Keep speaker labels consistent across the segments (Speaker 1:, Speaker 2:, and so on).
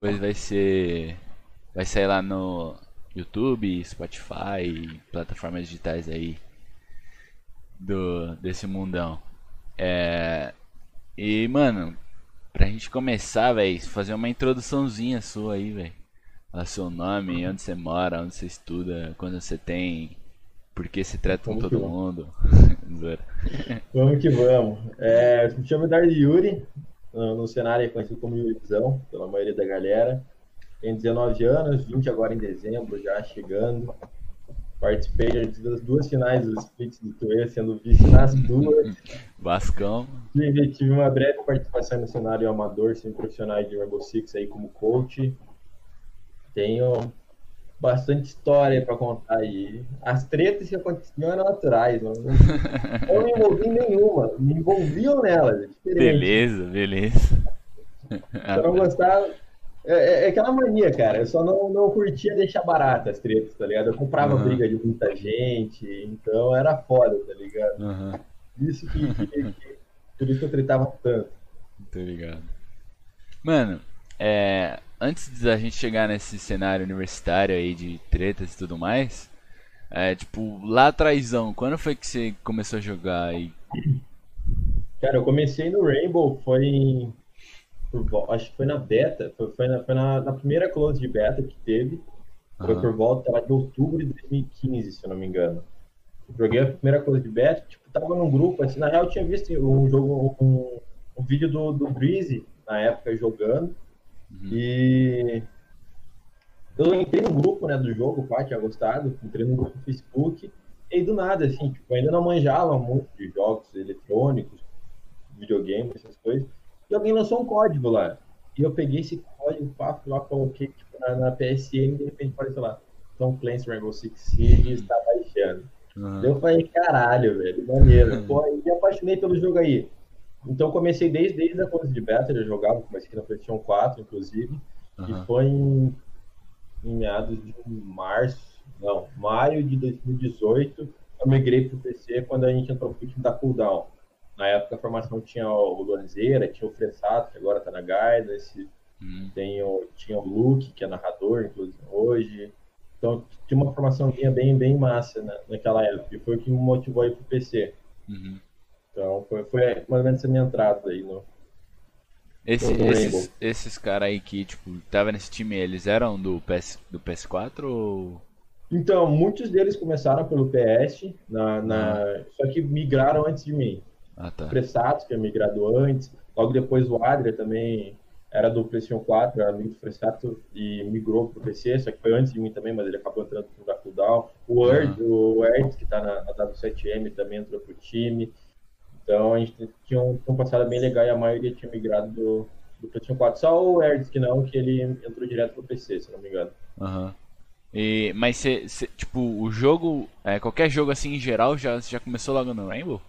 Speaker 1: Depois vai ser. Vai sair lá no YouTube, Spotify, plataformas digitais aí do desse mundão. É, e mano, pra gente começar, velho, fazer uma introduçãozinha sua aí, velho. Falar seu nome, onde você mora, onde você estuda, quando você tem, por que você trata com todo mundo.
Speaker 2: vamos que vamos. É, me chamo Eduardo Yuri, no cenário é conhecido como Yurizão, pela maioria da galera. Tenho 19 anos, 20 agora em dezembro, já chegando. Participei das duas finais dos splits do Tour, sendo vice nas duas.
Speaker 1: Vascão.
Speaker 2: Tive, tive uma breve participação no cenário amador, sem profissionais de Rainbow Six aí como coach. Tenho bastante história para contar aí. As tretas que aconteciam eram naturais, não, não me envolvi em nenhuma, me envolviam nelas.
Speaker 1: É beleza, beleza.
Speaker 2: Eu não gostava. É, é, é, aquela mania, cara. Eu só não, não curtia deixar barato as tretas, tá ligado? Eu comprava uhum. briga de muita gente, então era foda, tá ligado? Uhum. Isso que, que, que, Por isso que eu tretava tanto.
Speaker 1: Tô ligado. Mano, é, antes da gente chegar nesse cenário universitário aí de tretas e tudo mais, é, tipo, lá atrásão, quando foi que você começou a jogar aí?
Speaker 2: Cara, eu comecei no Rainbow, foi em, por, acho que foi na beta, foi, foi, na, foi na, na, primeira close de beta que teve, foi por volta lá, de outubro de 2015, se eu não me engano. Joguei a primeira close de beta, tipo, tava num grupo, assim, na real eu tinha visto um jogo, um, um vídeo do, do Breezy, na época, jogando, Uhum. E eu entrei no grupo né, do jogo, pá, tinha gostado, entrei no grupo do Facebook, e do nada, assim, tipo, ainda não manjava muito de jogos eletrônicos, videogame, essas coisas, e alguém lançou um código lá. E eu peguei esse código, pá, fui lá, coloquei tipo, na, na PSN, e de repente apareceu lá, Tom Clancy Rainbow Six Siege está baixando. Uhum. Eu falei, caralho, velho, maneiro. Uhum. Pô, e me apaixonei pelo jogo aí. Então comecei desde, desde a coisa de beta, eu jogava, comecei aqui na PlayStation 4, inclusive, uhum. e foi em, em meados de março, não, maio de 2018, eu migrei para o PC quando a gente entrou no time da Cooldown. Na época a formação tinha o Lonzeira, tinha o Fressato, que agora está na Guidance, uhum. tem o, tinha o Luke, que é narrador, inclusive, hoje. Então tinha uma formação bem, bem massa na, naquela época, e foi o que me motivou a ir para o PC. Uhum. Então foi, foi mais ou menos a minha entrada aí no.
Speaker 1: Esse, no esses, esses caras aí que, tipo, tava nesse time, eles eram do, PS, do PS4 ou.
Speaker 2: Então, muitos deles começaram pelo PS, na, na... Ah. só que migraram antes de mim. Ah, tá. O Pressato, que é migrado antes. Logo depois o Adria também era do PlayStation 4, era amigo do Fressato e migrou pro PC, só que foi antes de mim também, mas ele acabou entrando pro cooldown. O Word, uhum. o Erd, que tá na, na W7M, também entrou pro time. Então a gente tinha um, um passado bem legal e a maioria tinha migrado do, do PlayStation 4. Só o Erds que não, que ele entrou direto pro PC, se não me engano.
Speaker 1: Aham. Uhum. mas cê, cê, tipo, o jogo, é, qualquer jogo assim em geral, já, já começou logo no Rainbow?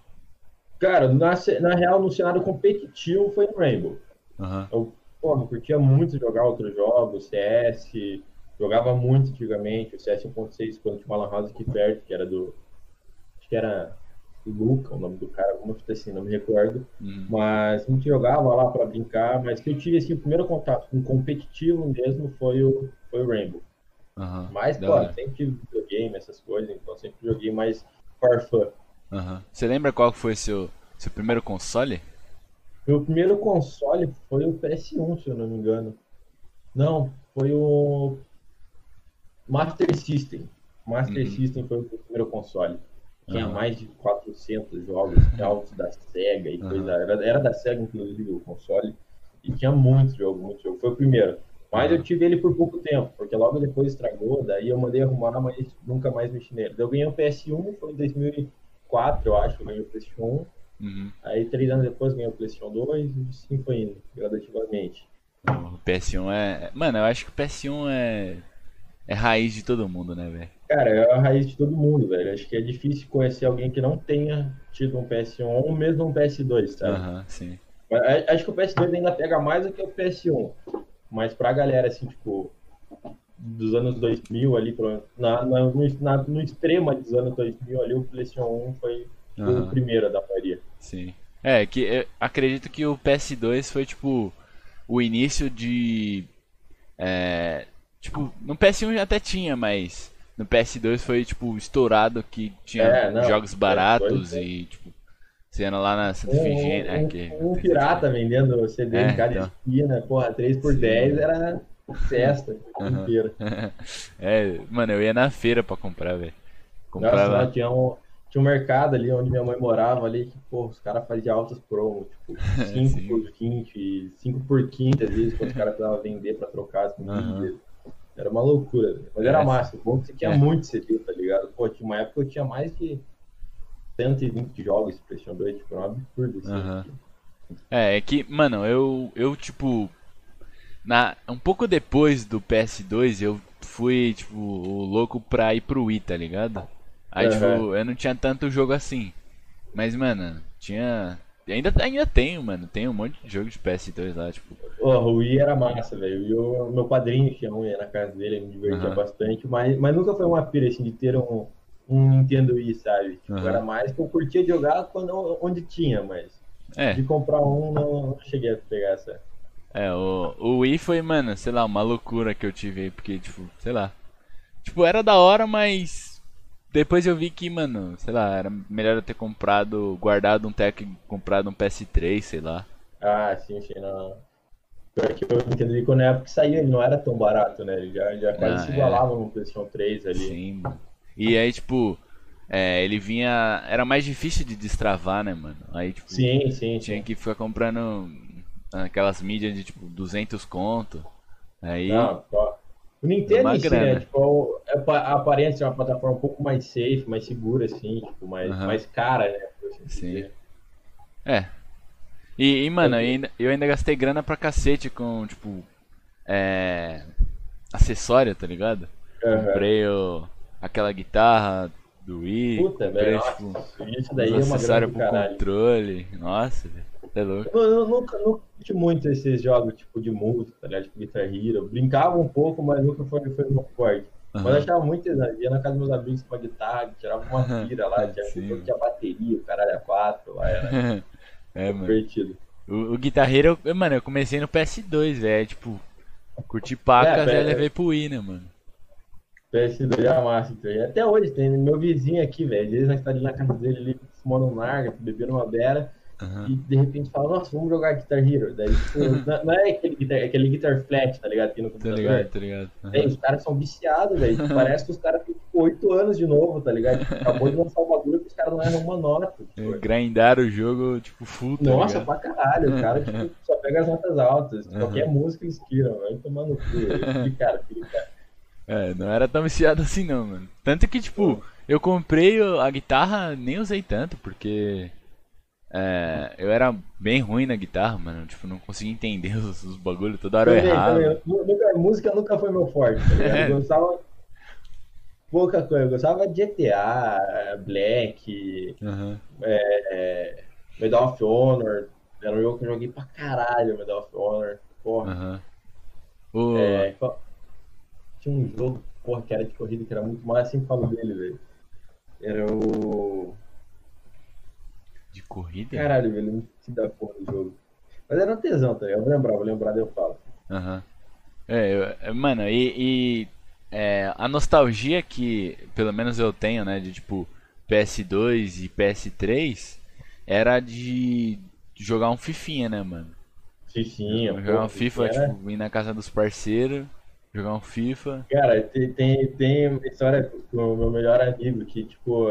Speaker 2: Cara, na, na real, no cenário competitivo foi no Rainbow. Uhum. Eu, pô, curtia muito jogar outros jogos, CS, jogava muito antigamente, o CS 1.6, quando tinha uma lan house aqui perto, que era do. Acho que era Luca, o nome do cara, alguma coisa assim, não me recordo. Uhum. Mas a gente jogava lá para brincar, mas que eu tive assim, o primeiro contato com competitivo mesmo foi o, foi o Rainbow. Uhum. Mas, pô, sempre tive videogame, essas coisas, então sempre joguei mais for fun.
Speaker 1: Uhum. Você lembra qual foi seu, seu primeiro console?
Speaker 2: Meu primeiro console foi o PS1, se eu não me engano. Não, foi o Master System. Master uhum. System foi o primeiro console. Tinha uhum. mais de 400 jogos, jogos da SEGA e uhum. coisa. Era, era da SEGA, inclusive, o console. E tinha muito jogo, muito jogo. Foi o primeiro. Mas eu tive ele por pouco tempo, porque logo depois estragou, daí eu mandei arrumar, mas nunca mais mexi nele. Daí eu ganhei o PS1, foi em 2004, eu acho, eu ganhei o PlayStation 1. Uhum. Aí três anos depois ganhei o PlayStation 2 e assim foi indo, gradativamente.
Speaker 1: O PS1 é. Mano, eu acho que o PS1 é. É raiz de todo mundo, né, velho?
Speaker 2: Cara, é a raiz de todo mundo, velho. Acho que é difícil conhecer alguém que não tenha tido um PS1 ou mesmo um PS2, sabe?
Speaker 1: Aham, uhum, sim.
Speaker 2: Acho que o PS2 ainda pega mais do que o PS1. Mas pra galera, assim, tipo, dos anos 2000 ali, na, na, no, na, no extremo dos anos 2000 ali, o PlayStation 1 foi uhum. o primeiro da maioria.
Speaker 1: Sim. É, que acredito que o PS2 foi, tipo, o início de É, tipo, no PS1 até tinha, mas no PS2 foi, tipo, estourado que tinha
Speaker 2: É, não,
Speaker 1: jogos
Speaker 2: PS2
Speaker 1: baratos
Speaker 2: é.
Speaker 1: e, tipo, você ia lá na Santa
Speaker 2: Um,
Speaker 1: Efigênia, né, que-
Speaker 2: um, um pirata vendendo CD
Speaker 1: É,
Speaker 2: em cada
Speaker 1: então.
Speaker 2: esquina, porra, 3 por
Speaker 1: Sim.
Speaker 2: 10 era festa
Speaker 1: Aham.
Speaker 2: inteiro.
Speaker 1: é, mano, eu ia na feira pra comprar, velho.
Speaker 2: Nossa,
Speaker 1: Comprava.
Speaker 2: tinha um, tinha um mercado ali onde minha mãe morava ali, que, pô, os caras faziam altas promos, tipo, 5
Speaker 1: Sim.
Speaker 2: por 20, 5 por 15, às vezes, quando os caras precisavam vender pra trocar as comidas. Era uma loucura, velho. mas era
Speaker 1: É.
Speaker 2: massa. O bom é que você tinha
Speaker 1: É.
Speaker 2: muito CD, tá ligado? Pô, tinha uma época que eu tinha mais de 120 jogos de PlayStation 2, tipo, era um absurdo, assim.
Speaker 1: É, é que, mano, eu, eu tipo, na, um pouco depois do PS2, eu fui, tipo, o louco pra ir pro Wii, tá ligado? Aí, tipo, eu não tinha tanto jogo assim. Mas, mano, tinha. Ainda, ainda tenho, mano. Tem um monte de jogo de PS2 lá, tipo.
Speaker 2: Porra, o Wii era massa, velho. O meu padrinho tinha um, ia na casa dele, me divertia
Speaker 1: Aham.
Speaker 2: bastante, mas, mas nunca foi uma pira assim de ter um, um Nintendo Wii, sabe? Tipo,
Speaker 1: Aham.
Speaker 2: era mais que eu curtia jogar quando, onde tinha, mas
Speaker 1: É,
Speaker 2: de comprar um não, não cheguei a pegar essa.
Speaker 1: é, o, o Wii foi, mano, sei lá, uma loucura que eu tive aí, porque, tipo, sei lá. Tipo, era da hora, mas. Depois eu vi que, mano, sei lá, era melhor eu ter comprado, guardado um tech, comprado um PS3, sei lá.
Speaker 2: Ah, sim, sim, não. Pior que eu entendi quando na época que saiu, ele não era tão barato, né? Ele já, já quase
Speaker 1: Ah,
Speaker 2: se
Speaker 1: é.
Speaker 2: igualava no PlayStation 3 ali.
Speaker 1: Sim, mano. E aí, tipo, é, ele vinha. Era mais difícil de destravar, né, mano? Aí, tipo,
Speaker 2: Sim, sim,
Speaker 1: tinha
Speaker 2: sim.
Speaker 1: que ficar comprando aquelas mídias de, tipo, 200 conto. Aí.
Speaker 2: Não. O Nintendo
Speaker 1: Uma
Speaker 2: em si,
Speaker 1: grana.
Speaker 2: né? Tipo, a aparência é uma plataforma um pouco mais safe, mais segura, assim, tipo, mais, mais cara, né? assim
Speaker 1: Sim.
Speaker 2: dizer.
Speaker 1: É. E, e, mano, eu ainda, eu ainda gastei grana pra cacete com, tipo. É. Acessório, tá ligado? Comprei o, aquela guitarra do Wii.
Speaker 2: Puta,
Speaker 1: comprei,
Speaker 2: velho,
Speaker 1: tipo,
Speaker 2: nossa, isso daí é
Speaker 1: uns
Speaker 2: uma do
Speaker 1: pro
Speaker 2: caralho.
Speaker 1: controle. Nossa, velho. É louco.
Speaker 2: Eu, eu nunca, nunca curti muito esses jogos, tipo, de música, tá ligado? Tipo, Guitar Hero. Brincava um pouco, mas nunca foi, foi meu forte. Mas eu achava muito exagero. Ia na casa dos meus amigos com uma guitarra, tirava uma pira lá, tinha,
Speaker 1: Sim.
Speaker 2: tinha bateria, o caralho a quatro lá, era
Speaker 1: é, mano.
Speaker 2: divertido.
Speaker 1: O, o guitarreiro, eu, mano, eu comecei no PS2, velho. Tipo, curti paca,
Speaker 2: É,
Speaker 1: já
Speaker 2: é.
Speaker 1: levei pro Wii, né, mano?
Speaker 2: PS2 era massa, então. E até hoje tem meu vizinho aqui, velho. Às vezes nós tá ali na casa dele, ali, fumando um narga, bebendo uma beira,
Speaker 1: Aham.
Speaker 2: e de repente fala, nossa, vamos jogar Guitar Hero. Daí, tipo, não, não é aquele guitar, é aquele guitar flat, tá ligado? Aqui no
Speaker 1: Tá
Speaker 2: computador.
Speaker 1: ligado, tá ligado. Aham.
Speaker 2: Véi, os caras são viciados, velho. Parece que os caras têm tipo, 8 anos de novo, tá ligado? Acabou de lançar o bagulho que os caras não erram uma nota. Tipo,
Speaker 1: Grindaram o jogo, tipo, full, tá
Speaker 2: nossa,
Speaker 1: ligado?
Speaker 2: pra caralho. O cara tipo, só pega as notas altas.
Speaker 1: Uhum.
Speaker 2: Qualquer música eles tiram, vai tomar no cu. Que cara, que cara.
Speaker 1: É, não era tão viciado assim não, mano. Tanto que, tipo, eu comprei a guitarra, nem usei tanto, porque é, eu era bem ruim na guitarra, mano. Tipo, não conseguia entender os, os bagulhos, toda hora eu errava.
Speaker 2: música nunca foi meu forte, tá?
Speaker 1: É.
Speaker 2: Eu gostava pouca coisa. Eu gostava de GTA, Black,
Speaker 1: Aham.
Speaker 2: é, Medal of Honor. Era um jogo que eu joguei pra caralho, Medal of Honor. Porra.
Speaker 1: Aham. O...
Speaker 2: É, tinha um jogo, porra, que era de corrida, que era muito mais, sempre falo dele, velho. Era o.
Speaker 1: De corrida?
Speaker 2: Caralho, velho, não sei da porra do jogo. Mas era um tesão, tá? Eu vou lembrar, vou lembrar, daí eu falo.
Speaker 1: Aham. É, eu- é, mano, e, e, é, a nostalgia que pelo menos eu tenho, né, de tipo PS2 e PS3 era de jogar um fifinha, né, mano?
Speaker 2: Fifinha,
Speaker 1: jogar um FIFA,
Speaker 2: era-
Speaker 1: tipo, ir na casa dos parceiros, jogar um FIFA.
Speaker 2: Cara, tem, tem, tem uma história com o meu melhor amigo que, tipo,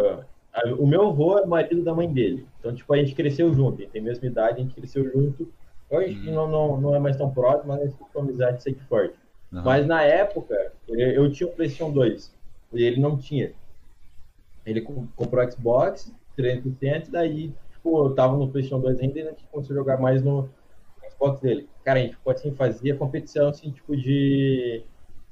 Speaker 2: o meu avô é marido da mãe dele. Então, tipo, a gente cresceu junto, ele tem a mesma idade, a gente cresceu junto. Hoje a gente
Speaker 1: Uhum.
Speaker 2: não, não, não é mais tão próximo, mas a gente amizade sempre forte.
Speaker 1: Aham.
Speaker 2: Mas na época, eu tinha o PlayStation 2 e ele não tinha. Ele com- comprou o Xbox 360, daí, tipo, eu tava no PlayStation 2 ainda e a gente começou a jogar mais no Xbox dele. Cara, a gente, tipo, assim, fazia competição, assim, tipo, de,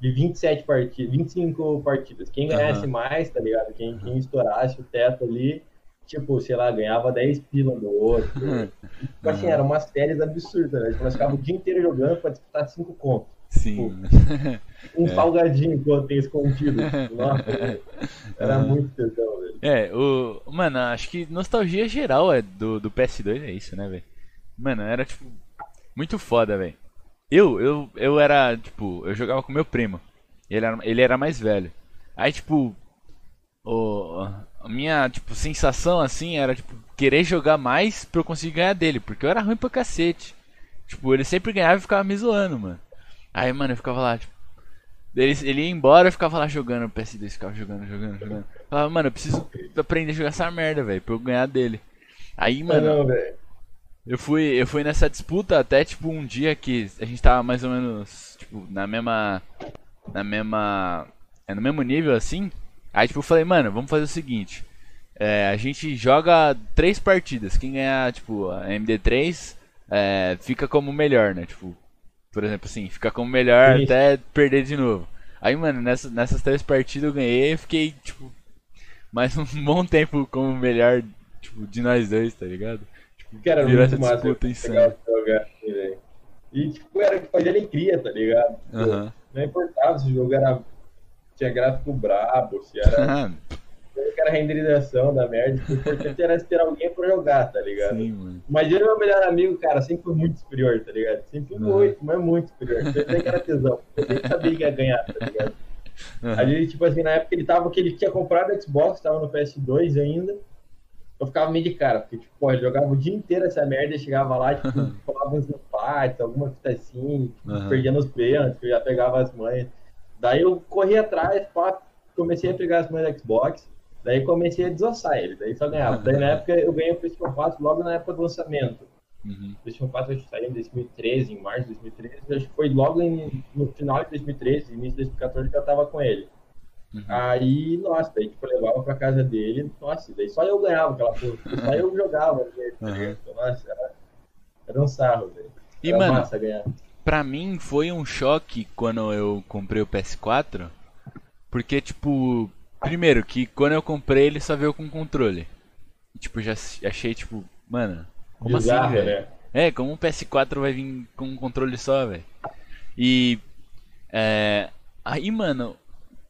Speaker 2: de 27 partidas, 25 partidas. Quem ganhasse
Speaker 1: Aham.
Speaker 2: mais, tá ligado? Quem, quem estourasse o teto ali, tipo, sei lá, ganhava 10 pila do outro. Tipo assim, eram umas séries absurdas, né? Tipo, nós ficávamos o dia inteiro jogando pra disputar 5 contos
Speaker 1: Sim.
Speaker 2: um
Speaker 1: É.
Speaker 2: salgadinho que eu tenho escondido. Nossa, era muito tesão, velho.
Speaker 1: É, o. Mano, acho que nostalgia geral é do, do PS2 é isso, né, velho? Mano, era tipo. Muito foda, velho. Eu, eu, eu era, tipo, eu jogava com meu primo. Ele era, ele era mais velho. Aí, tipo, o, a minha, tipo, sensação, assim, era, tipo, querer jogar mais pra eu conseguir ganhar dele. Porque eu era ruim pra cacete. Tipo, ele sempre ganhava e ficava me zoando, mano. Aí, mano, eu ficava lá, tipo... Ele, ele ia embora e ficava lá jogando PS2, ficava jogando, jogando, jogando. Eu falava, mano, eu preciso aprender a jogar essa merda, velho, pra eu ganhar dele. Aí, mano...
Speaker 2: Não, velho.
Speaker 1: Eu fui, eu fui nessa disputa até tipo um dia que a gente tava mais ou menos tipo na mesma na mesma é no mesmo nível assim. Aí tipo eu falei, mano, vamos fazer o seguinte. É, a gente joga três partidas. Quem ganhar tipo a MD3 é, fica como melhor, né? Tipo, por exemplo assim, fica como melhor até perder de novo. Aí, mano, nessa, nessas três partidas eu ganhei e fiquei tipo mais um bom tempo como melhor tipo de nós dois, tá ligado?
Speaker 2: Cara, era
Speaker 1: Virou
Speaker 2: muito massa.
Speaker 1: disputa
Speaker 2: pra jogar assim, velho. E, tipo, era que fazia alegria, tá ligado? Tipo. Não importava se o jogo era. Tinha gráfico brabo, se era, se era renderização da merda. tipo, O importante era ter alguém pra jogar, tá ligado?
Speaker 1: Sim, mano.
Speaker 2: Mas ele, meu melhor amigo, cara, sempre foi muito superior, tá ligado? Sempre
Speaker 1: Uhum.
Speaker 2: muito, mas muito superior. Eu sei que era tesão. Eu sempre sabia que ia ganhar, tá ligado? Aí, ele, tipo assim, na época ele tava que ele tinha comprado Xbox, tava no PS2 ainda. Eu ficava meio de cara, porque, tipo, pô, ele jogava o dia inteiro essa merda e chegava lá, tipo, falava uns empates, alguma coisa assim,
Speaker 1: Aham.
Speaker 2: perdia nos pênaltis, eu já pegava as manhas. Daí eu corri atrás, pá, comecei a pegar as manhas do Xbox, daí comecei a desossar ele, daí só ganhava. Daí na época eu ganhei o PlayStation 4 logo na época do lançamento.
Speaker 1: Uhum.
Speaker 2: O PlayStation 4 acho que saiu em 2013, em março de 2013, acho que foi logo em- no final de 2013, início de 2014 que eu tava com ele.
Speaker 1: Uhum.
Speaker 2: Aí, nossa, daí tipo, levava pra casa dele, nossa, daí só eu ganhava aquela porra, só eu jogava. né?
Speaker 1: Uhum.
Speaker 2: Nossa, era, era um sarro, velho.
Speaker 1: E,
Speaker 2: Era
Speaker 1: mano,
Speaker 2: massa ganhar.
Speaker 1: pra mim foi um choque quando eu comprei o PS4. Porque, tipo, primeiro, que quando eu comprei ele só veio com controle. E, tipo, já achei, tipo, mano, como
Speaker 2: Bizarro,
Speaker 1: assim, velho?
Speaker 2: né?
Speaker 1: É, como um PS4 vai vir com um controle só, velho? E. É. Aí, mano,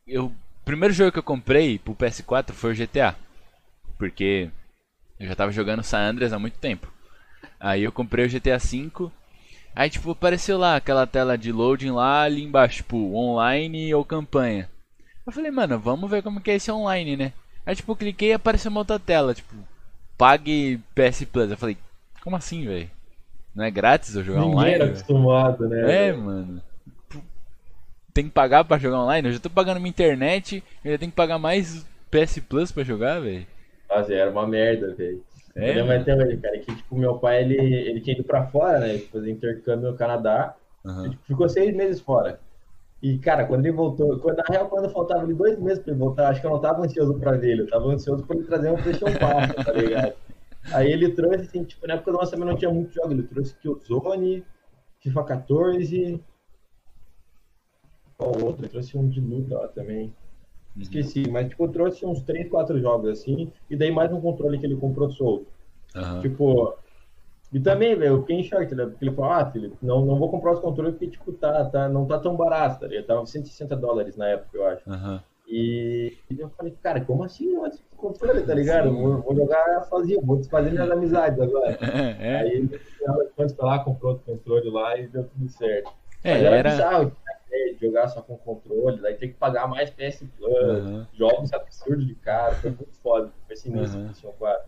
Speaker 1: eu. O primeiro jogo que eu comprei pro PS4 foi o GTA. Porque eu já tava jogando San Andreas há muito tempo. Aí eu comprei o GTA V. Aí, tipo, apareceu lá aquela tela de loading lá ali embaixo, tipo, online ou campanha. Eu falei, mano, vamos ver como que é esse online, né? Aí, tipo, eu cliquei e apareceu uma outra tela, tipo, pague PS Plus. Eu falei, como assim, velho? Não é grátis eu jogar
Speaker 2: Ninguém
Speaker 1: online?
Speaker 2: era
Speaker 1: velho?
Speaker 2: acostumado, né?
Speaker 1: É, mano. Tem que pagar pra jogar online? Eu já tô pagando minha internet, eu ainda tenho que pagar mais PS Plus pra jogar, velho.
Speaker 2: Nossa, era uma merda, velho.
Speaker 1: É,
Speaker 2: eu lembro até hoje, cara, que tipo, meu pai, ele, ele tinha ido pra fora, né? Fazer intercâmbio no Canadá.
Speaker 1: Aham.
Speaker 2: Ele, tipo, ficou seis meses fora. E, cara, quando ele voltou, quando, na real, quando faltava ali dois meses pra ele voltar, acho que eu não tava ansioso pra ver ele, eu tava ansioso pra ele trazer um PlayStation 4, tá ligado? Aí ele trouxe, assim, tipo, na época do lançamento não tinha muito jogo, ele trouxe Killzone, FIFA 14, qual outro? Ele trouxe um de luta lá também. Esqueci, mas tipo, trouxe uns 3, 4 jogos assim, e daí mais um controle que ele comprou solto.
Speaker 1: Aham.
Speaker 2: Tipo, e também, velho, eu fiquei em choque, né? Porque ele falou, ah, filho, não, não vou comprar os controles porque, tipo, tá, tá, não tá tão barato, tá ligado? Tava 160 dólares na época, eu acho.
Speaker 1: Aham.
Speaker 2: E, eu falei, cara, como assim não esse controle, tá ligado? Vou, vou jogar sozinho, vou desfazer minhas amizades agora.
Speaker 1: É,
Speaker 2: Aí ele, foi lá, comprou outro controle lá e deu tudo certo.
Speaker 1: é,
Speaker 2: Mas era,
Speaker 1: era.
Speaker 2: bizarro de jogar só com controle, daí ter que pagar mais PS Plus,
Speaker 1: Aham.
Speaker 2: jogos absurdos de cara, foi muito foda, foi sinistro,
Speaker 1: Aham.
Speaker 2: PlayStation 4.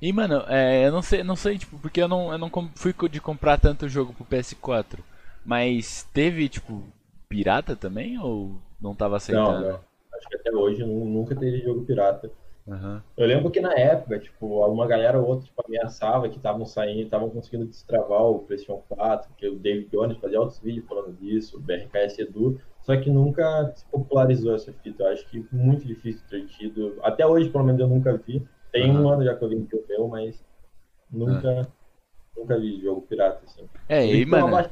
Speaker 1: E mano, é, eu não sei, não sei, tipo, porque eu não, eu não fui de comprar tanto jogo pro PS4. Mas teve, tipo, pirata também ou não tava
Speaker 2: Não,
Speaker 1: aceitando?
Speaker 2: não. Acho que até hoje nu- nunca teve jogo pirata.
Speaker 1: Aham.
Speaker 2: Eu lembro que na época, tipo, uma galera ou outra tipo, ameaçava que estavam saindo, estavam conseguindo destravar o PlayStation 4, que o David Jones fazia outros vídeos falando disso, o BRKS Edu, só que nunca se popularizou essa fita. Eu acho que muito difícil ter tido. Até hoje, pelo menos, eu nunca vi. Tem um
Speaker 1: Aham.
Speaker 2: ano já que eu vi o meu, mas nunca, nunca vi jogo pirata, assim.
Speaker 1: É, e
Speaker 2: que
Speaker 1: mano.
Speaker 2: baixa-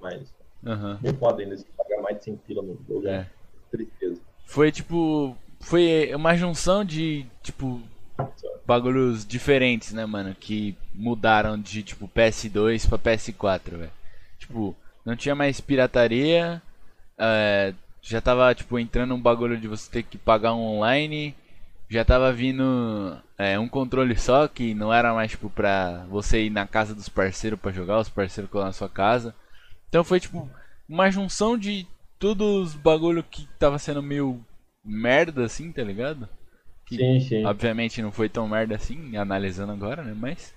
Speaker 2: Mas
Speaker 1: Aham.
Speaker 2: bem foda ainda se pagar mais de 100 pila no jogo.
Speaker 1: É.
Speaker 2: É. Tristeza.
Speaker 1: Foi tipo. Foi uma junção de, tipo, bagulhos diferentes, né, mano? Que mudaram de, tipo, PS2 pra PS4, velho. Tipo, não tinha mais pirataria. é, já tava, tipo, entrando um bagulho de você ter que pagar um online. Já tava vindo é, um controle só, que não era mais, tipo, pra você ir na casa dos parceiros pra jogar, os parceiros colar na sua casa. Então foi tipo uma junção de todos os bagulho que tava sendo meio merda assim, tá ligado? Que,
Speaker 2: sim, sim.
Speaker 1: Obviamente não foi tão merda assim, analisando agora, né? Mas.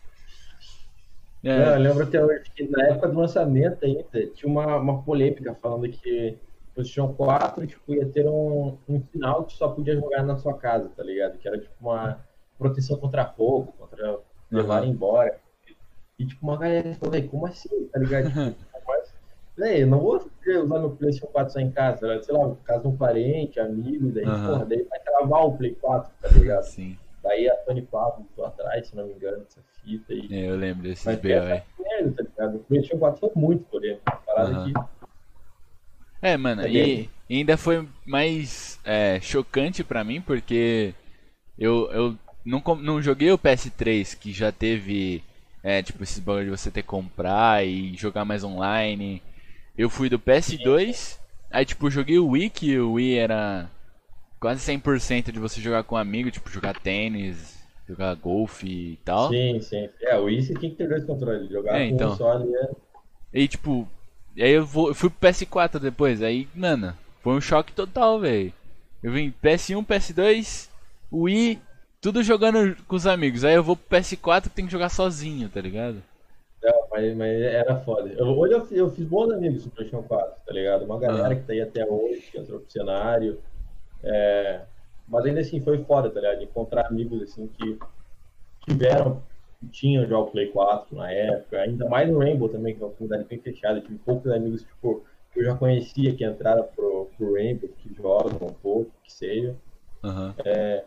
Speaker 2: É. Não, eu lembro até hoje que na época do lançamento ainda tinha uma, uma polêmica falando que o PlayStation 4 tipo, ia ter um, um final que só podia jogar na sua casa, tá ligado? Que era tipo uma proteção contra fogo, contra levar uhum. embora. E tipo, uma galera falou, como assim, tá ligado? Tipo, mas, véi, não vou usar meu PlayStation 4 só em casa, sei lá, casa de um parente, amigo, daí, uhum. porra, daí vai travar o Play 4, tá ligado?
Speaker 1: Sim.
Speaker 2: Daí a Tony Pablo tô atrás, se não me engano, dessa fita. E...
Speaker 1: É, eu lembro desses
Speaker 2: BO aí. Tá ligado? O PlayStation 4 foi muito polêmico, parada uhum. que...
Speaker 1: É, mano, é e ainda foi mais é, chocante pra mim, porque eu, eu não, não joguei o PS3, que já teve, é, tipo, esses bagulho de você ter que comprar e jogar mais online. Eu fui do PS2, aí, tipo, joguei o Wii, que o Wii era quase 100% de você jogar com um amigo, tipo, jogar tênis, jogar golfe e tal.
Speaker 2: Sim, sim. É, o Wii você tinha que ter dois controles, jogar é, então. com um só ali é...
Speaker 1: E, tipo, aí eu, vou, eu fui pro PS4 depois, aí, mano, foi um choque total, velho. Eu vim PS1, PS2, Wii, tudo jogando com os amigos. Aí eu vou pro PS4 que tem que jogar sozinho, tá ligado?
Speaker 2: Não, mas, mas era foda. Eu, hoje eu, eu, fiz bons amigos no PlayStation 4, tá ligado? Uma galera ah. que tá aí até hoje, que entrou pro cenário. É, mas ainda assim foi foda, tá ligado? Encontrar amigos assim que tiveram, tinham já o Play 4 na época, ainda mais no Rainbow também, que é uma comunidade bem fechada. tive poucos amigos tipo, que eu já conhecia que entraram pro, pro Rainbow, que jogam um pouco, que seja.
Speaker 1: Uhum.
Speaker 2: É,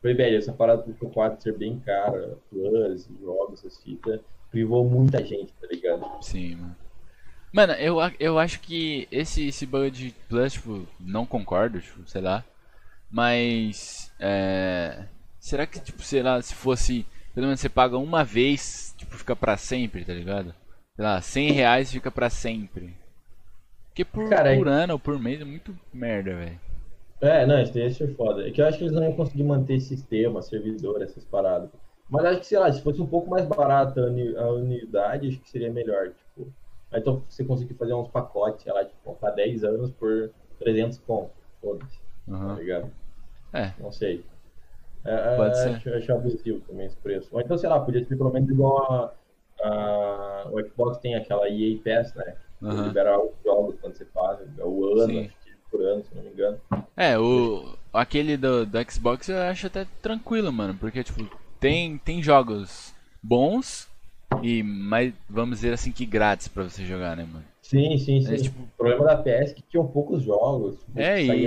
Speaker 2: Falei, velho, essa parada do Play 4 ser bem cara, plus, jogos, essas fitas, privou muita gente, tá ligado?
Speaker 1: Sim, mano. Mano, eu, eu acho que esse, esse bug de Plus, tipo, não concordo, tipo, sei lá. Mas, é... Será que, tipo, sei lá, se fosse... Pelo menos você paga uma vez, tipo, fica pra sempre, tá ligado? Sei lá, 100 reais fica pra sempre. Porque por, Cara, por ano ou por mês é muito merda, velho.
Speaker 2: É, não, isso ia ser foda. É que eu acho que eles não iam conseguir manter sistema, servidor, essas paradas. Mas acho que, sei lá, se fosse um pouco mais barato a unidade, acho que seria melhor, tipo... Então você conseguir fazer uns pacotes, sei lá, tipo, comprar 10 anos por 300 pontos. Foda-se. Uhum. Tá ligado?
Speaker 1: É.
Speaker 2: Não sei. É, Pode é, ser. Acho, acho abusivo também esse preço. Ou então, sei lá, podia ser pelo menos igual a, a, o Xbox tem aquela EA Pass, né? Uhum. Liberar os jogos quando você faz, é o ano, Sim. acho que por ano, se não me engano.
Speaker 1: É, o aquele do, do Xbox eu acho até tranquilo, mano, porque tipo, tem tem jogos bons e mais, vamos dizer assim, que grátis pra você jogar, né, mano?
Speaker 2: Sim, sim, sim. É, tipo... O problema da PS é que tinham poucos jogos.
Speaker 1: É,
Speaker 2: e...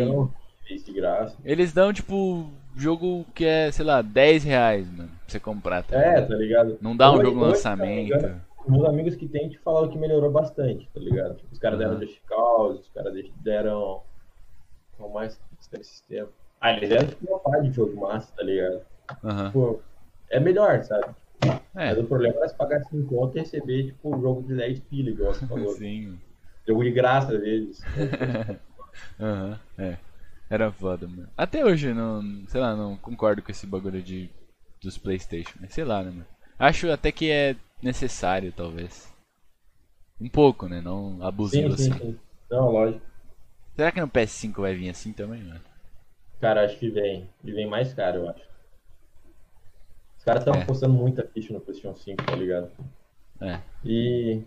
Speaker 2: de graça.
Speaker 1: Eles dão, tipo, jogo que é, sei lá, 10 reais, mano, pra você comprar.
Speaker 2: Tá é, tá ligado?
Speaker 1: Não dá um jogo hoje, lançamento. Tá
Speaker 2: meus amigos que tem te falaram que melhorou bastante, tá ligado? Tipo, os caras uhum. deram Just Cause, os caras deram. Qual mais tem sistema? Ah, eles deram tipo uma parte de jogo massa, tá ligado?
Speaker 1: Uhum.
Speaker 2: Tipo, é melhor, sabe? É. Mas o problema é se pagar 5 conto e receber, tipo, um jogo de 10 pila, igual você falou.
Speaker 1: Sim.
Speaker 2: Jogo de graça, às vezes.
Speaker 1: Aham, uhum, é. Era foda, mano. Até hoje, não, sei lá, não concordo com esse bagulho de, dos Playstation, mas sei lá, né, mano. Acho até que é necessário, talvez. Um pouco, né? Não abusivo sim, sim, assim. Sim.
Speaker 2: Não, lógico.
Speaker 1: Será que no PS5 vai vir assim também, mano?
Speaker 2: Cara, acho que vem. E vem mais caro, eu acho. Os caras estão é. apostando muita ficha no PlayStation 5, tá ligado?
Speaker 1: É.
Speaker 2: E.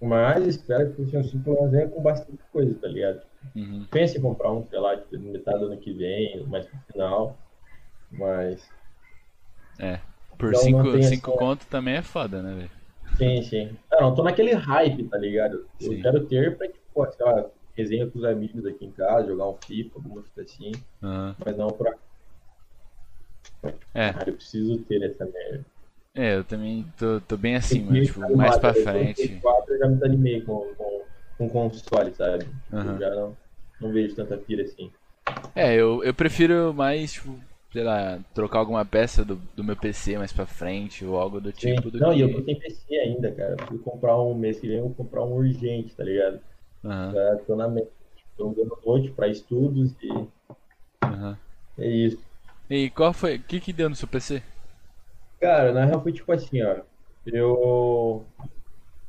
Speaker 2: Mas espero que o PlayStation 5 venha com bastante coisa, tá ligado?
Speaker 1: Uhum.
Speaker 2: Pense em comprar um, sei lá, metade do ano que vem, mais pro final. Mas.
Speaker 1: É. Por 5 essa... conto também é foda, né, velho?
Speaker 2: Sim, sim. Eu não tô naquele hype, tá ligado? Eu sim. quero ter pra, tipo, sei lá, resenha com os amigos aqui em casa, jogar um FIFA, alguma coisa assim.
Speaker 1: Uhum.
Speaker 2: Mas não pra
Speaker 1: é.
Speaker 2: Cara, eu preciso ter essa merda.
Speaker 1: É, eu também tô, tô bem assim, mano. Tipo, mais pra frente.
Speaker 2: Eu já me desanimei com, com, com console, sabe? Uhum. Eu já não, não vejo tanta pira assim.
Speaker 1: É, eu, eu prefiro mais, tipo, sei lá, trocar alguma peça do, do meu PC mais pra frente ou algo do tipo. Do
Speaker 2: não,
Speaker 1: que...
Speaker 2: e eu tô sem PC ainda, cara. Fui comprar um mês que vem, eu vou comprar um urgente, tá ligado?
Speaker 1: Uhum.
Speaker 2: Já tô na mente. Tô dando noite pra estudos e.
Speaker 1: Uhum.
Speaker 2: É isso.
Speaker 1: E qual foi. O que que deu no seu PC?
Speaker 2: Cara, na real foi tipo assim, ó. Eu.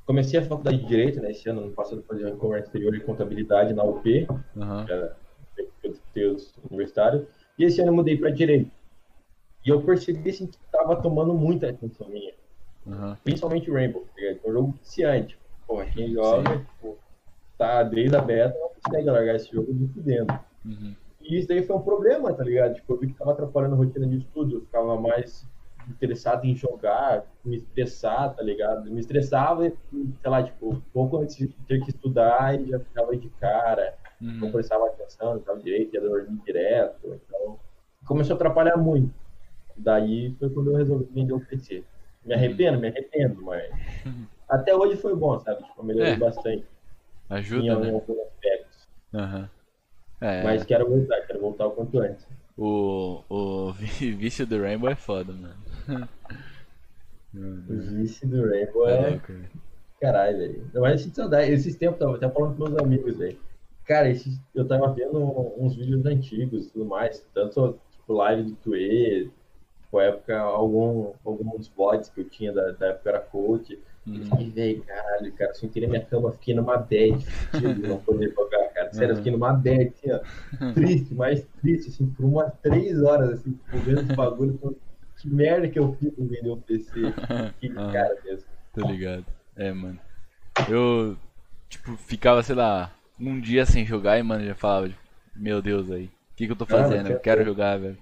Speaker 2: comecei a faculdade de Direito, né? Esse ano, ano passado, fazer comércio exterior e contabilidade na UP, disputei os universitários. E esse ano eu mudei para Direito. E eu percebi, assim, que tava tomando muita atenção minha.
Speaker 1: Aham.
Speaker 2: Principalmente o Rainbow? É um jogo viciante. Porra, quem joga, tipo, tá desde a beta, não consegue largar esse jogo de dentro.
Speaker 1: Uhum.
Speaker 2: E isso daí foi um problema, tá ligado? Tipo, eu vi que tava atrapalhando a rotina de estudo, eu ficava mais interessado em jogar, me estressar, tá ligado? Me estressava, sei lá, tipo, pouco antes de ter que estudar e já ficava de cara, não
Speaker 1: Uhum.
Speaker 2: prestava atenção, não estava direito, ia dormir direto, então começou a atrapalhar muito. Daí foi quando eu resolvi vender o PC. Me arrependo, me arrependo, mas até hoje foi bom, sabe? Tipo, eu melhorei
Speaker 1: É.
Speaker 2: bastante em,
Speaker 1: Ajuda,
Speaker 2: em
Speaker 1: né?
Speaker 2: alguns aspectos.
Speaker 1: Aham. É,
Speaker 2: Mas quero voltar, quero voltar o quanto antes.
Speaker 1: o, o vício do Rainbow é foda, mano.
Speaker 2: O vice do Rainbow
Speaker 1: É
Speaker 2: é.
Speaker 1: louco, velho.
Speaker 2: Caralho, velho. Mas eu sinto saudade. Esses tempos, eu tava até falando com meus amigos, velho. Cara, esses, eu tava vendo uns vídeos antigos e tudo mais. Tanto, tipo, live do Twitter, tipo, época, algum, alguns VODs que eu tinha da, da época era coach. E
Speaker 1: Uhum.
Speaker 2: fiquei, velho, caralho, cara, se eu queria minha cama, fiquei numa bad, de não poder jogar, cara. Sério, eu fiquei numa bad, assim, ó. Triste, mais triste, assim, por umas três horas, assim, tipo, vendo esse bagulho. falando, Que merda que eu fiz com vender o PC. Que
Speaker 1: Ah.
Speaker 2: cara mesmo.
Speaker 1: Tô ligado. É, mano. Eu, tipo, ficava, sei lá, um dia sem jogar e, mano, já falava, tipo, meu Deus, aí. O que que eu tô fazendo? Eu
Speaker 2: que-
Speaker 1: quero jogar, velho.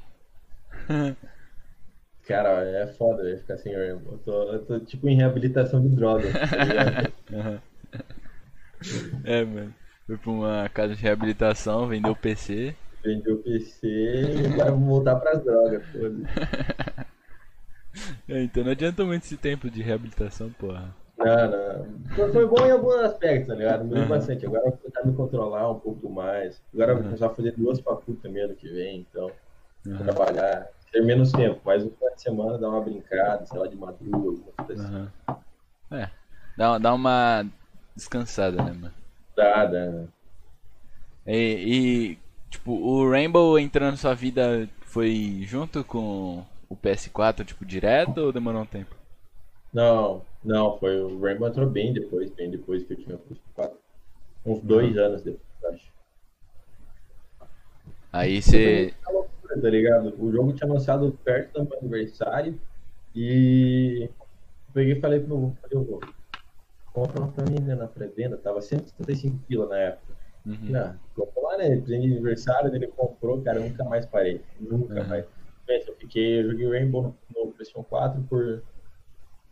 Speaker 2: Cara, é foda velho, ficar sem Rainbow. Eu tô, eu tô tipo em reabilitação de droga, tá.
Speaker 1: É, mano. Fui pra uma casa de reabilitação, vendeu o PC.
Speaker 2: Vendi o PC e agora vou voltar pras drogas, foda
Speaker 1: É, então não adianta muito esse tempo de reabilitação, porra.
Speaker 2: Não, não. Foi, bom em alguns aspectos, tá ligado? Mudou
Speaker 1: Aham.
Speaker 2: bastante. Agora eu vou tentar me controlar um pouco mais. Agora eu vou começar a fazer duas faculdades também ano que vem, então.
Speaker 1: Aham.
Speaker 2: Trabalhar. Ter menos tempo, mas no final de semana dar uma brincada, sei lá, de madruga, alguma coisa assim.
Speaker 1: Aham. É. Dá, dá uma descansada, né, mano?
Speaker 2: Dá, dá.
Speaker 1: E, e, tipo, o Rainbow entrando na sua vida foi junto com o PS4, tipo, direto ou demorou um tempo?
Speaker 2: Não, não, foi o Rainbow entrou bem depois, bem depois que eu tinha o PS4. Uns dois anos depois, acho.
Speaker 1: Aí você.
Speaker 2: Tá ligado? O jogo tinha lançado perto do meu aniversário e eu peguei e falei pro meu avô, falei, eu vou compra uma pra mim né, na pré-venda, tava 175 pila na época.
Speaker 1: Uhum.
Speaker 2: Não, comprou lá, né? Presente de aniversário, ele comprou, cara, eu nunca mais parei. Nunca
Speaker 1: Uhum.
Speaker 2: mais. Eu fiquei, eu joguei Rainbow no, no PlayStation 4 por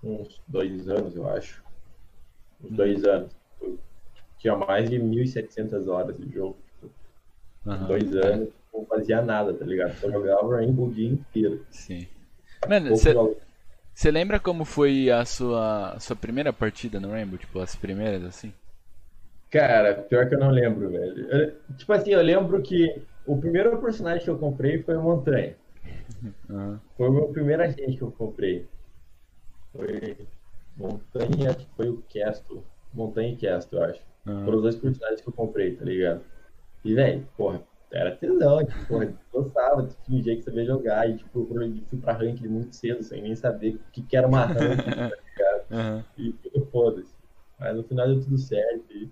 Speaker 2: uns dois anos, eu acho. Uns dois anos. Eu tinha mais de 1.700 horas de jogo. Tipo,
Speaker 1: Aham.
Speaker 2: dois anos, não fazia nada, tá ligado? Só jogava Rainbow o dia inteiro.
Speaker 1: Sim. Mano, você lembra como foi a sua, sua primeira partida no Rainbow? Tipo, as primeiras, assim?
Speaker 2: Cara, pior que eu não lembro, velho. Eu- tipo assim, eu lembro que o primeiro personagem que eu comprei foi o Montanha.
Speaker 1: Aham.
Speaker 2: Foi o meu primeiro agente que eu comprei. Foi Montanha, acho que foi o Castle. Montanha e Castle, eu acho.
Speaker 1: Aham.
Speaker 2: Foram os dois personagens que eu comprei, tá ligado? E, velho, porra, era tesão, tipo, porra, gostava de fingir que sabia jogar. E, tipo, eu fui pra ranked muito cedo, sem nem saber o que, que era uma ranked, tá ligado?
Speaker 1: Aham.
Speaker 2: E foda-se. Mas no final deu tudo certo. E...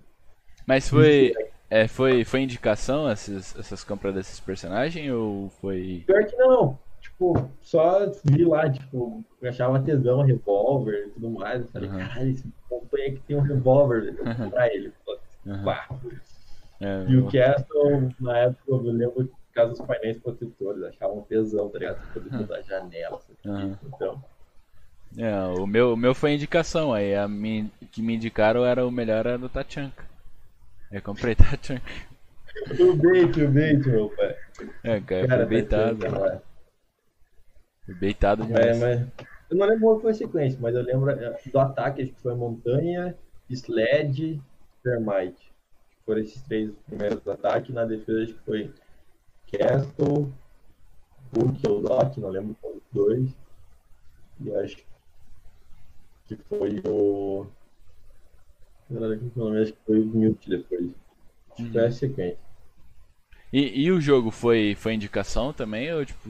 Speaker 1: Mas foi, é, foi, foi indicação essas, essas compras desses personagens ou foi.
Speaker 2: Pior que não. Tipo, só vi lá, tipo, eu achava tesão, revólver e tudo mais. Eu falei,
Speaker 1: Uhum.
Speaker 2: caralho, esse montanha aqui tem um revólver, velho, eu vou comprar ele. Pá.
Speaker 1: É,
Speaker 2: E o Castle, na época, eu lembro por causa dos painéis protetores, achavam tesão, tá ligado? Pra poder mudar a janela, assim.
Speaker 1: Uhum.
Speaker 2: Então,
Speaker 1: É, o meu, o meu foi indicação, aí a que me indicaram era o melhor era do Tachanka. Eu comprei Tachanka.
Speaker 2: o bait, o bait, meu pai.
Speaker 1: É, cara,
Speaker 2: Cara,
Speaker 1: foi beitado. Foi beitado demais.
Speaker 2: Mas, mas, eu não lembro qual foi a sequência, mas eu lembro eh, do ataque, acho que foi montanha, sled, termite. Foram esses três primeiros ataques. Na defesa, acho que foi Castle, Book ou Doc, não lembro qual dos dois. E acho que foi o. Não lembro o nome, acho que foi o Mute depois. Acho que foi a sequência.
Speaker 1: E, e o jogo foi, foi indicação também ou tipo.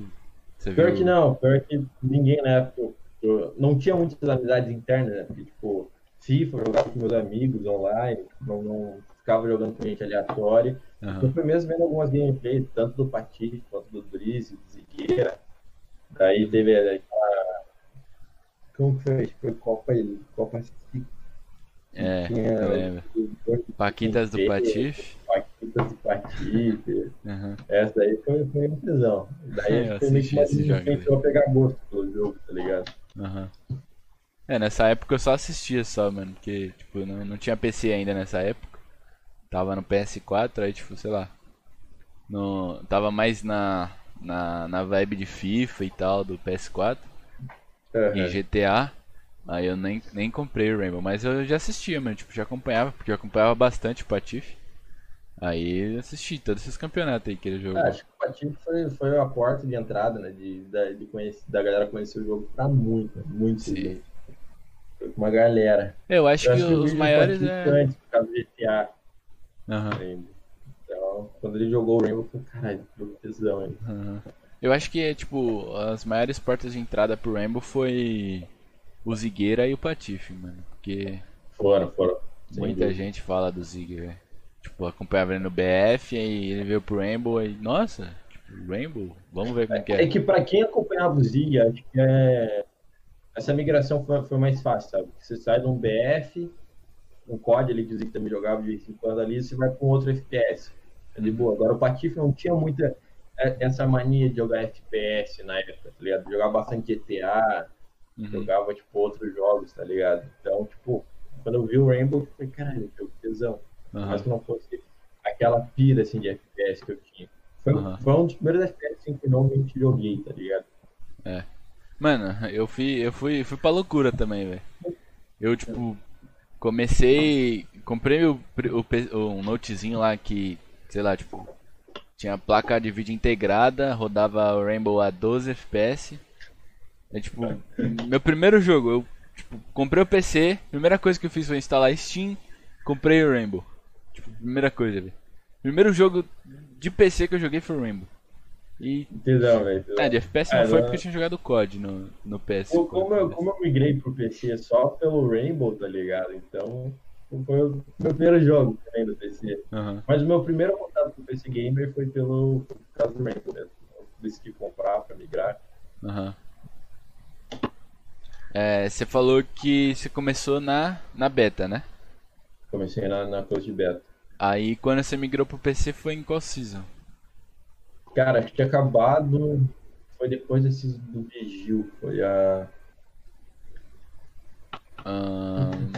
Speaker 1: Você
Speaker 2: Pior
Speaker 1: viu?
Speaker 2: que não, pior que ninguém na época. eu- não tinha muitas amizades internas, né? Porque, tipo, FIFA, eu jogava com meus amigos online, não, não ficava jogando com gente aleatória.
Speaker 1: Aham.
Speaker 2: Eu fui mesmo vendo algumas gameplays, tanto do Patife quanto do Drizzy, do Zigueira. Daí teve aquela. Como que foi? Foi Copa, Copa
Speaker 1: É,
Speaker 2: tinha
Speaker 1: eu lembro. Paquitas do Patife.
Speaker 2: Paquitas do Patife.
Speaker 1: Aham.
Speaker 2: Essa daí foi, foi uma prisão. Daí
Speaker 1: Eu
Speaker 2: acho que foi meio que começou a pegar gosto pelo jogo, tá ligado?
Speaker 1: Aham. É, nessa época eu só assistia só, mano, porque, tipo, não, não tinha PC ainda nessa época. Tava no PS4, aí, tipo, sei lá. No, tava mais na, na, na vibe de FIFA e tal, do PS4 e
Speaker 2: Aham.
Speaker 1: GTA. Aí eu nem, nem comprei o Rainbow, mas eu já assistia, mano, tipo, já acompanhava, porque eu acompanhava bastante o Patife. Aí eu assisti todos esses campeonatos aí que ele jogou.
Speaker 2: Ah, acho que o Patife foi, foi a porta de entrada, né? De, da, de conhecer, da galera conhecer o jogo pra muito, muito.
Speaker 1: Sim.
Speaker 2: gente. Foi com uma galera.
Speaker 1: Eu acho
Speaker 2: Eu
Speaker 1: que
Speaker 2: o
Speaker 1: os maiores é.
Speaker 2: antes, por causa do GTA Ainda. Então, quando ele jogou o Rainbow, eu falei, caralho, que tesão, hein?
Speaker 1: Aham. Eu acho que, tipo, as maiores portas de entrada pro Rainbow foi o Zigueira e o Patife, mano. Porque
Speaker 2: Foram, foram. Sem
Speaker 1: muita
Speaker 2: dúvida.
Speaker 1: gente fala do Zigueira. velho. Tipo, acompanhava ele no BF, aí ele veio pro Rainbow, aí, nossa, tipo, Rainbow? Vamos ver como que
Speaker 2: É
Speaker 1: é.
Speaker 2: que pra quem acompanhava o Zig, acho que é... essa migração foi, foi mais fácil, sabe? Você sai de um BF, um COD ali que o Zig também jogava de vez em quando ali, você vai com outro FPS. É de boa. Agora o Patife não tinha muita é, essa mania de jogar FPS na época, tá ligado? Jogava bastante GTA,
Speaker 1: Uhum.
Speaker 2: jogava, tipo, outros jogos, tá ligado? Então, tipo, quando eu vi o Rainbow, eu falei, caralho, que tesão.
Speaker 1: Aham.
Speaker 2: Mas que não fosse aquela pira, assim, de FPS que eu tinha. Foi,
Speaker 1: Aham.
Speaker 2: foi um dos primeiros FPS assim, que eu realmente joguei, tá ligado?
Speaker 1: Mano, eu fui, eu fui, fui pra loucura também, velho. Eu, tipo, comecei. Comprei o, o, um notezinho lá que, sei lá, tipo, tinha placa de vídeo integrada, rodava o Rainbow a 12 FPS. É tipo, meu primeiro jogo, eu tipo, comprei o PC, primeira coisa que eu fiz foi instalar Steam, comprei o Rainbow. Tipo, primeira coisa, velho. Primeiro jogo de PC que eu joguei foi o Rainbow. E
Speaker 2: Tesão, velho. tesão.
Speaker 1: é, de FPS
Speaker 2: Ah,
Speaker 1: não foi
Speaker 2: não-
Speaker 1: porque eu tinha jogado COD no, no PS.
Speaker 2: Como, como eu, como eu migrei pro PC só pelo Rainbow, tá ligado? Então, foi o meu primeiro jogo também do PC.
Speaker 1: Aham.
Speaker 2: Mas o meu primeiro contato com o PC Gamer foi pelo por causa do Rainbow mesmo. Eu decidi comprar pra migrar.
Speaker 1: Aham. É, você falou que você começou na, na beta, né?
Speaker 2: Comecei na, na coisa de beta.
Speaker 1: Aí quando você migrou pro PC foi em qual season?
Speaker 2: Cara, acho que tinha acabado. Foi depois desses do Vigil. Foi a.
Speaker 1: Ahn,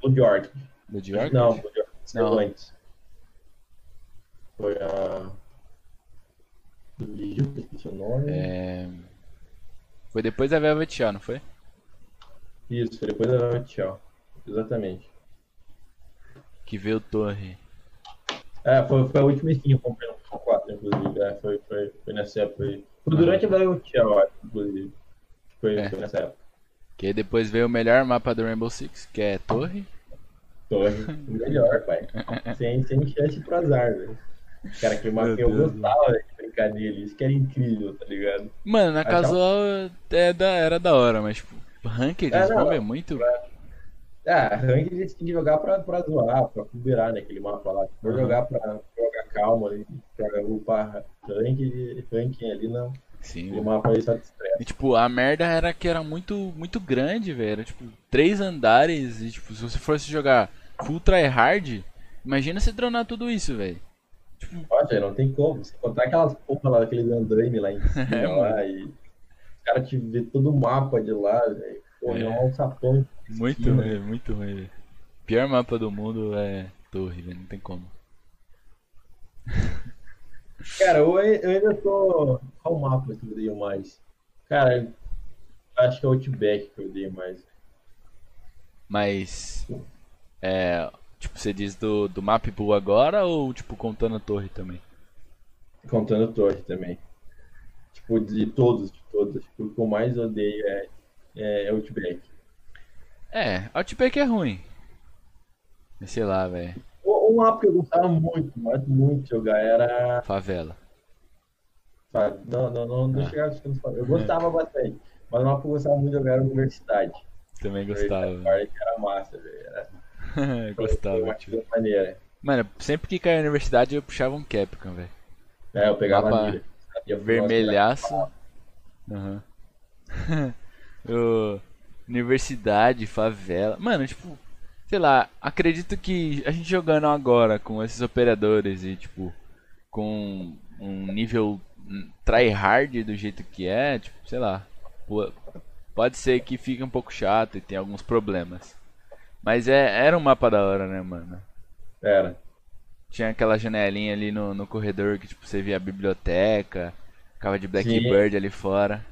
Speaker 2: Blood Orchid.
Speaker 1: do Dior?
Speaker 2: Não, Blood Orchid saiu
Speaker 1: Não.
Speaker 2: antes. Foi a. Do Vigil, esqueci o nome.
Speaker 1: É, Foi depois da Velvet Shaw, não foi?
Speaker 2: Isso, foi depois da Tchau. Exatamente.
Speaker 1: Que veio Torre.
Speaker 2: É, foi, foi a última skin que eu comprei no PlayStation 4, inclusive. É, foi, foi, foi nessa época. Foi, foi durante a Battle Tchau, acho, inclusive. Foi,
Speaker 1: É.
Speaker 2: foi nessa época.
Speaker 1: Que aí depois veio o melhor mapa do Rainbow Six, que é Torre.
Speaker 2: Torre. Melhor, pai. Sem, sem chance pro azar, velho. Cara, que uma
Speaker 1: Meu
Speaker 2: que eu gostava de brincadeira ali. Isso que era incrível, tá ligado?
Speaker 1: Mano, na casual é da, era da hora, mas tipo, Ranked,
Speaker 2: É, não,
Speaker 1: é muito.
Speaker 2: Ah, ranked a gente tem que jogar pra, pra zoar, pra cuberar, né? Aquele mapa lá. Se for
Speaker 1: Aham.
Speaker 2: jogar pra jogar calma ali, pra upar ranked, ranking ali, não.
Speaker 1: Sim,
Speaker 2: Aquele mapa estresse.
Speaker 1: E, tipo, a merda era que era muito, muito grande, velho. Era, tipo, três andares e, tipo, se você fosse jogar full tryhard, imagina você dronar tudo isso, velho.
Speaker 2: Nossa, não tem como. Você contar aquelas porra lá, aqueles andaime lá em cima
Speaker 1: É,
Speaker 2: lá e os caras te ver todo o mapa de lá, velho. Pô,
Speaker 1: É.
Speaker 2: é um sapão.
Speaker 1: Muito ruim, muito ruim, velho. Pior mapa do mundo é torre, velho. Não tem como.
Speaker 2: Cara, eu, eu ainda tô. Qual mapa que eu odeio mais? Cara, acho que é o Outback que eu odeio mais.
Speaker 1: Mas. É. Tipo, você diz do, do map pool agora ou, tipo, contando a torre também?
Speaker 2: Contando torre também. Tipo, de todos, de todos. Que o que eu mais odeio é, é Outback.
Speaker 1: É, Outback é ruim. Sei lá, velho.
Speaker 2: Um mapa que eu gostava muito, mas muito de jogar era.
Speaker 1: Favela.
Speaker 2: sabe, Não, não, não, não
Speaker 1: Ah.
Speaker 2: chegava falando. Eu gostava bastante. Mas o mapa que eu gostava muito de jogar era a Universidade.
Speaker 1: Também gostava.
Speaker 2: Era massa, velho. Era...
Speaker 1: gostava, tio.
Speaker 2: Maneira.
Speaker 1: Mano, sempre que caía na universidade eu puxava um Capcom, velho.
Speaker 2: É, eu pegava
Speaker 1: Mapa
Speaker 2: a mira.
Speaker 1: Vermelhaço. Aham. O- Universidade, favela. Mano, tipo, sei lá, acredito que a gente jogando agora com esses operadores e, tipo, com um nível tryhard do jeito que é, tipo, sei lá. po- Pode ser que fique um pouco chato e tenha alguns problemas. Mas é, era um mapa da hora, né, mano?
Speaker 2: Era.
Speaker 1: Tinha aquela janelinha ali no, no corredor que, tipo, você via a biblioteca, ficava de
Speaker 2: Sim.
Speaker 1: Blackbird ali fora.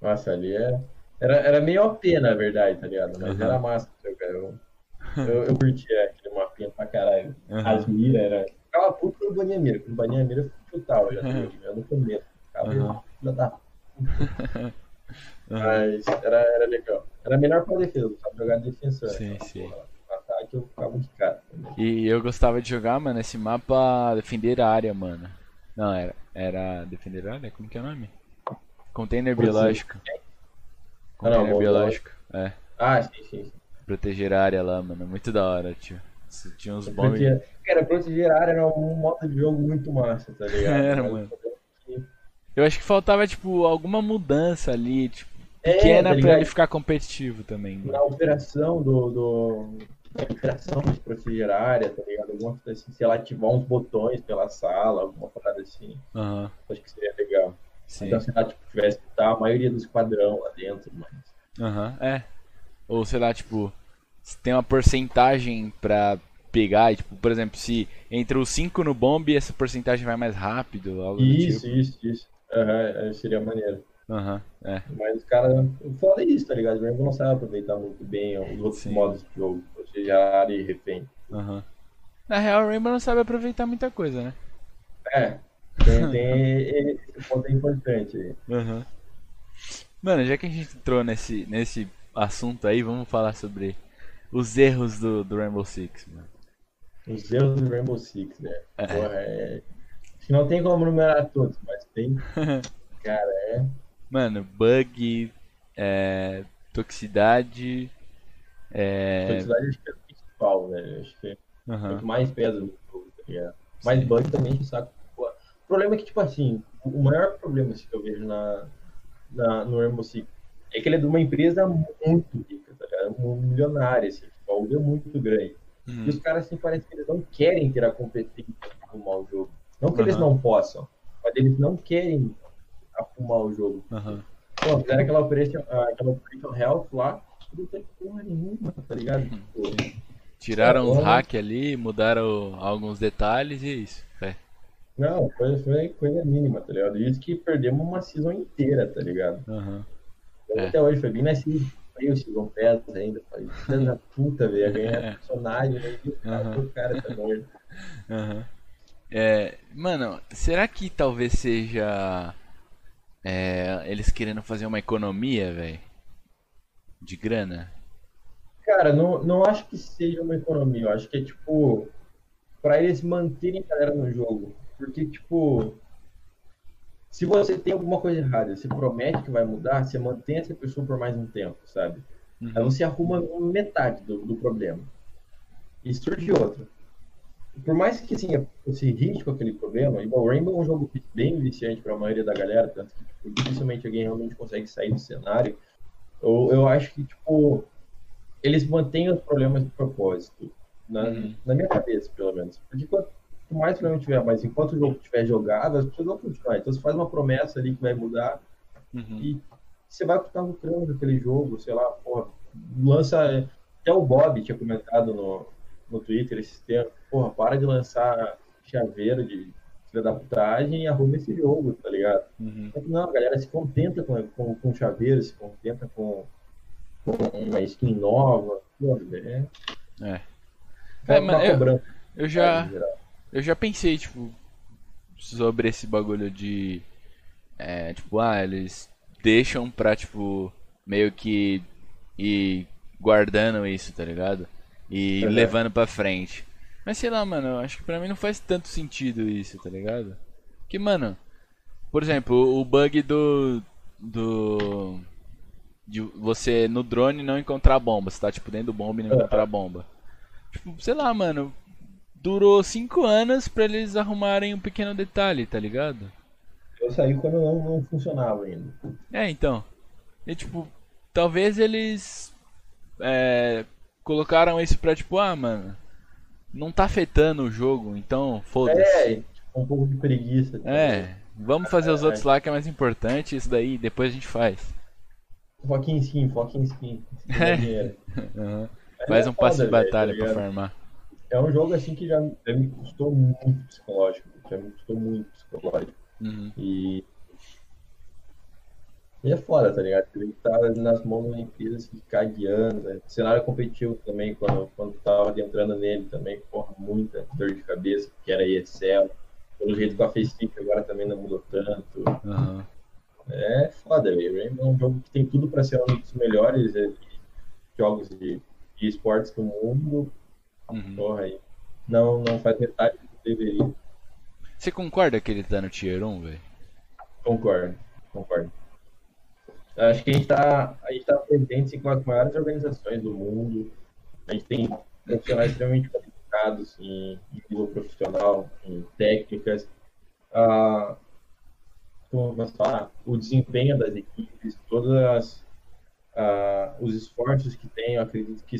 Speaker 2: Nossa, ali é... era, era meio OP, na verdade, tá ligado? Mas
Speaker 1: Aham.
Speaker 2: era massa jogar. Eu, eu, curtia aquele mapinha pra caralho.
Speaker 1: Aham.
Speaker 2: As miras, era. Ficava puto no Baninha Mira. Com Baninha Mira eu chutava já,
Speaker 1: Aham.
Speaker 2: eu no começo. Ficava
Speaker 1: Aham.
Speaker 2: filha da. Mas era, era legal. Era melhor pra defesa, sabe jogar defensor.
Speaker 1: Sim,
Speaker 2: né?
Speaker 1: sim.
Speaker 2: Porra, ataque eu ficava de cara também.
Speaker 1: E eu gostava de jogar, mano, esse mapa defender a área, mano. Não, era. Era defender a área? Como que é o nome? Container biológico.
Speaker 2: Ah, não,
Speaker 1: Container biológico. É.
Speaker 2: Ah, sim, sim. sim.
Speaker 1: Proteger a área lá, mano. Muito da hora, tio. Isso Tinha uns bombs.
Speaker 2: Proteger, cara, proteger a área era um modo de jogo muito massa, tá ligado?
Speaker 1: Era,
Speaker 2: Mas
Speaker 1: mano.
Speaker 2: é
Speaker 1: Eu acho que faltava, tipo, alguma mudança ali, tipo,
Speaker 2: É,
Speaker 1: pequena
Speaker 2: tá
Speaker 1: pra ele ficar competitivo também,
Speaker 2: na
Speaker 1: mano.
Speaker 2: operação do, do na operação de proteger a área, tá ligado? Alguma coisa assim, sei lá, ativar uns botões pela sala, alguma parada assim,
Speaker 1: Aham,
Speaker 2: acho que seria legal.
Speaker 1: sim.
Speaker 2: Então, sei lá, tipo, tivesse que estar a maioria do esquadrão lá dentro, mas.
Speaker 1: Aham, é. Ou sei lá, tipo, se tem uma porcentagem pra pegar, e, tipo, por exemplo, se entra os 5 no bomb, essa porcentagem vai mais rápido,
Speaker 2: Isso,
Speaker 1: tipo.
Speaker 2: isso, isso. Aham, seria maneiro.
Speaker 1: Aham, é.
Speaker 2: Mas os caras. O foda é isso, tá ligado? O Rainbow não sabe aproveitar muito bem os outros
Speaker 1: Sim.
Speaker 2: modos de jogo, proteger a área e refém.
Speaker 1: Aham. Na real, o Rainbow não sabe aproveitar muita coisa, né?
Speaker 2: É, tem, tem esse ponto é importante aí.
Speaker 1: Aham. Mano, já que a gente entrou nesse, nesse assunto aí, vamos falar sobre os erros do, do Rainbow Six, mano.
Speaker 2: Os erros do Rainbow Six, né?
Speaker 1: É.
Speaker 2: Porra, é. Acho que não tem como numerar todos, mas tem. Cara, é.
Speaker 1: Mano, bug, é, toxicidade, é...
Speaker 2: Toxicidade acho que é o principal, né? Acho que é o que mais pesa no jogo, tá ligado? Mas bug também saco. O problema é que, tipo assim, o maior problema assim, que eu vejo na, na, no Rainbow Six é que ele é de uma empresa muito rica, tá ligado? Um milionária, assim, tipo, algo é muito grande. E
Speaker 1: Uhum.
Speaker 2: os caras, assim, parece que eles não querem ter a competência de arrumar o jogo. Não que eles
Speaker 1: Aham.
Speaker 2: não possam, mas eles não querem arrumar o jogo.
Speaker 1: aham.
Speaker 2: Pô, fizeram aquela Operation, aquela Operation Health lá, não tem porra nenhuma, tá ligado? Tipo,
Speaker 1: Tiraram os
Speaker 2: Tá bom.
Speaker 1: hack ali, mudaram alguns detalhes e é isso. É.
Speaker 2: não, foi, foi coisa mínima, tá ligado? Isso que perdemos uma season inteira, tá ligado?
Speaker 1: Aham.
Speaker 2: Eu
Speaker 1: É.
Speaker 2: Até hoje foi bem na season, aí o season pass ainda, falei, da puta, velho, ganhar personagem, né? O cara, tá doido.
Speaker 1: Aham. É, mano, será que talvez seja é, eles querendo fazer uma economia, velho? De grana?
Speaker 2: Cara, não, não acho que seja uma economia, eu acho que é tipo pra eles manterem a galera no jogo. Porque, tipo, se você tem alguma coisa errada, você promete que vai mudar, você mantém essa pessoa por mais um tempo, sabe? Aí
Speaker 1: Uhum.
Speaker 2: você arruma metade do, do problema. E surge outro. Por mais que assim, você irrite com aquele problema, igual o Rainbow é um jogo bem viciante para a maioria da galera, tanto que tipo, dificilmente alguém realmente consegue sair do cenário. Eu, eu acho que, tipo, eles mantêm os problemas de propósito. Na,
Speaker 1: Uhum.
Speaker 2: na minha cabeça, pelo menos. Porque quanto mais problema tiver, mas enquanto o jogo estiver jogado, as pessoas vão continuar. Então você faz uma promessa ali que vai mudar,
Speaker 1: Uhum.
Speaker 2: e você vai estar lucrando daquele jogo, sei lá, porra, lança. Até o Bob tinha comentado no, no Twitter esses tempos, porra, para de lançar chaveiro de filha da putagem e arruma esse jogo, tá ligado?
Speaker 1: Uhum.
Speaker 2: Não, a galera se contenta com, com, com chaveiro, se contenta com, com uma skin nova, porra, é.
Speaker 1: É.
Speaker 2: É,
Speaker 1: É, mano, eu- Eu já,
Speaker 2: geral.
Speaker 1: Eu já pensei, tipo, sobre esse bagulho de. É, tipo, ah, eles deixam pra, tipo, meio que ir guardando isso, tá ligado? E
Speaker 2: Uhum.
Speaker 1: levando pra frente. Mas sei lá, mano, acho que pra mim não faz tanto sentido isso, tá ligado? Que, mano, por exemplo, o bug do. do. de você no drone não encontrar bomba. Você tá tipo dentro do bomba e não encontrar bomba. Tipo, sei lá, mano. Durou 5 anos pra eles arrumarem um pequeno detalhe, tá ligado?
Speaker 2: Eu saí quando não, não funcionava ainda.
Speaker 1: É, então. E tipo, talvez eles é, colocaram isso pra tipo, ah, mano, não tá afetando o jogo, então foda-se.
Speaker 2: É, tipo, um pouco de preguiça.
Speaker 1: É, vamos fazer os outros lá que é mais importante, isso daí depois a gente faz.
Speaker 2: Foca em skin, foca em skin.
Speaker 1: É. Uhum. Faz
Speaker 2: é
Speaker 1: um passe de batalha
Speaker 2: tá
Speaker 1: pra farmar.
Speaker 2: É um jogo assim que já, já me custou muito psicológico. Já me custou muito psicológico.
Speaker 1: Uhum.
Speaker 2: E. E é foda, tá ligado? Ele tá nas mãos de uma empresa que ficar guiando. Né? Cenário competitivo também, quando, quando tava entrando nele também, porra, muita dor de cabeça, que era Excel. Pelo jeito com a Facestick agora também não mudou tanto.
Speaker 1: Uhum.
Speaker 2: É foda, velho. É um jogo que tem tudo pra ser um dos melhores é, jogos de, de esportes do mundo.
Speaker 1: Uhum.
Speaker 2: Porra, aí. Não, não faz metade do que deveria.
Speaker 1: Você concorda que ele tá no Tier 1, velho?
Speaker 2: Concordo, concordo. Acho que a gente tá, a gente tá presente com as maiores organizações do mundo. A gente tem profissionais extremamente qualificados em, em nível profissional, em técnicas. Ah, como posso falar? O desempenho das equipes, todas as, ah, os esforços que tem, eu acredito que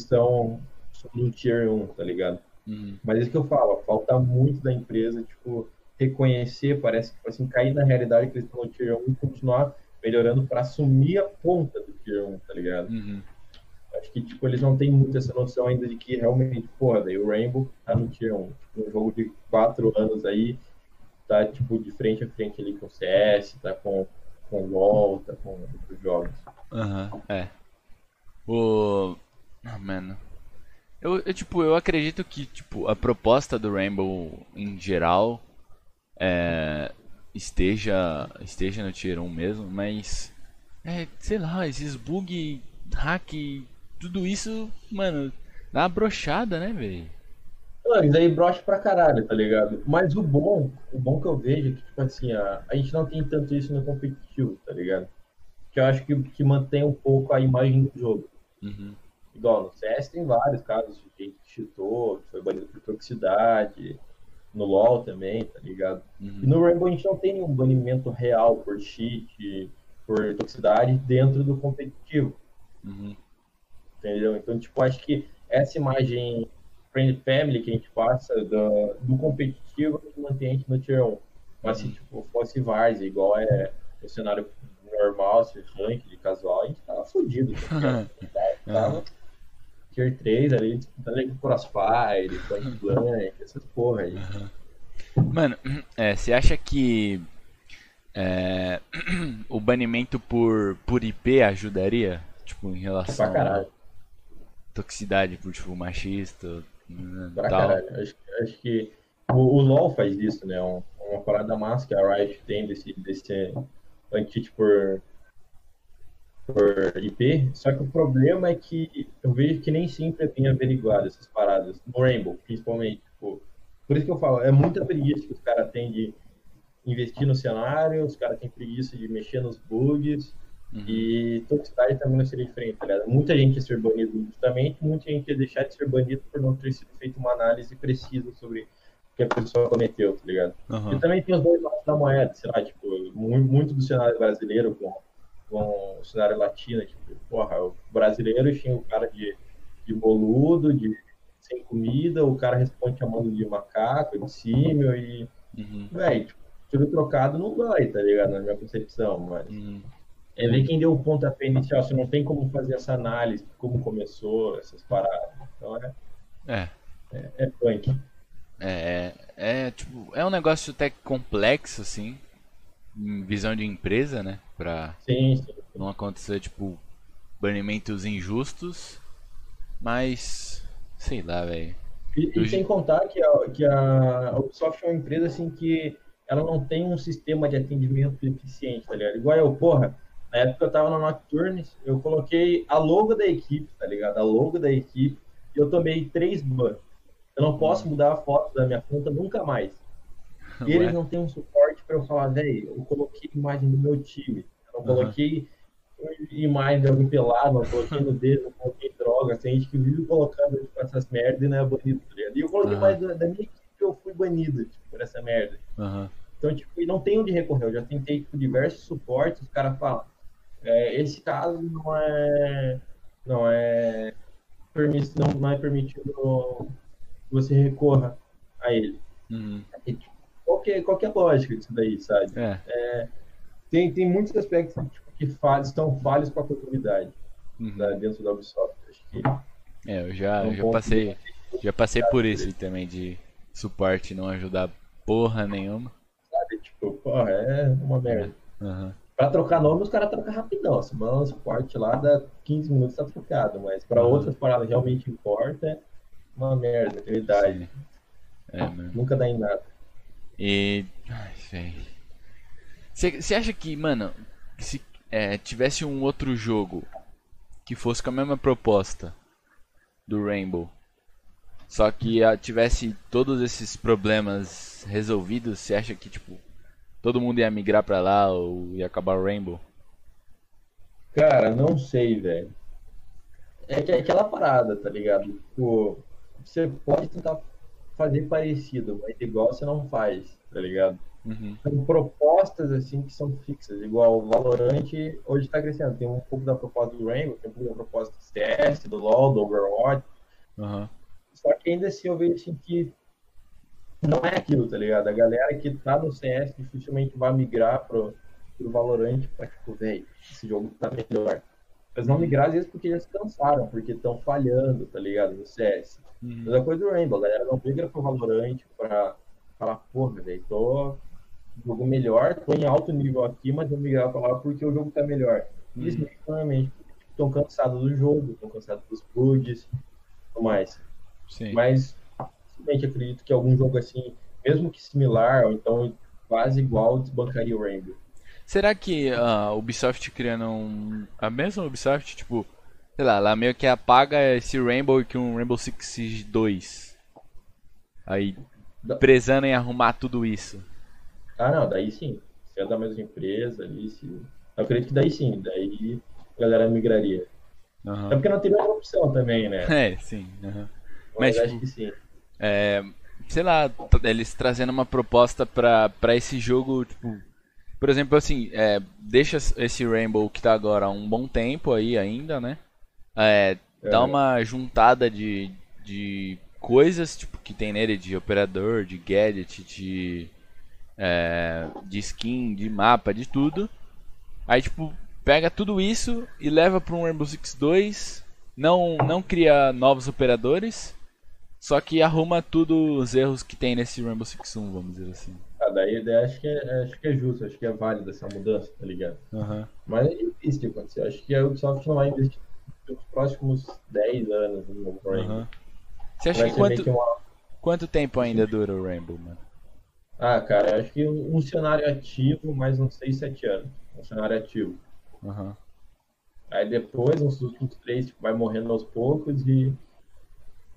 Speaker 2: estão no Tier 1, tá ligado?
Speaker 1: Uhum.
Speaker 2: Mas é isso que eu falo, falta muito da empresa, tipo, reconhecer, parece que tipo assim, cair na realidade que eles estão no Tier 1 e continuar melhorando para assumir a ponta do Tier 1, tá ligado?
Speaker 1: Uhum.
Speaker 2: Acho que, tipo, eles não têm muito essa noção ainda de que realmente, porra, daí o Rainbow tá no Tier 1. Tipo, um jogo de quatro anos aí, tá, tipo, de frente a frente ali com o CS, tá com, com o LoL, tá com outros jogos.
Speaker 1: Aham, é. O. Ah, mano. Eu, eu, tipo, eu acredito que, tipo, a proposta do Rainbow em geral é, esteja, esteja no Tier 1 mesmo, mas. É, sei lá, esses bug, hack, tudo isso, mano, dá uma brochada, né, velho?
Speaker 2: Não, isso aí brocha pra caralho, tá ligado? Mas o bom, o bom que eu vejo é que, tipo assim, a, a gente não tem tanto isso no competitivo, tá ligado? Que eu acho que, que mantém um pouco a imagem do jogo.
Speaker 1: Uhum.
Speaker 2: Igual no CS tem vários casos de gente que chutou, que foi banido por toxicidade. No LoL também, tá ligado? E
Speaker 1: Uhum.
Speaker 2: no Rainbow a gente não tem nenhum banimento real por cheat, por toxicidade dentro do competitivo,
Speaker 1: Uhum.
Speaker 2: entendeu? Então, tipo, acho que essa imagem friend family que a gente passa do, do competitivo é que mantém a gente no tier 1. Mas se tipo, fosse Várzea, igual é o cenário normal, se rank de casual, a gente tava fodido. tá? Tava tier 3 ali, disputando com Crossfire, Point Blank, essas porra aí.
Speaker 1: Mano, é, você acha que é, o banimento por, por IP ajudaria? Tipo, em relação
Speaker 2: Pra caralho.
Speaker 1: à toxicidade por, tipo, machista né,
Speaker 2: Pra
Speaker 1: tal?
Speaker 2: caralho. Acho, acho que o, o LoL faz isso, né? Um, uma parada massa que a Riot tem desse, desse anti por, por IP. Só que o problema é que eu vejo que nem sempre é bem averiguado essas paradas. No Rainbow, principalmente. Tipo, por isso que eu falo, é muita preguiça que os caras têm de investir no cenário, os caras têm preguiça de mexer nos bugs.
Speaker 1: Uhum.
Speaker 2: E toxicidade também não seria diferente, tá ligado? Muita gente ia ser banido injustamente, muita gente ia deixar de ser banido por não ter sido feita uma análise precisa sobre o que a pessoa cometeu, tá ligado?
Speaker 1: Aham.
Speaker 2: E também tem os dois lados da moeda, sei lá, tipo, mu- muito do cenário brasileiro com, com o cenário latino, tipo, porra, o brasileiro tinha o cara de, de boludo, de sem comida, o cara responde chamando de macaco, de símio e,
Speaker 1: Uhum.
Speaker 2: velho, tipo, tiro trocado não dói, tá ligado? Na minha concepção, mas
Speaker 1: Uhum.
Speaker 2: é ver quem deu o pontapé inicial. Você não tem como fazer essa análise, como começou, essas paradas. Então é,
Speaker 1: É,
Speaker 2: é, é punk.
Speaker 1: é, é, tipo, é um negócio até complexo, assim, em visão de empresa, né? Pra
Speaker 2: Sim, sim.
Speaker 1: não acontecer, tipo, banimentos injustos, mas, sei lá, velho.
Speaker 2: E, e sem contar que a, que a Ubisoft é uma empresa assim que ela não tem um sistema de atendimento eficiente, tá ligado? Igual eu, porra, na época eu tava na Nocturnes, eu coloquei a logo da equipe, tá ligado? A logo da equipe, e eu tomei três bans. Eu não posso mudar a foto da minha conta nunca mais. E eles não têm um suporte para eu falar, velho, eu coloquei imagem do meu time. Eu não
Speaker 1: Aham.
Speaker 2: coloquei imagem de alguém pelado, uma coloquei no dedo, coloquei droga, tem gente que vive colocando tipo, essas merdas e não é banido, tá ligado? E eu coloquei
Speaker 1: Aham.
Speaker 2: mais da, da minha equipe eu fui banido, tipo, por essa merda.
Speaker 1: Aham.
Speaker 2: Então, tipo, e não tem onde recorrer. Eu já tentei tipo, diversos suportes, os caras falam, é, esse caso não é. Não é. Não, não é permitido que você recorra a ele.
Speaker 1: Uhum.
Speaker 2: Tipo, qual, que, é- qual que é a lógica disso daí, sabe?
Speaker 1: É.
Speaker 2: Tem, tem muitos aspectos tipo, que estão falhos com a comunidade
Speaker 1: Uhum.
Speaker 2: né, dentro da Ubisoft. Acho que
Speaker 1: É, eu já,
Speaker 2: é um
Speaker 1: já passei, já passei por isso também de suporte não ajudar porra nenhuma.
Speaker 2: sabe, tipo, porra, é uma merda.
Speaker 1: Aham.
Speaker 2: Pra trocar nome, os caras trocam rapidão. Se manda um suporte lá, dá 15 minutos tá trocado. Mas pra
Speaker 1: Uhum.
Speaker 2: outras paradas realmente importa, é uma merda, verdade.
Speaker 1: É, mano.
Speaker 2: Nunca dá em nada.
Speaker 1: E. Ai, velho. Você acha que, mano, se é, tivesse um outro jogo que fosse com a mesma proposta do Rainbow, só que ah, tivesse todos esses problemas resolvidos, você acha que, tipo, todo mundo ia migrar pra lá ou ia acabar o Rainbow?
Speaker 2: Cara, não sei, velho. É que é aquela parada, tá ligado? Tipo, você pode tentar fazer parecido, mas igual você não faz, tá ligado?
Speaker 1: Uhum.
Speaker 2: São propostas assim que são fixas, igual o Valorant hoje tá crescendo. Tem um pouco da proposta do Rainbow, tem um pouco da proposta do CS, do LoL, do Overwatch.
Speaker 1: Aham.
Speaker 2: Só que ainda assim eu vejo assim que não é aquilo, tá ligado? A galera que tá no CS dificilmente vai migrar pro, pro Valorant pra tipo, velho, esse jogo tá melhor. Mas não migrar às vezes porque já se cansaram, porque estão falhando, tá ligado? No CS.
Speaker 1: Uhum.
Speaker 2: Mesma coisa do Rainbow, a galera não migra pro Valorant pra falar, porra, velho, tô jogo melhor, tô em alto nível aqui, mas vou migrar pra lá porque o jogo tá melhor. Eles
Speaker 1: Uhum.
Speaker 2: migram normalmente estão cansados do jogo, estão cansados dos bugs, tudo mais.
Speaker 1: Sim.
Speaker 2: Mas simplesmente acredito que algum jogo assim, mesmo que similar, ou então quase igual, desbancaria o Rainbow.
Speaker 1: Será que a Ubisoft criando um. A mesma Ubisoft, tipo, sei lá, ela meio que apaga esse Rainbow que um Rainbow Six Siege 2. Aí, prezando em arrumar tudo isso.
Speaker 2: Ah, não, daí sim. Se é da mesma empresa ali, se... eu acredito que daí sim, daí a galera migraria. É
Speaker 1: Aham.
Speaker 2: porque não teria outra opção também, né?
Speaker 1: É, sim. aham.
Speaker 2: Mas,
Speaker 1: Mas,
Speaker 2: acho
Speaker 1: tipo,
Speaker 2: que sim.
Speaker 1: É, sei lá, eles trazendo uma proposta pra, pra esse jogo, tipo, por exemplo, assim, é, deixa esse Rainbow que tá agora há um bom tempo aí ainda, né? É, dá
Speaker 2: É.
Speaker 1: uma juntada de, de coisas, tipo, que tem nele de operador, de gadget, de, é, de skin, de mapa, de tudo. Aí, tipo, pega tudo isso e leva pra um Rainbow Six 2, não, não cria novos operadores, só que arruma tudo os erros que tem nesse Rainbow Six 1, vamos dizer assim.
Speaker 2: Ah, daí, acho, que é, acho que é justo, acho que é válido essa mudança, tá ligado?
Speaker 1: Aham.
Speaker 2: Mas é difícil de acontecer. Acho que a Ubisoft não vai investir nos próximos 10 anos no Rainbow.
Speaker 1: Aham. Você acha
Speaker 2: Vai
Speaker 1: que quanto,
Speaker 2: uma...
Speaker 1: quanto tempo ainda dura o Rainbow, mano?
Speaker 2: Ah, cara, acho que um, cenário ativo, mais uns 6, 7 anos. Um cenário ativo.
Speaker 1: Aham.
Speaker 2: Aí depois, uns últimos três, tipo, vai morrendo aos poucos e,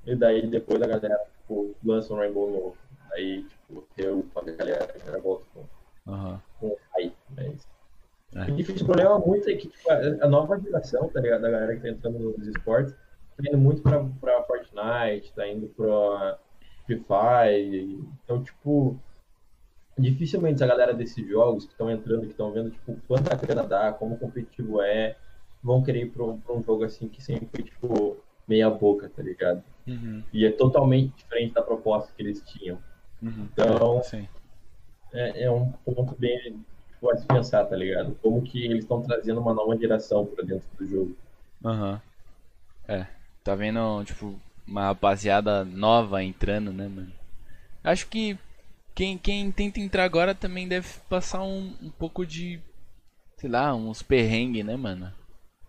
Speaker 2: e daí depois a galera tipo, lança um Rainbow novo. Aí, tipo, eu a galera, a galera volta com,
Speaker 1: Aham.
Speaker 2: com hype, mas...
Speaker 1: É.
Speaker 2: O difícil problema muito é que tipo, a nova geração, tá ligado? Da galera que tá entrando nos esportes, tá indo muito pra, pra Fortnite, tá indo pra Free Fire. Então, tipo, dificilmente a galera desses jogos que estão entrando, que estão vendo, tipo, quanta grana dá, como competitivo é, vão querer ir pra um, pra um jogo assim que sempre foi, tipo, meia boca, tá ligado?
Speaker 1: Uhum.
Speaker 2: E é totalmente diferente da proposta que eles tinham.
Speaker 1: Uhum.
Speaker 2: Então,
Speaker 1: Sim.
Speaker 2: é, é um ponto bem a se pensar, tá ligado? Como que eles estão trazendo uma nova geração pra dentro do jogo.
Speaker 1: Aham. É. Tá vendo, tipo, uma rapaziada nova entrando, né, mano? Acho que quem, quem tenta entrar agora também deve passar um, um pouco de. Sei lá, uns perrengues, né, mano?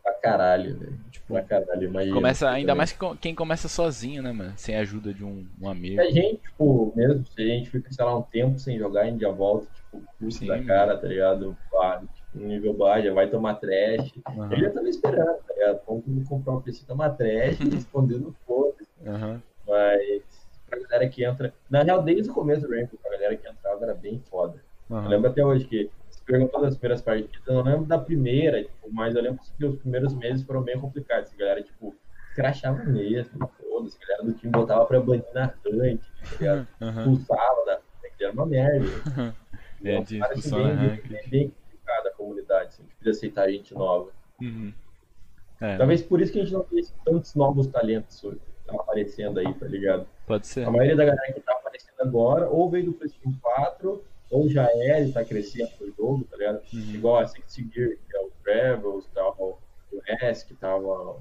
Speaker 2: Pra caralho, velho. Tipo, pra caralho, imagina.
Speaker 1: Começa, ainda
Speaker 2: também.
Speaker 1: mais que quem começa sozinho, né, mano? Sem a ajuda de um, um amigo.
Speaker 2: A gente, tipo, mesmo se a gente fica, sei lá, um tempo sem jogar, a gente já volta, tipo, curso
Speaker 1: Sim,
Speaker 2: da
Speaker 1: mano.
Speaker 2: cara, tá ligado? Pá, tipo, nível baixo, já vai tomar trash.
Speaker 1: Aham.
Speaker 2: Eu já tava esperando, tá ligado? Vamos comprar um PC tomar trash respondendo foda
Speaker 1: Aham.
Speaker 2: Mas pra galera que entra. Na real, desde o começo do Rainbow, pra galera que entrava era bem foda. Eu lembro até hoje que perguntou das primeiras partidas, eu não lembro da primeira, tipo, mas eu lembro que os primeiros meses foram bem complicados. A galera, tipo, crachava mesmo, todos. A galera do time botava pra banir na rank, tá uhum. Pulsava da era uma merda.
Speaker 1: é,
Speaker 2: uma
Speaker 1: de
Speaker 2: assim, bem, bem, bem complicada a comunidade, assim, a gente podia aceitar gente nova.
Speaker 1: Uhum. É,
Speaker 2: Talvez por isso que a gente não tenha tantos novos talentos aparecendo aí, tá ligado?
Speaker 1: Pode ser.
Speaker 2: A maioria da galera que tá aparecendo agora, ou veio do PlayStation 4, ou já é e tá crescendo no jogo, tá ligado? Uhum. Igual a Six Gear, que é o Travels, tava o S, que tava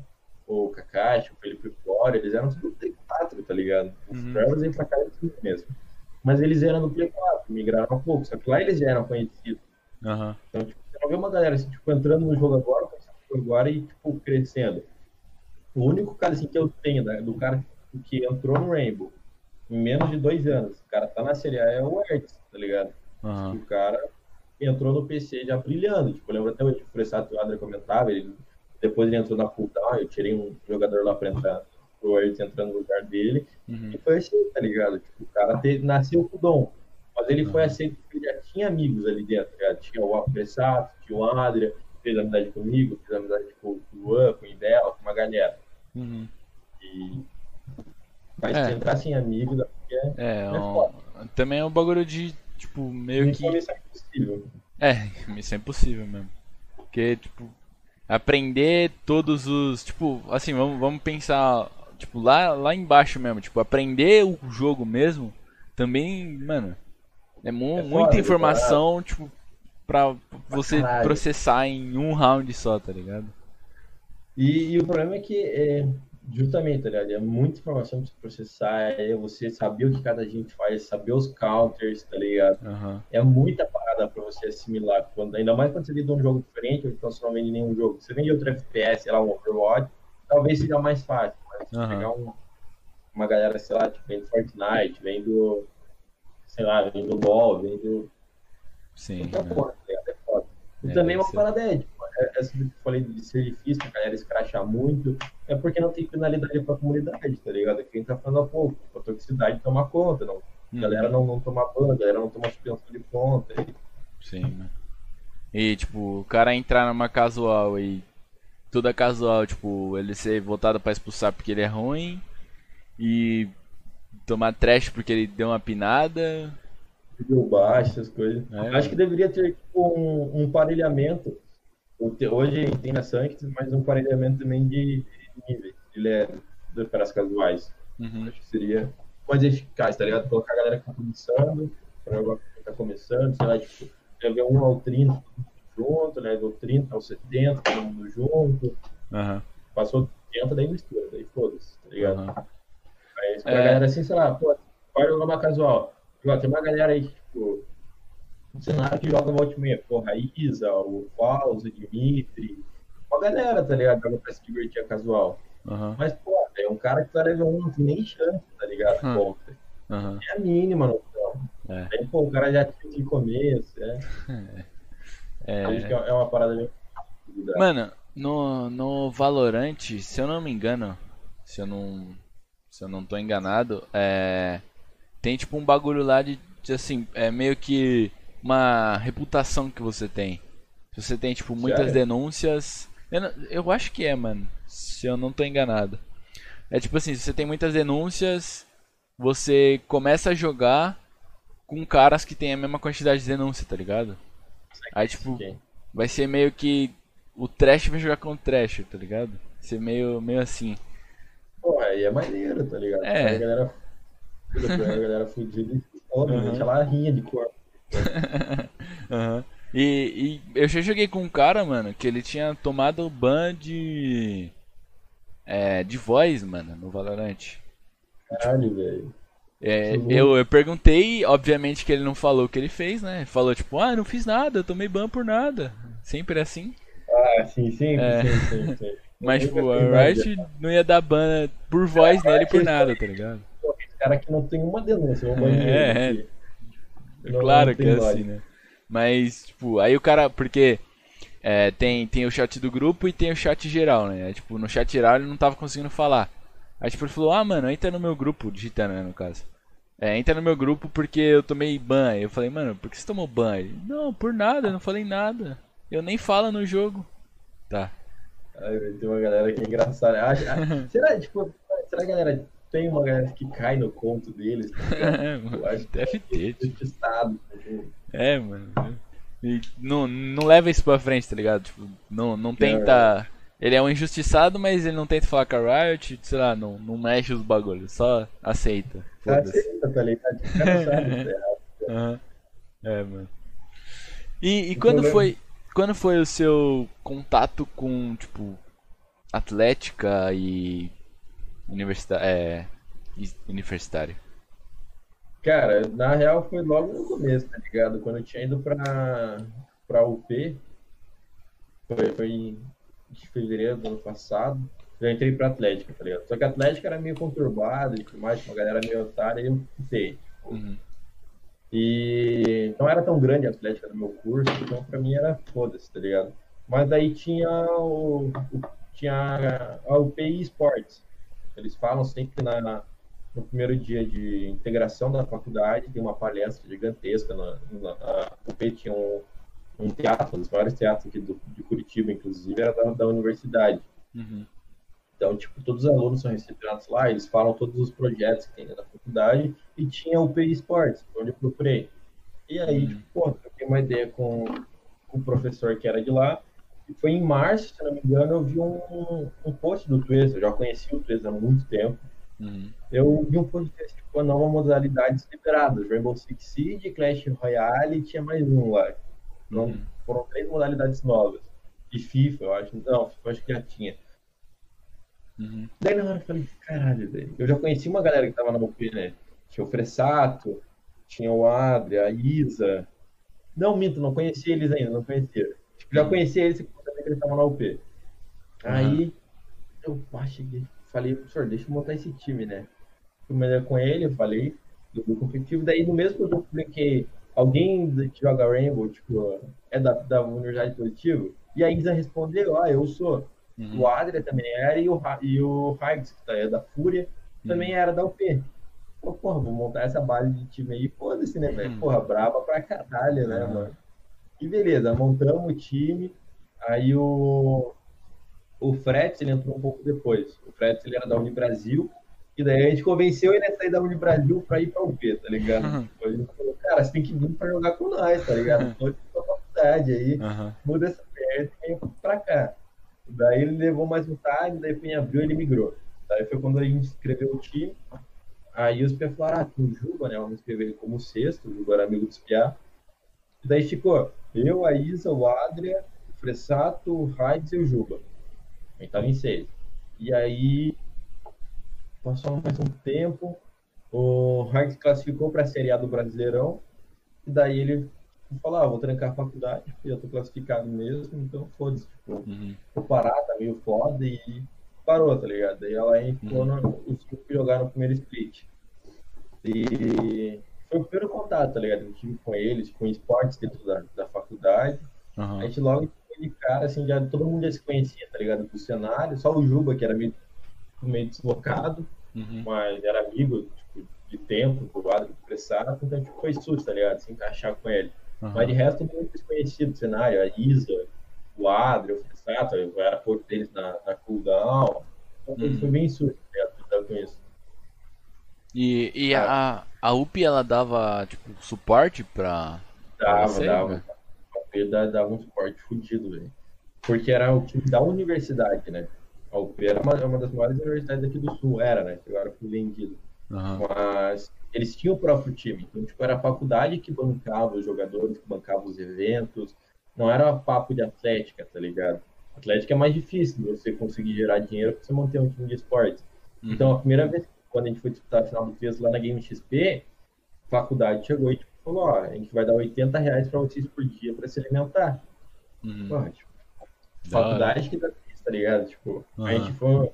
Speaker 2: o Kakashi, o Felipe Flora, eles eram tudo Play 4, tá ligado? Os uhum. Travels vêm pra cá tudo mesmo. Mas eles eram do Play 4, migraram um pouco, só que lá eles já eram conhecidos.
Speaker 1: Uhum.
Speaker 2: Então, tipo, você não vê uma galera assim, tipo, entrando no jogo agora, agora e, tipo, crescendo. O único cara assim, que eu tenho, né, do cara que entrou no Rainbow em menos de dois anos, o cara tá na Série A, é o Ertz, tá ligado?
Speaker 1: Uhum.
Speaker 2: O cara entrou no PC já brilhando. Tipo, eu lembro até hoje, o Fressato Adra comentava, ele, depois ele entrou na full eu tirei um jogador lá pra entrar, pro Ertz entrando no lugar dele,
Speaker 1: uhum.
Speaker 2: e foi assim, tá ligado? Tipo, o cara teve, nasceu com o dom. Mas ele uhum. foi aceito porque ele já tinha amigos ali dentro, tá Tinha o Fressato, tinha o Adria, fez amizade comigo, fez amizade com o Luan, com o Idela, com uma galera.
Speaker 1: Uhum.
Speaker 2: E... Mas é. tentar sem amigos
Speaker 1: é, é, é um... também é um bagulho de, tipo, meio que.
Speaker 2: Isso é impossível.
Speaker 1: É, isso é impossível mesmo. Porque, tipo, aprender todos os. Tipo, assim, vamos, vamos pensar. Tipo, lá, lá embaixo mesmo. Tipo, aprender o jogo mesmo. Também, mano. É, mu é muita informação, tipo, pra você Caralho. processar em um round só, tá ligado?
Speaker 2: E, e o problema é que, é, justamente, tá ligado? É muita informação pra você processar, é você saber o que cada gente faz, saber os counters, tá ligado?
Speaker 1: Uhum.
Speaker 2: É muita parada pra você assimilar. Quando, ainda mais quando você lida um jogo diferente, ou então você não vende nenhum jogo. Você vende outro FPS, sei lá, um Overwatch, talvez seja mais fácil. Mas uhum. pegar um, uma galera, sei lá, tipo, vem do Fortnite, vem do, sei lá, vem do LoL, vem do
Speaker 1: Sim.
Speaker 2: Né? porra, é foda. E é, também uma parada é, tipo, essa que eu falei de ser difícil, a galera escrachar muito, é porque não tem finalidade pra comunidade, tá ligado? É quem tá falando há pouco, a toxicidade toma conta, não. A hum. galera não, não toma ban, a galera não toma suspensão de conta. E...
Speaker 1: Sim, né? E, tipo, o cara entrar numa casual e toda casual, tipo, ele ser voltado para expulsar porque ele é ruim e tomar trash porque ele deu uma pinada,
Speaker 2: nível baixo, essas coisas. É. Acho que deveria ter tipo, um, um parelhamento. Hoje tem na Sanctus, mas um parelhamento também de, níveis, de leve, para as casuais.
Speaker 1: Uhum.
Speaker 2: Acho que seria mais eficaz, tá ligado? Colocar a galera que tá começando, para que tá começando, sei lá, tipo, level 1 ao 30 junto, level 30 ao 70, todo mundo junto.
Speaker 1: Uhum.
Speaker 2: Passou 80, daí mistura, daí foda-se, tá ligado? Uhum. Mas pra
Speaker 1: é...
Speaker 2: galera assim, sei lá, pô, vai jogar uma casual tem uma galera aí, tipo, um cenário que joga volta e meia, porra, a Isa, o Fausto, o Dimitri, uma galera, tá ligado? Joga pra se divertir casual.
Speaker 1: Uhum.
Speaker 2: Mas, pô, é um cara que tá 1, não tem nem chance, tá ligado? Uhum.
Speaker 1: Uhum.
Speaker 2: É a mínima noção.
Speaker 1: É.
Speaker 2: Aí, pô, o cara já tinha de começo, é.
Speaker 1: é.
Speaker 2: Acho que é uma parada bem.
Speaker 1: Mano, no, no Valorant, se eu não me engano, se eu não, se eu não tô enganado, é tem tipo um bagulho lá de, de, assim, é meio que uma reputação que você tem. Se você tem tipo muitas Sério? denúncias, eu, eu, acho que é, mano, se eu não tô enganado. É tipo assim, se você tem muitas denúncias, você começa a jogar com caras que tem a mesma quantidade de denúncia, tá ligado? Aí tipo, vai ser meio que o trash vai jogar com o trash, tá ligado? Vai ser meio, meio assim.
Speaker 2: Pô, aí é maneiro, tá ligado?
Speaker 1: É.
Speaker 2: A galera a galera fudida obviamente uhum. ela rinha de corpo.
Speaker 1: uhum. E, e, eu já joguei com um cara, mano, que ele tinha tomado ban de. É, de voz, mano, no Valorant.
Speaker 2: Caralho, velho.
Speaker 1: É, eu, eu perguntei, obviamente que ele não falou o que ele fez, né? Falou tipo, ah, não fiz nada, eu tomei ban por nada. Sempre é assim.
Speaker 2: Ah, sim, sim, é. sim, sim, sim.
Speaker 1: Mas, tipo, a Riot não ia dar ban por voz nele por nada, tá ligado?
Speaker 2: cara que não tem uma denúncia.
Speaker 1: é, é. Não, claro não que é assim, né? Mas, tipo, aí o cara, porque é, tem, tem o chat do grupo e tem o chat geral, né? Tipo, no chat geral ele não tava conseguindo falar. Aí tipo, ele falou, ah, mano, entra no meu grupo, digitando, né, no caso. É, entra no meu grupo porque eu tomei ban. Eu falei, mano, por que você tomou ban? Ele, não, por nada, eu não falei nada. Eu nem falo no jogo. Tá.
Speaker 2: Ai, tem uma galera que é engraçada. Será, tipo, será que a galera tem uma galera que cai no conto deles?
Speaker 1: É,
Speaker 2: Eu
Speaker 1: mano,
Speaker 2: acho
Speaker 1: deve ter, tipo.
Speaker 2: injustiçado.
Speaker 1: É, mano. E não, não leva isso pra frente, tá ligado? Tipo, não, não tenta. Ele é um injustiçado, mas ele não tenta falar com a Riot, sei lá, não, não mexe os bagulhos, só aceita.
Speaker 2: Aceita, tá ligado? Tá.
Speaker 1: É, mano. E, e quando
Speaker 2: problema-
Speaker 1: foi. Quando foi o seu contato com, tipo, Atlética e. Universidade. É. e- Universitário?
Speaker 2: Cara, na real foi logo no começo, tá ligado? Quando eu tinha ido pra, pra UP, foi, foi em fevereiro do ano passado, eu entrei pra Atlética, tá ligado? Só que a Atlética era meio conturbada e tudo mais, uma galera meio otária, e eu fiquei.
Speaker 1: Uhum.
Speaker 2: E não era tão grande a Atlética do meu curso, então pra mim era foda-se, tá ligado? Mas daí tinha o, tinha a UPI Esportes. Eles falam sempre na, no primeiro dia de integração da faculdade, tem uma palestra gigantesca. Na, na, a UP tinha um, um teatro, um dos maiores teatros aqui do, de Curitiba, inclusive, era da, da universidade.
Speaker 1: Uhum.
Speaker 2: Então, tipo, todos os alunos são recepcionados lá, eles falam todos os projetos que tem da faculdade e tinha o PI Sports, onde eu procurei. E aí,
Speaker 1: Uhum.
Speaker 2: tipo, pô, troquei uma ideia com, com o professor que era de lá. Foi em março, se não me engano, eu vi um, um post do Twitter, eu já conheci o Twitter há muito tempo.
Speaker 1: Uhum.
Speaker 2: Eu vi um post que tipo, a nova modalidades liberadas, Rainbow Six Siege, Clash Royale e tinha mais um lá. Não,
Speaker 1: Uhum.
Speaker 2: Foram três modalidades novas. E FIFA, eu acho. Não, FIFA eu acho que já tinha.
Speaker 1: Uhum.
Speaker 2: Daí na hora eu falei, caralho, velho. Eu já conheci uma galera que tava na UP, né? Tinha o Fressato, tinha o Adria, a Isa. Não, minto, não conhecia eles ainda, não conhecia. Tipo, já conhecia eles que eles estavam na UP. Aí eu ah, cheguei, falei, professor, deixa eu montar esse time, né? Fui melhor com ele, eu falei, do grupo competitivo. Daí no mesmo que eu publiquei, alguém que joga Rainbow, tipo, é da, da Universidade Positiva? E a Isa respondeu, ah, eu sou.
Speaker 1: Uhum.
Speaker 2: O Adria também era, e o, e o Higgs, que tá, é da Fúria, também era da UP. Pô, porra, vou montar essa base de time aí, foda-se, né, velho?
Speaker 1: Uhum.
Speaker 2: Porra, brava pra caralho, né,
Speaker 1: Uhum.
Speaker 2: mano? E beleza, montamos o time, aí o, o Fretz, ele entrou um pouco depois. O Fretz, ele era da Unibrasil, e daí a gente convenceu ele a sair da Unibrasil pra ir pra UP, tá ligado?
Speaker 1: Uhum.
Speaker 2: Tipo, a gente falou, cara, você tem que vir pra jogar com nós, tá ligado? Tô aqui pra faculdade aí
Speaker 1: Aham.
Speaker 2: muda essa merda e vem pra cá. Daí ele levou mais um time, daí foi em abril ele migrou. Daí foi quando a gente escreveu o time. Aí os Pia falaram, ah, tem o Juba, né? Vamos escrever ele como sexto, o Juba era amigo dos Pia. E daí ficou eu, a Isa, o Adria, Fressato, Heinz e o Juba. A gente tava em seis. E aí passou mais um tempo, o Heinz classificou pra Série A do Brasileirão. E daí ele falou, ah, vou trancar a faculdade, porque eu tô classificado mesmo, então foda-se. Tipo,
Speaker 1: Uhum.
Speaker 2: vou parar, tá meio foda e parou, tá ligado? Daí ela entrou no, os cinco que jogaram no primeiro split. E foi o primeiro contato, tá ligado? Eu tive com eles, com esportes dentro da, da faculdade. A
Speaker 1: Aham.
Speaker 2: gente logo de cara, assim, já, todo mundo já se conhecia, tá ligado? Do cenário, só o Juba, que era meio, meio deslocado,
Speaker 1: Uhum.
Speaker 2: mas era amigo, tipo, de tempo, do do pressado, então tipo, foi susto, tá ligado? Se encaixar com ele. Mas de resto, todo mundo desconhecido do cenário, a Isa, o Adri, o Fressato, eu era pouco deles na, na cooldown. Então foi,
Speaker 1: Uhum.
Speaker 2: foi bem susto, tá ligado? Com isso.
Speaker 1: E, e a, a UP ela dava tipo suporte pra.
Speaker 2: Dava,
Speaker 1: você,
Speaker 2: dava.
Speaker 1: né?
Speaker 2: UP dava, um suporte fudido, velho. Porque era o time da universidade, né? A UP era uma, uma das maiores universidades aqui do Sul, era, né? Que agora foi vendido.
Speaker 1: Aham.
Speaker 2: Mas eles tinham o próprio time. Então, tipo, era a faculdade que bancava os jogadores, que bancava os eventos. Não era papo de atlética, tá ligado? Atlética é mais difícil de você conseguir gerar dinheiro pra você manter um time de esporte.
Speaker 1: Uhum.
Speaker 2: Então, a primeira vez, quando a gente foi disputar a final do peso lá na Game XP, a faculdade chegou e tipo, falou, ó, a gente vai dar 80 reais pra vocês por dia pra se alimentar.
Speaker 1: Uhum.
Speaker 2: Porra, tipo, faculdade que dá isso, tá ligado? Tipo, a
Speaker 1: Aham.
Speaker 2: gente foi.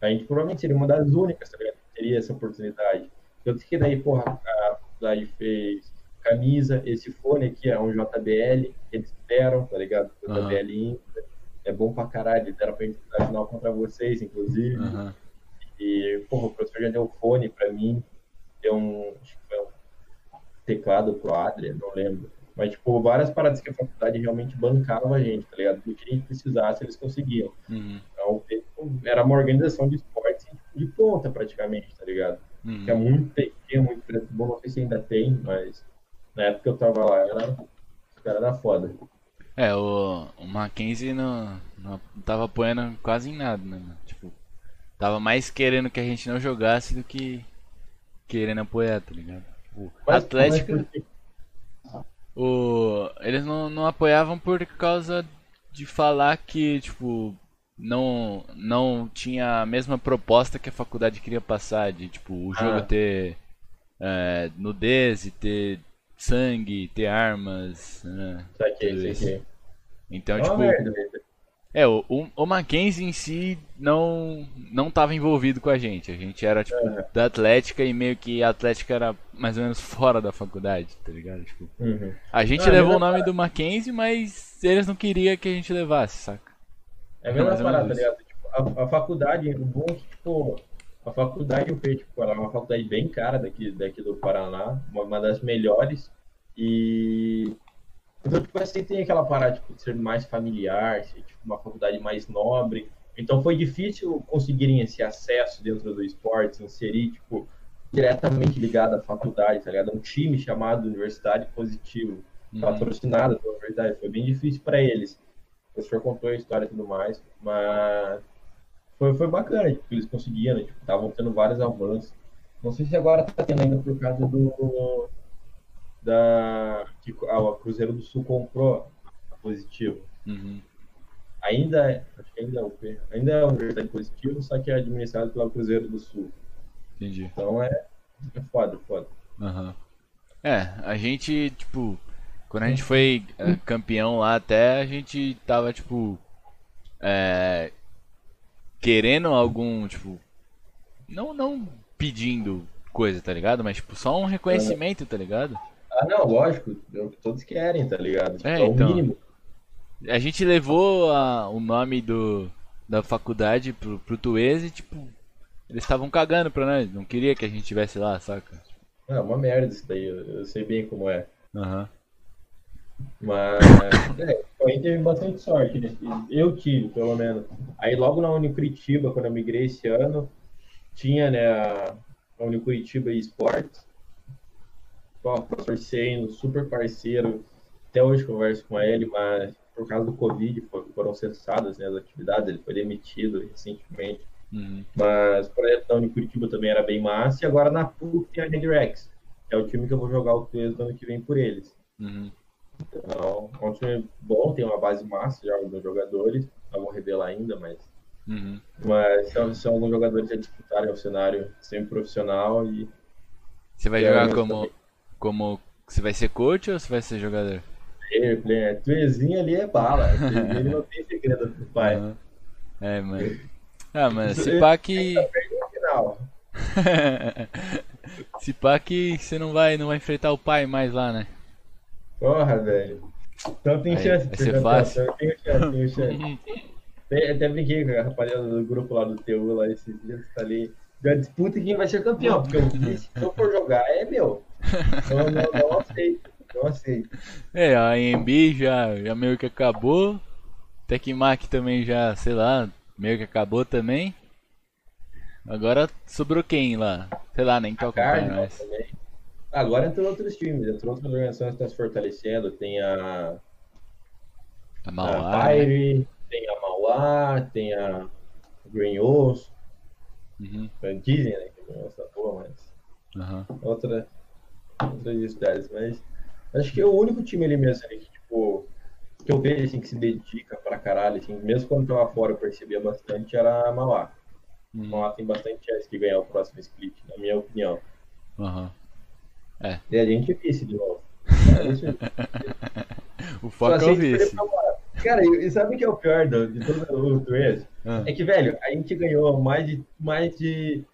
Speaker 2: A gente provavelmente seria uma das únicas, tá ligado? Que teria essa oportunidade. Tanto que daí, porra, a faculdade fez camisa, esse fone aqui é um JBL, eles deram, tá ligado? JBL Inter. É bom pra caralho, deram pra gente a final contra vocês, inclusive.
Speaker 1: Aham.
Speaker 2: E, porra, o professor já deu fone pra mim, deu um, acho que foi um teclado pro Adria, não lembro. Mas, tipo, várias paradas que a faculdade realmente bancava a gente, tá ligado? Do que a gente precisasse, eles conseguiam.
Speaker 1: Uhum.
Speaker 2: Então, tipo, era uma organização de esportes de ponta, praticamente, tá ligado?
Speaker 1: Uhum.
Speaker 2: Tinha muito, tinha muito preto bom, não sei se ainda tem, mas na época que eu tava lá, era, os caras era foda.
Speaker 1: É, o, o Mackenzie não, não tava apoiando quase em nada, né? Tipo, tava mais querendo que a gente não jogasse do que querendo apoiar, tá ligado? O
Speaker 2: Mas,
Speaker 1: Atlético,
Speaker 2: mas por-
Speaker 1: o, eles não, não apoiavam por causa de falar que, tipo, não, não tinha a mesma proposta que a faculdade queria passar, de, tipo, o jogo
Speaker 2: Ah.
Speaker 1: ter é, nudez e ter sangue, ter armas, né?
Speaker 2: Saquei,
Speaker 1: Tudo isso.
Speaker 2: saquei.
Speaker 1: Então,
Speaker 2: É
Speaker 1: tipo,
Speaker 2: merda.
Speaker 1: É, o, o, o Mackenzie em si não não tava envolvido com a gente. A gente era, tipo,
Speaker 2: Aham.
Speaker 1: da Atlética e meio que a Atlética era mais ou menos fora da faculdade, tá ligado? Tipo,
Speaker 2: Uhum.
Speaker 1: a gente
Speaker 2: Ah, é
Speaker 1: levou o nome do Mackenzie, mas eles não queriam que a gente levasse, saca?
Speaker 2: É a mesma parada, tá ligado? Tipo, a, a faculdade, o bom é que, tipo, a faculdade eu fui, tipo, ela é uma faculdade bem cara daqui, daqui do Paraná, uma, uma das melhores, e... Então, tipo, assim, tem aquela parada, tipo, de ser mais familiar, ser, tipo, uma faculdade mais nobre, então foi difícil conseguirem esse acesso dentro do esporte, inserir, tipo, diretamente ligado à faculdade, tá ligado? Um time chamado Universidade Positivo,
Speaker 1: Uhum.
Speaker 2: patrocinada pela verdade. Foi bem difícil para eles. O professor contou a história e tudo mais, mas foi, foi bacana, tipo, eles conseguiram, tipo, estavam tendo vários avanços. Não sei se agora tá tendo ainda por causa do da que a, a Cruzeiro do Sul comprou a Positivo.
Speaker 1: Uhum.
Speaker 2: Ainda é, acho que ainda é ainda é a Universidade Positivo, só que é administrado pela Cruzeiro do Sul.
Speaker 1: Entendi.
Speaker 2: Então é, é foda, foda.
Speaker 1: Aham. É, a gente, tipo, quando a gente foi é, campeão lá até, a gente tava, tipo, é, querendo algum, tipo, não, não pedindo coisa, tá ligado? Mas, tipo, só um reconhecimento, tá ligado?
Speaker 2: Ah, não, lógico, é o que todos querem, tá ligado? Tipo,
Speaker 1: É,
Speaker 2: é, o
Speaker 1: então.
Speaker 2: mínimo.
Speaker 1: A gente levou a- o nome do, da faculdade pro, pro Tuese e, tipo, eles estavam cagando pra nós, não queria que a gente tivesse lá, saca?
Speaker 2: É uma merda isso daí, eu, eu sei bem como é.
Speaker 1: Aham.
Speaker 2: Mas é, a gente teve bastante sorte, né? Eu tive, pelo menos. Aí logo na Unicuritiba, quando eu migrei esse ano, tinha né, a, a Unicuritiba Esportes. Professor Seno, super parceiro. Até hoje converso com ele, mas por causa do Covid for- foram cessadas né, as atividades, ele foi demitido recentemente.
Speaker 1: Uhum.
Speaker 2: Mas o projeto da Unicuritiba também era bem massa. E agora na PUC tem a Red Rex, que é o time que eu vou jogar o peso no ano que vem por eles.
Speaker 1: Uhum.
Speaker 2: Então, é um time bom, tem uma base massa já dos jogadores. Não vou revelar ainda, mas,
Speaker 1: Uhum.
Speaker 2: mas são, são alguns jogadores que já disputaram o cenário semi-profissional e
Speaker 1: Você vai jogar como,
Speaker 2: também.
Speaker 1: Como. Você vai ser coach ou você vai ser jogador?
Speaker 2: player, player. Tuezinho ali é bala. Ele não tem segredo pro pai.
Speaker 1: Aham. É, mano. Ah, mano, se pá que. Se pá que você não vai, não vai enfrentar o pai mais lá, né?
Speaker 2: Porra, velho. Então tem
Speaker 1: Aí,
Speaker 2: chance de
Speaker 1: ser fácil.
Speaker 2: Tem chance, tem chance. Até brinquei com a rapaziada do grupo lá do TU lá esses dias, falei, já disputa quem vai ser campeão, porque se eu for jogar, é meu. Não, não, não aceito, não aceito.
Speaker 1: É, a AMB já, já meio que acabou. Tecmac também já, sei lá, meio que acabou também. Agora sobrou quem lá? Sei lá, nem
Speaker 2: Cardinal
Speaker 1: mais.
Speaker 2: Agora entrou outros times, entrou outras organizações que estão se fortalecendo, tem a,
Speaker 1: A
Speaker 2: a
Speaker 1: Mauá. né?
Speaker 2: Pyre, tem a Mauá, tem a Green Oaks,
Speaker 1: Uhum,
Speaker 2: dizem, né, que essa porra, mas
Speaker 1: aham.
Speaker 2: outra, outras cidades, mas acho que é o único time ali mesmo ali, que, tipo, que eu vejo assim, que se dedica pra caralho, assim, mesmo quando tava fora eu percebia bastante, era a Mauá. A
Speaker 1: Uhum,
Speaker 2: Mauá tem bastante chance de ganhar o próximo split, na minha opinião.
Speaker 1: aham.
Speaker 2: E a gente vice de novo. É.
Speaker 1: O foco é o vice.
Speaker 2: Cara, e sabe o que é o pior do, de todo o Tuês?
Speaker 1: Ah,
Speaker 2: É que, velho, a gente ganhou mais de, mais de,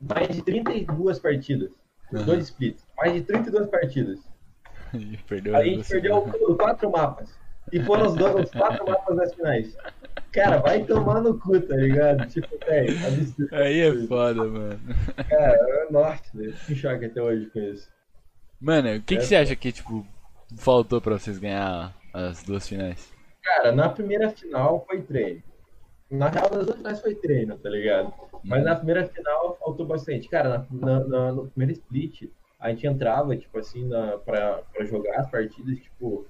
Speaker 2: mais de 32 partidas.
Speaker 1: Aham.
Speaker 2: dois splits. Mais de 32 partidas.
Speaker 1: e perdeu
Speaker 2: A
Speaker 1: as
Speaker 2: gente perdeu os quatro mapas. E foram os, dois, os quatro mapas das finais. Cara, vai tomar no cu, tá ligado? Tipo, velho, absurdo.
Speaker 1: Aí é foda, mano.
Speaker 2: Cara, é norte, velho. Fico em choque até hoje com isso.
Speaker 1: Mano, o que, que
Speaker 2: É.
Speaker 1: você acha que, tipo, faltou pra vocês ganhar as duas finais?
Speaker 2: Cara, na primeira final foi treino. Na real, nas finais foi treino, tá ligado? Mas na primeira final faltou bastante. Cara, na, na, no primeiro split, a gente entrava, tipo assim, na, pra, pra jogar as partidas, tipo,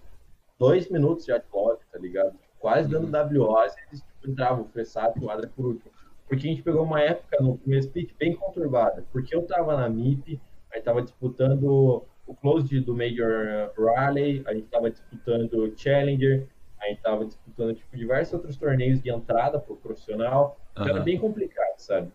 Speaker 2: dois minutos já de lock, tá ligado? Quase dando uhum. WOs, eles tipo, entravam, o Fressato e o Adra por último. Porque a gente pegou uma época no primeiro split bem conturbada. Porque eu tava na MIP, a gente tava disputando o close do Major Raleigh, a gente tava disputando Challenger, a gente tava disputando tipo, diversos outros torneios de entrada pro profissional. Uhum. Era bem complicado, sabe?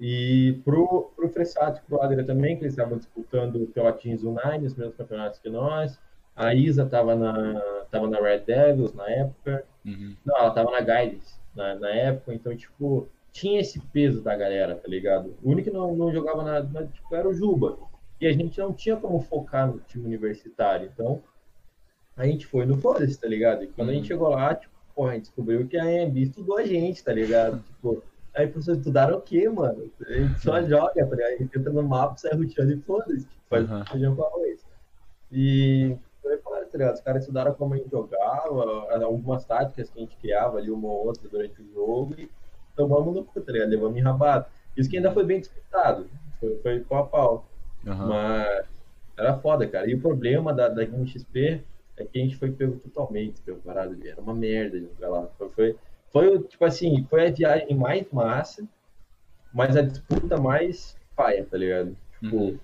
Speaker 2: E pro, pro Fressato e pro Adria também, que eles estavam disputando pela Teams Unite, os mesmos campeonatos que nós. A Isa tava na, tava na Red Devils na época. Uhum. Não, ela tava na Guidance na, na época, então, tipo, tinha esse peso da galera, tá ligado? O único que não, não jogava nada, tipo, era o Juba. E a gente não tinha como focar no time universitário. Então, a gente foi no foda-se, tá ligado? E quando a gente uhum. chegou lá, tipo, porra, a gente descobriu que a AMB estudou a gente, tá ligado? Tipo, aí professores estudaram o quê, mano? A gente só uhum. joga, tá ligado? A gente entra no mapa, sai roteando e foda-se. Tipo, faz uhum. feijão com arroz. E foi foda, tá ligado? Os caras estudaram como a gente jogava, algumas táticas que a gente criava ali, uma ou outra durante o jogo, e tomamos no cu, tá ligado? Levamos em rabado. Isso que ainda foi bem disputado. Foi, foi pau a pau. Uhum. Mas era foda, cara. E o problema da, da XP é que a gente foi pego totalmente pelo parado ali. Era uma merda de jogar lá. Foi, foi, foi, tipo assim, foi a viagem mais massa, mas a disputa mais paia, tá ligado? Tipo, uhum.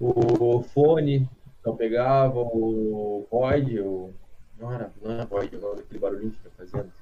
Speaker 2: o fone não pegava, o Void, o. Não era, não era Void, agora aquele barulhinho que fica fazendo.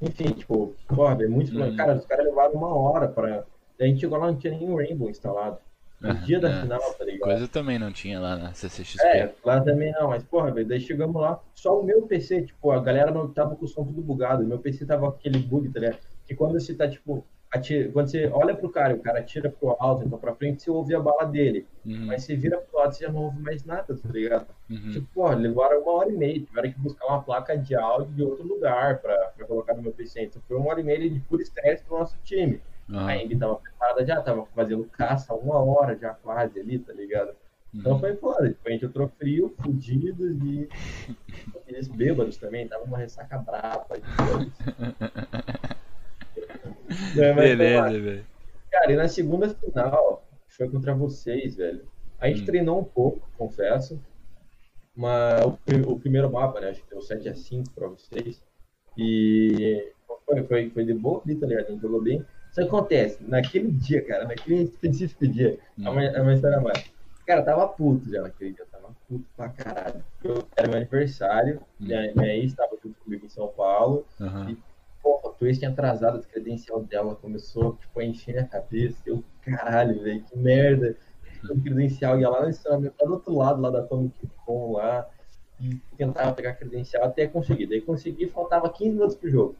Speaker 2: Enfim, tipo, porra, é muito. Uhum. Cara, os caras levaram uma hora pra. A gente chegou lá, não tinha nenhum Rainbow instalado. No dia da é. final, tá ligado?
Speaker 1: Coisa também não tinha lá na CCXP.
Speaker 2: É, lá também não, mas porra, velho, daí chegamos lá, só o meu PC, tipo, a galera não tava com o som tudo bugado, meu PC tava com aquele bug, tá ligado? Que quando você tá, tipo, atira, quando você olha pro cara, o cara atira pro alto, então pra frente, você ouve a bala dele. Uhum. Mas você vira pro lado, você já não ouve mais nada, tá ligado? Uhum. Tipo, porra, levaram uma hora e meia, tiveram que buscar uma placa de áudio de outro lugar pra, pra colocar no meu PC. Então foi uma hora e meia de puro estresse pro nosso time. Uhum. A Embi tava preparada já, tava fazendo caça uma hora já quase ali, tá ligado? Então uhum. foi foda. Tipo, a gente entrou frio, fudidos e eles bêbados também, tava uma ressaca brava. é, Beleza, velho. Cara, e na segunda final, foi contra vocês, velho. A gente hum. treinou um pouco, confesso. Mas o, o, primeiro mapa, né? Acho que deu 7x5 pra vocês. E foi, foi, foi de boa tá ligado? A gente jogou bem. Isso acontece, naquele dia, cara, naquele específico dia, é uma, é uma história mais. Cara, tava puto já naquele dia, tava puto pra caralho. Eu, era meu aniversário, hum. minha, minha ex tava junto comigo em São Paulo, uhum. e, porra, o Twist tinha atrasado a credencial dela, começou, tipo, a encher a cabeça, eu, caralho, velho, que merda. O credencial ia lá no estacionamento, lá do outro lado, lá da Comic Con, lá, e tentava pegar credencial até conseguir. Daí consegui, faltava 15 minutos pro jogo.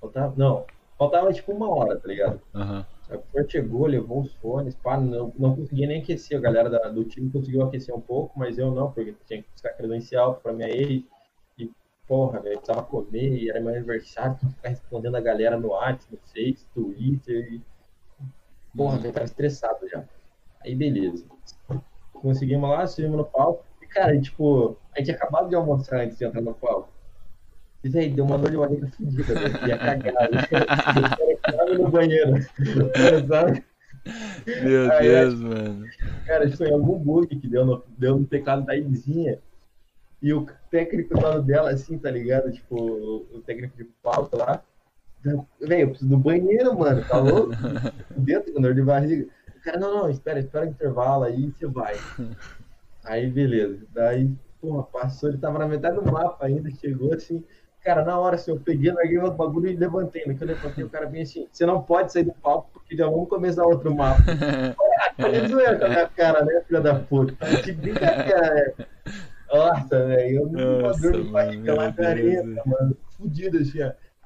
Speaker 2: Faltava, não, Faltava tipo uma hora, tá ligado? Uhum. A chegou, levou os fones, pá, não, não conseguia nem aquecer. A galera da, do time conseguiu aquecer um pouco, mas eu não, porque tinha que buscar credencial pra minha ex. E, porra, velho, precisava comer, e era meu aniversário, tinha que ficar respondendo a galera no WhatsApp, no Face, Twitter. E, porra, uhum. velho, tava estressado já. Aí, beleza. Conseguimos lá, subimos no palco. E, cara, tipo, a gente tinha acabado de almoçar antes de entrar no palco. Velho, deu uma dor de barriga fodida, velho. Ia cagar. Eu no banheiro. Sabe?
Speaker 1: Meu aí, Deus, mano.
Speaker 2: Cara, isso foi algum bug que deu no, deu no teclado da Ibizinha. E o técnico do lado dela, assim, tá ligado? Tipo, o técnico de pauta lá. Velho, eu preciso do banheiro, mano. Tá louco? Dentro com dor de barriga. O cara, não, não, espera, espera o intervalo aí você vai. Aí, beleza. Daí, porra, passou, ele tava na metade do mapa ainda, chegou assim. Cara, na hora, assim, eu peguei, larguei o bagulho e levantei. No que eu levantei, o cara vinha assim, você não pode sair do palco porque já vamos começar outro mapa. Olha, zoeira com a minha cara, né, filha da puta? Que brincadeira, né? Nossa, velho, eu não dor de barriga na arena, mano. Fudido, assim,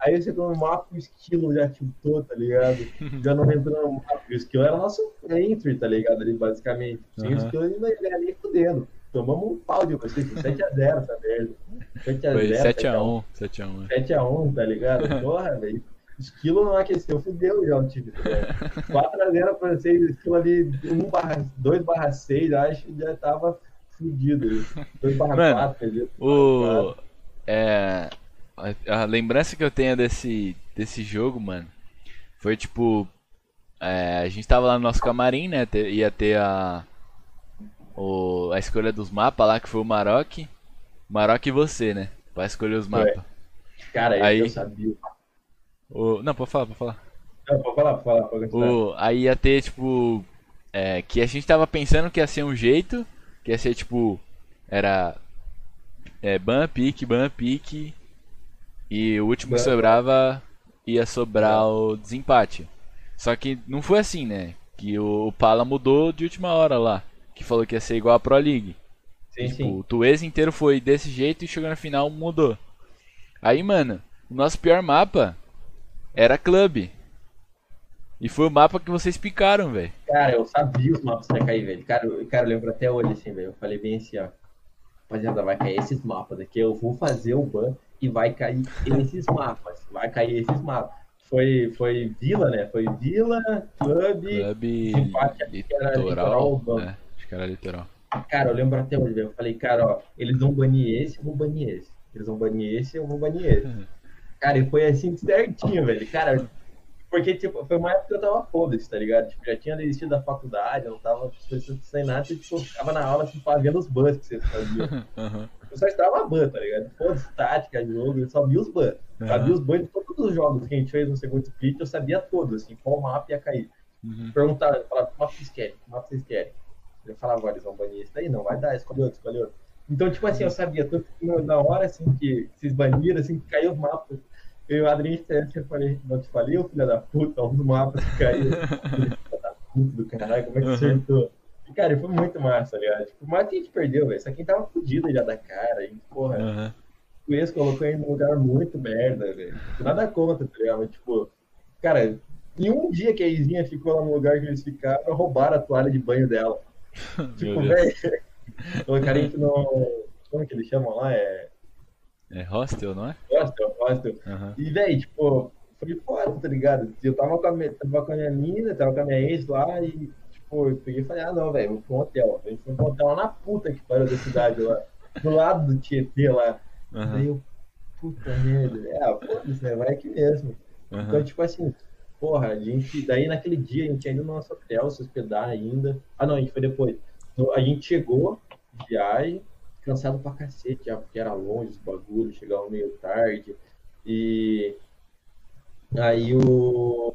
Speaker 2: Aí você come mapa, o esquilo já tiltou, tá ligado? Já não entrou no mapa. O esquilo era nosso entry, tá ligado? Ali, basicamente. Sem uhum. o esquilo, ele não ia ali fudendo. Tomamos um pau de vocês, 7x0 essa merda. 7x0.
Speaker 1: Foi 7x1. 7x1,
Speaker 2: 7x1, tá ligado? Porra, velho. Esquilo não aqueceu, fudeu já o time. Tá 4x0 pra vocês, esquilo ali 1 barra, 2 barra 6, acho que já tava fudido. 2 barra
Speaker 1: Mano,
Speaker 2: 4,
Speaker 1: O. É. A, lembrança que eu tenho desse, desse jogo, mano, foi tipo. é, a gente tava lá no nosso camarim, né? ia ter a. O, a escolha dos mapas lá, que foi o Maroc. Maroc e você, né? Pra escolher os mapas.
Speaker 2: Cara,
Speaker 1: Aí-
Speaker 2: eu sabia.
Speaker 1: O, não, pode falar, pode falar.
Speaker 2: Não, pode falar, pode falar, pode continuar.
Speaker 1: O, aí ia ter, tipo. É, que a gente tava pensando que ia ser um jeito. Que ia ser, tipo. Era. É, ban, pique, ban, pique. E o último que
Speaker 2: Ban.
Speaker 1: sobrava ia sobrar o desempate. Só que não foi assim, né? Que o, o Pala mudou de última hora lá. Que falou que ia ser igual a Pro League.
Speaker 2: Sim,
Speaker 1: Tipo,
Speaker 2: sim.
Speaker 1: o Tuês inteiro foi desse jeito e chegou na final mudou. Aí, mano, o nosso pior mapa era Club. E foi o mapa que vocês picaram, velho.
Speaker 2: Cara, eu sabia os mapas que ia cair, velho. Cara, eu, cara, eu lembro até hoje, assim, velho. Eu falei bem assim, ó. Rapaziada, vai cair esses mapas daqui. Eu vou fazer o ban e vai cair esses mapas. Vai cair esses mapas. Foi, foi Vila, né? Foi Vila, Club.
Speaker 1: Club
Speaker 2: empate,
Speaker 1: litoral.
Speaker 2: litoral, ban.
Speaker 1: Acho que era litoral.
Speaker 2: Cara, eu lembro até hoje. Eu falei, cara, ó, eles vão banir esse, eu vou banir esse. Eles vão banir esse, eu vou banir esse. Cara, e foi assim certinho, velho. Cara, porque, tipo, foi uma época que eu tava foda-se, tá ligado? Tipo, já tinha desistido da faculdade, eu não tava pensando sem nada, e, tipo, eu ficava na aula, assim, fazendo os bans que vocês faziam.
Speaker 1: Aham.
Speaker 2: Eu só estudava ban, tá ligado? Foda-se, tática, jogo, eu só via os bans. Sabia
Speaker 1: Aham.
Speaker 2: os bans de todos os jogos que a gente fez no segundo split, eu sabia todos, assim, qual mapa ia cair.
Speaker 1: Uhum.
Speaker 2: Perguntava, falava, que mapa vocês querem? Que mapa vocês querem? Eu falava, olha, eles vão banir esse daí? Não, vai dar, escolhe outro, escolhe outro. Então, tipo assim, eu sabia, tanto que na- hora, assim, que vocês baniram, assim, que caiu os mapas. Eu e o Adriano eu falei, não te falei, ô filho da puta, um dos mapas que caiu. Filho da puta do caralho, como é que
Speaker 1: Uhum.
Speaker 2: acertou? E, cara, foi muito massa, tá ligado? Tipo, mas a gente perdeu, velho. Só quem tava fudido já da cara. E, porra,
Speaker 1: Aham.
Speaker 2: o ex colocou ele num lugar muito merda, velho. Nada contra, tá ligado? Mas, tipo, cara, em um dia que a Izinha ficou lá no lugar que eles ficaram, roubaram a toalha de banho dela. Tipo, velho. Colocaram a gente no. Como que eles chamam lá? É.
Speaker 1: É hostel, não é?
Speaker 2: Hostel, hostel.
Speaker 1: Aham.
Speaker 2: E, velho, tipo, foi foda, tá ligado? Eu tava com a minha, tava com a minha mina, tava com a minha ex lá e, tipo, eu peguei e falei, ah, não, velho, vou pra um hotel. A gente foi pra um hotel lá na puta que pariu da cidade lá, do lado do Tietê lá. Daí
Speaker 1: Aham.
Speaker 2: eu, puta merda, é, foda-se, né? Vai aqui mesmo. Então,
Speaker 1: Aham.
Speaker 2: tipo assim, porra, a gente, daí naquele dia a gente ia indo no nosso hotel, se hospedar ainda. Ah, não, a gente foi depois. Então, A gente chegou de viagem, cansado pra cacete, já, porque era longe os bagulhos, chegava meio tarde. E aí o.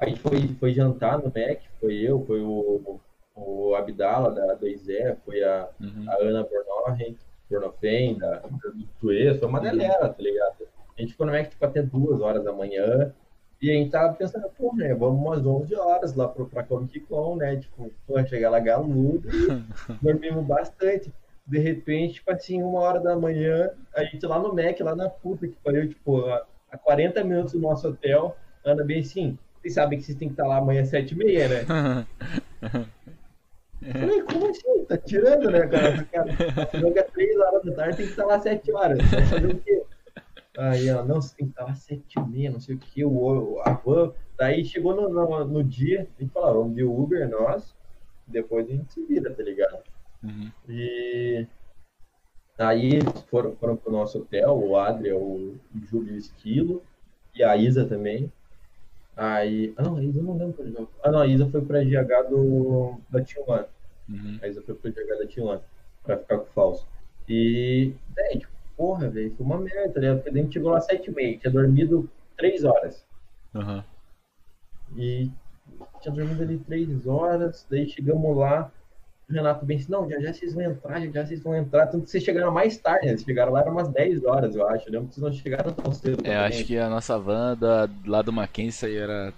Speaker 2: A gente foi, foi jantar no Mac, foi eu, foi o, o Abdala da 2E, foi a,
Speaker 1: Uhum.
Speaker 2: a Ana Bornohen, Bornofen, da, do Tuê, foi uma galera, tá ligado? A gente ficou no Mac tipo, até duas horas da manhã, e a gente tava pensando, pô, né, vamos umas 11 horas lá pro, pra Comic Con, né, tipo, pô, chegar lá galudo, e dormimos bastante. De repente, tipo assim, uma hora da manhã, a gente lá no Mac, lá na puta que pariu, tipo, a, a 40 minutos do nosso hotel, Ana bem assim, vocês sabem que vocês têm que estar lá amanhã às 7h30, né? Eu Falei, como assim? Tá tirando, né, cara? cara é 3 horas da tarde, tem que estar lá 7 horas. Vai fazer o quê? Aí ela, não, você tem que estar lá 7 e meia, não sei o que, o, a van. Daí chegou no, no, no dia, a gente falou, vamos de Uber, nós, depois a gente se vira, tá ligado?
Speaker 1: Uhum.
Speaker 2: E aí foram, foram pro nosso hotel, o Adria, o Júlio Esquilo e a Isa também. Aí. Ah não, a Isa não lembro pra jogar. Ah não, a Isa foi pra GH do, da One.
Speaker 1: Uhum.
Speaker 2: A Isa foi pra GH da One pra ficar com o falso. E, véi, tipo, porra, velho, foi uma merda, tá ligado? Porque a gente chegou lá às 7h30, tinha dormido 3 horas.
Speaker 1: Aham.
Speaker 2: E tinha dormido ali três horas, daí chegamos lá, o Renato bem assim, não, já já vocês vão entrar, já já vocês vão entrar, tanto que vocês chegaram mais tarde, né? Vocês chegaram lá, era umas 10 horas, eu acho, eu lembro que vocês não chegaram tão cedo.
Speaker 1: É, acho que a nossa van da, lá do Mackenzie era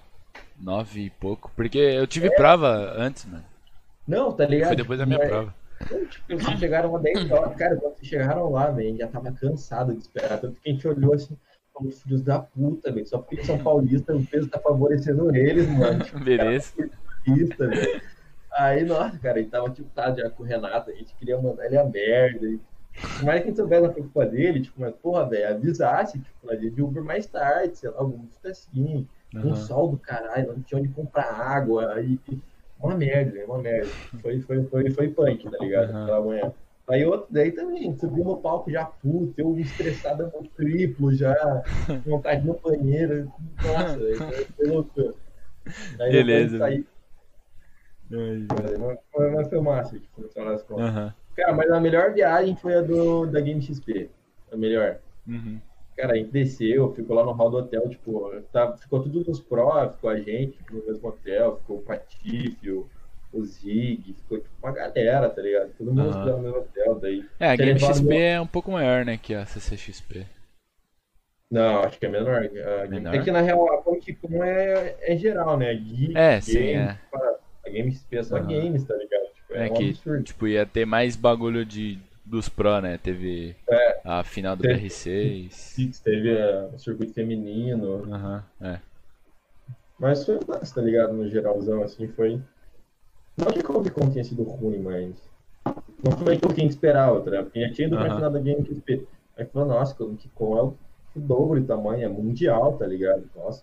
Speaker 1: nove e pouco. Porque eu tive prova antes, mano.
Speaker 2: Não, tá ligado?
Speaker 1: Foi depois da minha
Speaker 2: Mas-
Speaker 1: prova.
Speaker 2: Tipo, vocês chegaram a 10 horas, cara, quando vocês chegaram lá, velho, já tava cansado de esperar, tanto que a gente olhou assim, como filhos da puta, velho, só porque eles são paulistas, o peso tá favorecendo eles, mano. Tipo,
Speaker 1: Beleza.
Speaker 2: paulista, velho. Aí, nossa, cara, ele tava tipo, tá já com o Renato, a gente queria mandar ele a merda. E... Por mais que a gente soubesse a culpa dele, tipo, mas, porra, velho, avisasse, tipo, na dia de Uber mais tarde, sei lá, alguma coisa assim. Um
Speaker 1: Aham.
Speaker 2: sol do caralho, não tinha onde comprar água. Aí, uma merda, é uma merda. Foi, foi, foi, foi punk, tá ligado?
Speaker 1: Uhum.
Speaker 2: Aquela manhã. Aí outro, daí também, subiu no palco já puto, eu estressado no triplo já, vontade no banheiro. Nossa, foi, foi loucura. Aí
Speaker 1: Beleza.
Speaker 2: saí,
Speaker 1: Ai,
Speaker 2: mas, foi massa, tipo, no final das contas.
Speaker 1: Aham.
Speaker 2: Cara, mas a melhor viagem foi a do, da Game XP. A melhor.
Speaker 1: Uhum.
Speaker 2: Cara, a gente desceu, ficou lá no hall do hotel, tipo, tá, ficou tudo nos pró, ficou a gente no mesmo hotel, ficou o Patife, o, Zig, ficou tipo uma galera, tá ligado? Todo mundo ficou no mesmo hotel, daí.
Speaker 1: É, a Game XP
Speaker 2: meu-
Speaker 1: é um pouco maior, né, que a CCXP.
Speaker 2: Não, acho que é menor. A
Speaker 1: Menor?
Speaker 2: É que na real a Comic Con é, é geral, né? Geek,
Speaker 1: É, sim,
Speaker 2: games,
Speaker 1: é.
Speaker 2: pá. A Game XP é só
Speaker 1: Aham.
Speaker 2: games, tá ligado? Tipo, é,
Speaker 1: É
Speaker 2: um
Speaker 1: que,
Speaker 2: absurdo.
Speaker 1: tipo, ia ter mais bagulho de, dos Pro, né? Teve
Speaker 2: É.
Speaker 1: a final do
Speaker 2: Teve-
Speaker 1: BR6.
Speaker 2: Six teve é, o circuito feminino,
Speaker 1: Aham, é.
Speaker 2: Mas foi massa, tá ligado? No geralzão, assim, foi. Não que a Comic Con tenha sido ruim, mas. Não foi aquilo que esperava, tá ligado? Porque já tinha ido pra
Speaker 1: Aham.
Speaker 2: final da Game XP. Aí falou, nossa, Comic Con é o o dobro de tamanho, é mundial, tá ligado? Nossa,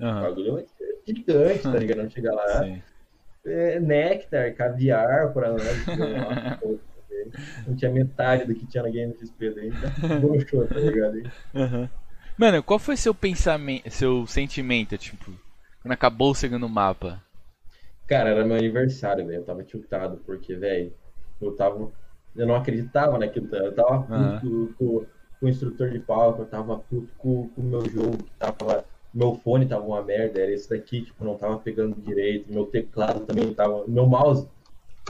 Speaker 2: o
Speaker 1: Aham,
Speaker 2: bagulho ser gigante, tá ligado? Não chegar lá.
Speaker 1: sim.
Speaker 2: É, néctar, caviar pra nós. Não tinha metade do que tinha na Game XP daí. Broxou, tá ligado? Aí,
Speaker 1: Aham. Mano, qual foi seu pensamento, seu sentimento, tipo, quando acabou o segundo mapa?
Speaker 2: Cara, era meu aniversário, velho. Eu tava tiltado, porque, velho, eu tava. Eu não acreditava naquilo. tá? Eu tava puto
Speaker 1: Aham.
Speaker 2: com, com- o instrutor de palco, eu tava puto com o meu jogo, tava. Meu fone tava uma merda, era esse daqui, tipo, não tava pegando direito. Meu teclado também tava. Meu mouse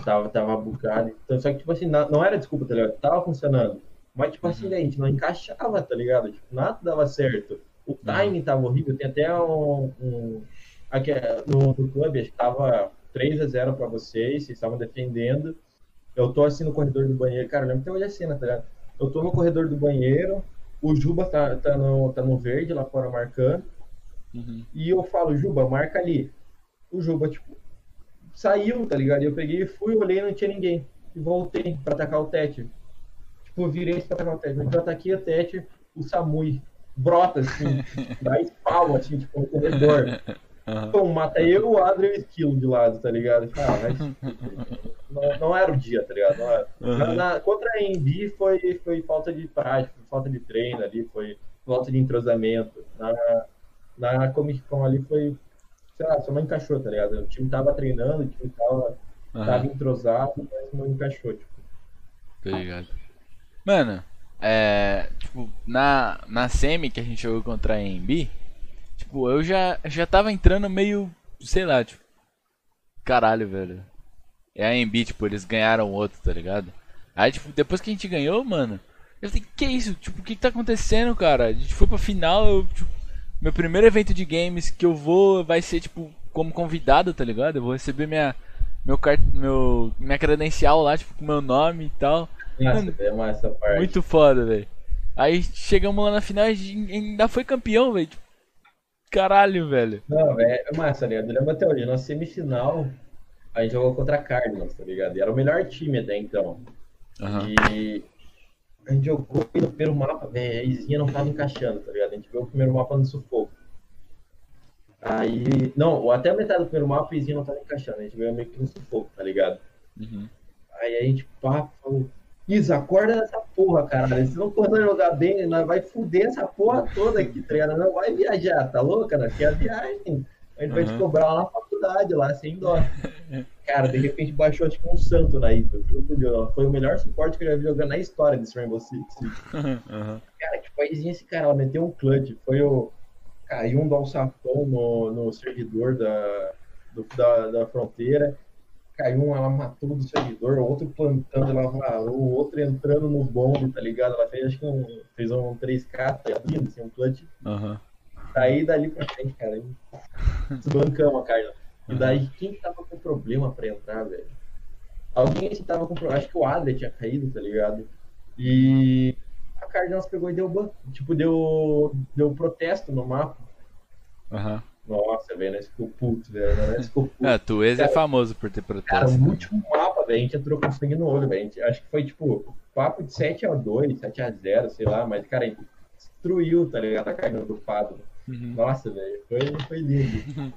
Speaker 2: tava, tava bugado. Então, só que, tipo assim, na- não era desculpa, tá ligado? Tava funcionando. Mas, tipo assim, a gente não encaixava, tá ligado? Tipo, nada dava certo. O timing tava horrível. Tem até um. um aqui, no, no clube, acho que tava 3 a 0 pra vocês, vocês estavam defendendo. Eu tô assim no corredor do banheiro. Cara, eu lembro até hoje a cena, tá ligado? Eu tô no corredor do banheiro, o Juba tá, tá, no, tá no verde lá fora marcando.
Speaker 1: Uhum.
Speaker 2: E eu falo, Juba, marca ali. O Juba, tipo, saiu, tá ligado? Eu peguei, fui, olhei não tinha ninguém. E voltei pra atacar o Tete. Tipo, virei pra atacar o Tete. Mas eu ataquei o Tete, o Samui brota, assim, dá espalma, assim, tipo, no corredor. Pô, mata eu, o Adrian e o Esquilo de lado, tá ligado? Ah, mas não, não era o dia, tá ligado? Não era.
Speaker 1: Uhum.
Speaker 2: Na- na- contra a Envy foi, foi falta de prática, foi falta de treino ali, foi falta de entrosamento. Na, na Comic Con ali foi, sei lá, só não encaixou, tá ligado? O time tava treinando, o time tava, tava
Speaker 1: Aham.
Speaker 2: entrosado, mas não encaixou, tipo.
Speaker 1: Tá ligado? Mano, é. Tipo, na, na semi que a gente jogou contra a AMB, tipo, eu já, já tava entrando meio. Sei lá, tipo. Caralho, velho. É a AMB, tipo, eles ganharam outro, tá ligado? Aí, tipo, depois que a gente ganhou, mano, eu falei, que isso? Tipo, o que, que tá acontecendo, cara? A gente foi pra final, eu, tipo, meu primeiro evento de games que eu vou vai ser, tipo, como convidado, tá ligado? Eu vou receber minha. Meu, cart... meu minha credencial lá, tipo, com meu nome e tal.
Speaker 2: Nossa, é mais essa parte.
Speaker 1: Muito foda, velho. Aí chegamos lá na final e ainda foi campeão, velho. Tipo, Caralho, velho.
Speaker 2: Não, velho, é massa, tá ligado? Eu lembro até hoje, na semifinal, a gente jogou contra a Cardinals, tá ligado? E era o melhor time até então.
Speaker 1: Aham.
Speaker 2: E a gente jogou e no primeiro mapa, velho, a Izinha não tava encaixando, tá ligado? A gente viu o primeiro mapa no sufoco. Aí, não, até a metade do primeiro mapa a Izinha não tava encaixando, a gente veio meio que no sufoco, tá ligado?
Speaker 1: Uhum.
Speaker 2: Aí a gente pá, falou, Isa, acorda nessa porra, caralho. Se não for jogar bem, nós vai fuder essa porra toda aqui, tá ligado? Não vai viajar, tá louca? Nós quer a viagem. A gente vai te
Speaker 1: Uhum.
Speaker 2: cobrar lá na faculdade, lá, sem dó. Cara, de repente baixou acho que um santo na Deus, Foi o melhor suporte que eu já vi jogando na história desse Rainbow Six.
Speaker 1: Aham.
Speaker 2: Cara, que paizinho esse cara, ela meteu um clutch. Foi o. Caiu um do alçapão no, no servidor da, do- da, da fronteira. Caiu um, ela matou do servidor, outro plantando, ela varou, outro entrando no bombe, tá ligado? Ela fez, acho que um, fez um 3K, tá ligado? Assim, um clutch.
Speaker 1: Aham.
Speaker 2: Daí dali pra frente, cara, desbancamos a Carla. E daí, quem que tava com problema pra entrar, velho? Alguém que tava com problema, acho que o Adler tinha caído, tá ligado? E a Cardinals pegou e deu ban. Tipo, deu, deu protesto no mapa.
Speaker 1: Aham.
Speaker 2: Nossa, velho, nós ficou puto, velho. Nós ficou puto.
Speaker 1: Ah, tu ex é famoso por ter
Speaker 2: Cara,
Speaker 1: protesto.
Speaker 2: o último mapa, velho, a gente entrou com sangue no olho, velho. Acho que foi, tipo, papo de 7x2, 7x0, sei lá. Mas, cara, a gente destruiu, tá ligado? A carne do Pado. Uhum. Nossa, velho, foi, foi lindo.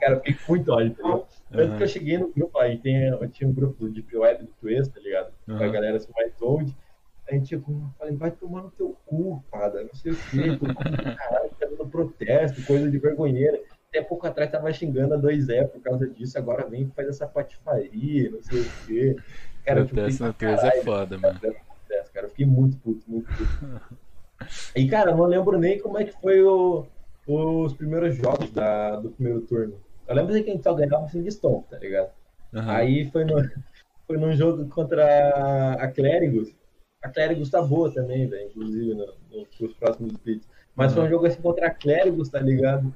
Speaker 2: Cara, eu fiquei muito ódio, tá ligado? Tanto uhum. que eu cheguei no grupo, aí tem, eu tinha um grupo do Deep Web do Twist, tá ligado? Uhum. Com a galera assim, mais old. A gente tipo, eu falei, vai tomar no teu cu, pada, não sei o quê, caralho, tá dando protesto, coisa de vergonheira. Até pouco atrás tava xingando a 2E por causa disso, agora vem e faz essa patifaria, não sei o quê.
Speaker 1: Cara, protesto no Twist é foda, mano.
Speaker 2: Cara, eu fiquei muito puto, muito puto. E, cara, eu não lembro nem como é que foi o, os primeiros jogos da, do primeiro turno. Eu lembro que a gente só ganhava assim de Stomp, tá ligado? Uhum. Aí foi, no, foi num jogo contra a Clérigos. A Clérigos tá boa também, velho, inclusive, no, no, nos próximos splits. Mas uhum. foi um jogo assim contra a Clérigos, tá ligado?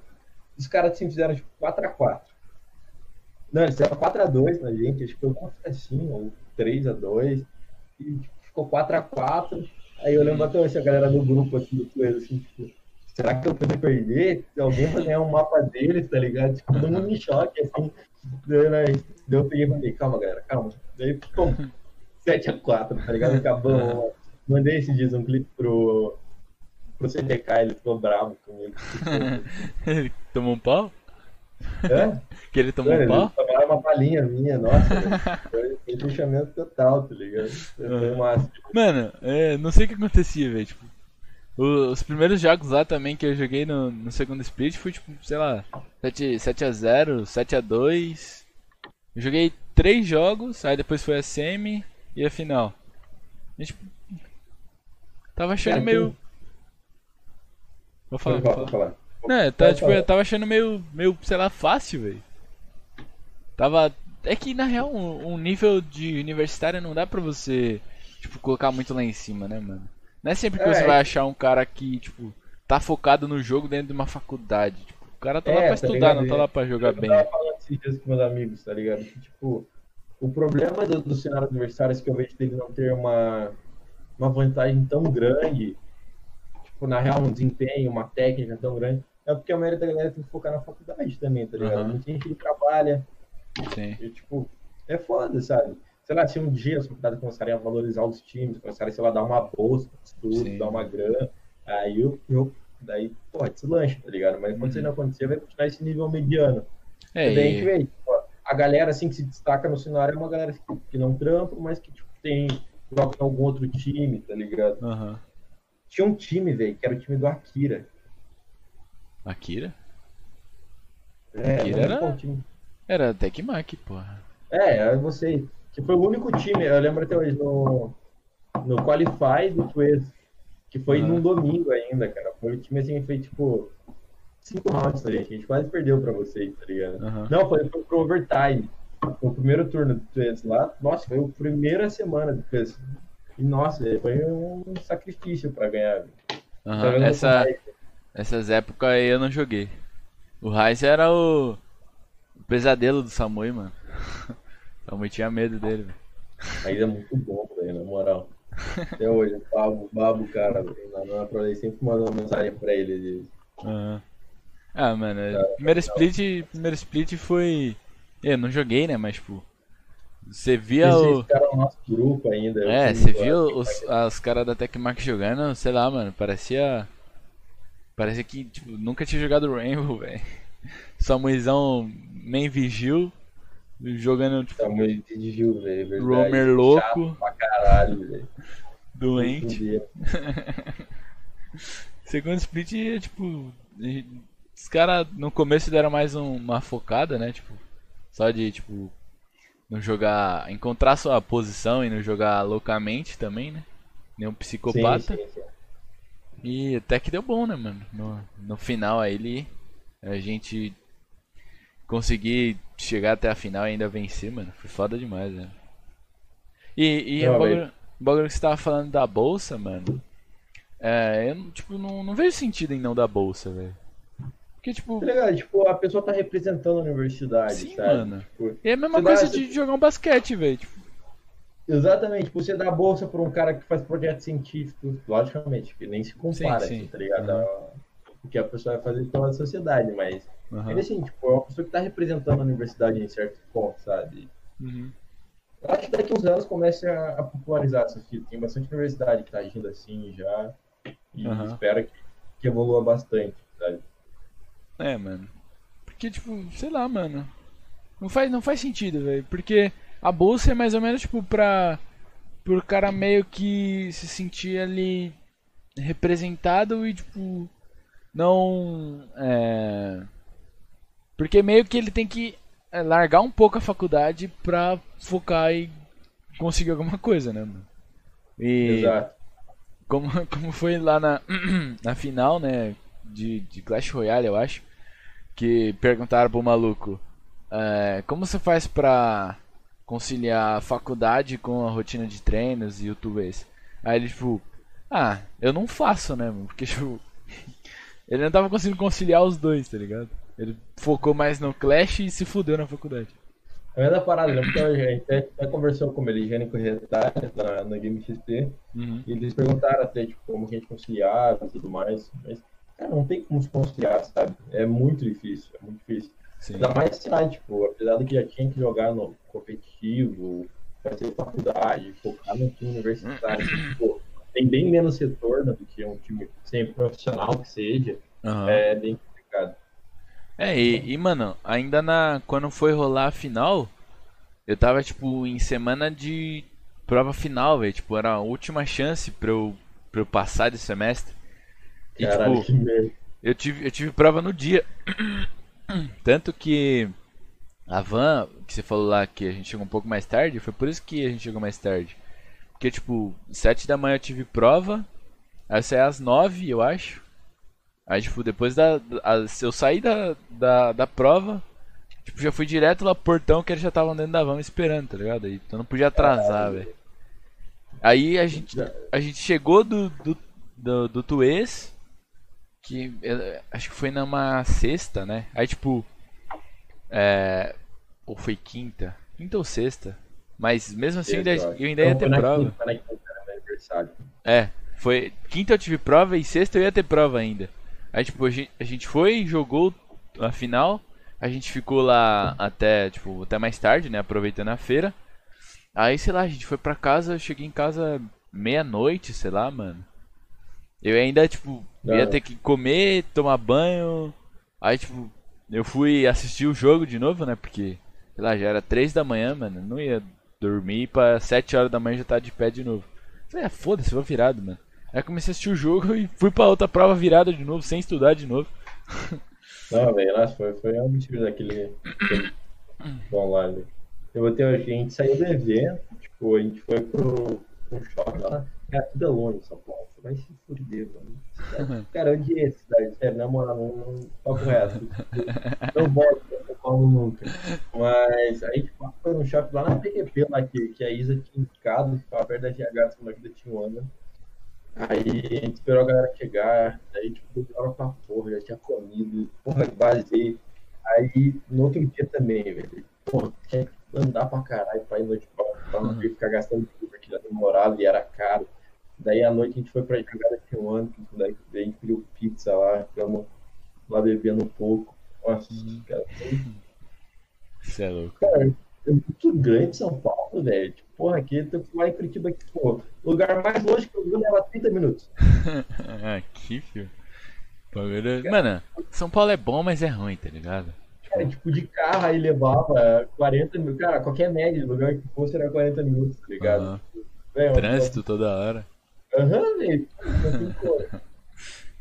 Speaker 2: Os caras assim, fizeram tipo 4x4. Não, eles fizeram 4x2 na gente, acho que foi assim, ou 3x2. E tipo, ficou 4x4. Aí eu lembro até hoje a galera do grupo aqui do Play, assim, tipo, será que eu poder perder? Se alguém vai ganhar um mapa deles, tá ligado? Tipo, todo mundo em choque, assim. Daí, né? Daí eu peguei e falei, calma, galera, calma. Daí, pum, 7x4, tá ligado? Acabou. Mandei esses dias um clipe pro, pro CTK, ele ficou bravo comigo.
Speaker 1: ele tomou um pau?
Speaker 2: É?
Speaker 1: Que ele tomou um pau?
Speaker 2: Tomou uma palhinha minha, nossa. foi, foi fechamento total, tá ligado? Foi massa.
Speaker 1: Mano, é, não sei o que acontecia, velho. Tipo, os primeiros jogos lá também que eu joguei no, no segundo split foi tipo, sei lá, 7, x 0 7 x 2 Eu joguei três jogos, aí depois foi a semi e a final. E, tipo, tava achando é, meio. Vou falar, vou falar. Não, tá, tipo, eu tava achando meio, meio, sei lá, fácil, velho. Tava. É que na real um, um nível de universitário não dá pra você, tipo, colocar muito lá em cima, né, mano? Não é sempre que é, você vai achar um cara que, tipo, tá focado no jogo dentro de uma faculdade. Tipo, o cara tá é, lá pra tá estudar, ligado? não tá lá pra jogar eu bem. Eu tava
Speaker 2: falando esses dias com meus amigos, tá ligado? Que, tipo, o problema do, do cenário universitário é que eu vejo dele não ter uma, uma vantagem tão grande, tipo, na real, um desempenho, uma técnica tão grande, é porque a maioria da galera tem que focar na faculdade também, tá ligado? Uhum. Muita gente trabalha. Sim. E, tipo, é foda, sabe? Sei lá, se um dia as faculdades começarem a valorizar os times, começarem, sei lá, dar uma bolsa de estudo, Sim. dar uma grana, aí eu, eu daí, pô, deslancha, tá ligado? Mas quando uhum. isso não acontecer, vai continuar esse nível mediano. É, e daí a gente vê, tipo, a galera, assim, que se destaca no cenário é uma galera que, que não trampa, mas que, tipo, tem, joga em algum outro time, tá ligado?
Speaker 1: Uhum.
Speaker 2: Tinha um time, velho, que era o time do Akira.
Speaker 1: Akira?
Speaker 2: É,
Speaker 1: Akira era... Era Tecmac, porra.
Speaker 2: É, eu não sei que foi o único time, eu lembro até hoje, no, no Qualify do Twist, que foi uhum. num domingo ainda, cara. Foi o time assim, foi tipo cinco rounds, tá ligado? A gente quase perdeu pra vocês, tá ligado? Uhum. Não, foi, foi pro overtime. O primeiro turno do Twist lá, nossa, foi a primeira semana do Twist. E nossa, foi um sacrifício pra ganhar.
Speaker 1: Uhum. Essa, essas épocas aí eu não joguei. O Ryze era o, o pesadelo do Samui, mano. Eu tinha medo dele, velho.
Speaker 2: Mas é muito bom, velho, na moral. Até hoje, babo, babo, cara, na minha prole sempre mandou uma mensagem pra ele.
Speaker 1: Uhum. Ah, mano, é, primeiro split, primeiro split foi. Eu não joguei, né? Mas, tipo. Você via o.
Speaker 2: no nosso grupo ainda.
Speaker 1: É, você viu os, os caras da Tecmark jogando, sei lá, mano, parecia. Parecia que tipo, nunca tinha jogado Rainbow, velho. Só muizão main vigil Jogando tipo.
Speaker 2: Tamanho de Gil, velho.
Speaker 1: Romer louco.
Speaker 2: Pra caralho, velho.
Speaker 1: Doente. Segundo split, é, tipo. Os caras no começo deram mais um, uma focada, né? Tipo. Só de, tipo. Não jogar. Encontrar sua posição e não jogar loucamente também, né? Nenhum psicopata. Sim, sim, sim. E até que deu bom, né, mano? No, no final aí ele. A gente conseguir chegar até a final e ainda vencer, mano, foi foda demais, né? E, e o bagulho, que você tava falando da bolsa, mano. É, eu tipo, não, não vejo sentido em não dar bolsa, velho. Porque, tipo.
Speaker 2: Tá ligado? Tipo, a pessoa tá representando a universidade, Sim, sabe? Mano.
Speaker 1: Tipo, e é a mesma coisa dá... de jogar um basquete, velho. Tipo...
Speaker 2: Exatamente, tipo, você dá bolsa pra um cara que faz projetos científicos, logicamente, que nem se compara, sim, sim. Assim, tá ligado? Uhum. O que a pessoa vai fazer pela sociedade, mas Uhum. Ele, assim, tipo, é uma pessoa que está representando a universidade em certo ponto, sabe?
Speaker 1: Uhum.
Speaker 2: Eu acho que daqui uns anos comece a, a popularizar isso aqui. Tem bastante universidade que está agindo assim já. E uhum. espero que, que, evolua bastante, sabe?
Speaker 1: É, mano. Porque, tipo, sei lá, mano. Não faz, não faz sentido, velho. Porque a bolsa é mais ou menos, tipo, pra. Pro cara meio que se sentir ali representado e, tipo. Não. É. Porque meio que ele tem que é, largar um pouco a faculdade pra focar e conseguir alguma coisa, né, mano? E.
Speaker 2: Exato.
Speaker 1: Como, como foi lá na, na final, né? De, de Clash Royale, eu acho. Que perguntaram pro maluco. É, como você faz pra conciliar a faculdade com a rotina de treinos e youtubers? Aí ele, tipo, ah, eu não faço, né, mano? Porque, tipo, ele não tava conseguindo conciliar os dois, tá ligado? Ele focou mais no Clash e se fudeu na faculdade.
Speaker 2: É da parada, né? Porque a gente até conversou com ele, Jânio Corretário, na, na Game XP,
Speaker 1: Uhum.
Speaker 2: e eles perguntaram até, tipo, como que a gente conciliava e tudo mais, mas, cara, não tem como se conciliar, sabe? É muito difícil, é muito difícil.
Speaker 1: Sim.
Speaker 2: Ainda mais, sei lá, tipo, apesar de que já tinha que jogar no competitivo, fazer faculdade, focar no time universitário, tipo, tem bem menos retorno do que um time sempre profissional que seja,
Speaker 1: Aham.
Speaker 2: é bem complicado.
Speaker 1: É, e, e, mano, ainda na quando foi rolar a final, eu tava tipo em semana de prova final, velho, tipo, era a última chance pra eu, pra eu passar de semestre. E
Speaker 2: Caralho,
Speaker 1: tipo,
Speaker 2: que merda.
Speaker 1: eu tive, eu tive prova no dia. Tanto que a van, que você falou lá que a gente chegou um pouco mais tarde, foi por isso que a gente chegou mais tarde. Porque, tipo, sete da manhã eu tive prova, eu saí às nove, eu acho. Aí, tipo, depois da. a- eu saí da, da, da prova, tipo, já fui direto lá pro portão que eles já estavam dentro da van esperando, tá ligado? Aí, então não podia atrasar, velho. Aí a gente, a gente chegou do, do, do, do Tuês, que acho que foi numa sexta, né? Aí, tipo, é, ou foi quinta? Quinta ou sexta? Mas mesmo assim, eu ainda, eu ainda ia
Speaker 2: Então,
Speaker 1: ter prova.
Speaker 2: quinta, aniversário.
Speaker 1: É, foi. Quinta eu tive prova e sexta eu ia ter prova ainda. Aí, tipo, a gente, a gente foi, jogou a final. A gente ficou lá até, tipo, até mais tarde, né? Aproveitando a feira. Aí, sei lá, a gente foi pra casa, eu cheguei em casa meia-noite, sei lá, mano. Eu ainda, tipo, ia
Speaker 2: Ah.
Speaker 1: ter que comer, tomar banho. Aí, tipo, eu fui assistir o jogo de novo, né? Porque, sei lá, já era três da manhã, mano. Não ia dormir pra sete horas da manhã já tá de pé de novo. Falei, ah, foda-se, vou virado, mano. Aí eu comecei a assistir o jogo e fui pra outra prova virada de novo, sem estudar de novo.
Speaker 2: Não, velho, nossa, foi, foi um absurdo aquele, aquele online. Eu vou ter, a gente saiu do evento, tipo, a gente foi pro, pro shopping lá. Cara, tudo é longe, São Paulo. Você vai se fuder, mano. Cara, eu odiei essa cidade, sério, na moral, não, não papo reto. Não volto pra São Paulo nunca. Mas aí, tipo, foi no shopping lá na PQP, lá que, que a Isa tinha indicado, ficava perto da GH, se uma vida tinha um ano. Aí a gente esperou a galera chegar, aí tipo, hora pra porra, já tinha comido, porra, vazei. Aí no outro dia também, velho, porra, tinha que andar pra caralho pra ir noite pra, pra não ficar gastando tudo, porque já demorava e era caro. Daí à noite a gente foi pra jogada de um ano, daí a gente pediu pizza lá, ficamos lá bebendo um pouco. Nossa, cara, foi
Speaker 1: Isso é louco.
Speaker 2: Cara, é muito grande São Paulo, velho. Tipo, porra, aqui, tu lá em Curitiba, aqui, pô, o lugar mais longe que eu vi leva 30 minutos.
Speaker 1: Aqui, filho. Bagulho- Mano, São Paulo é bom, mas é ruim, tá ligado?
Speaker 2: Cara, tipo, de carro aí levava 40 minutos. Cara, qualquer média de lugar que fosse era 40 minutos, tá ligado? Velho,
Speaker 1: Trânsito toda hora.
Speaker 2: Aham, velho.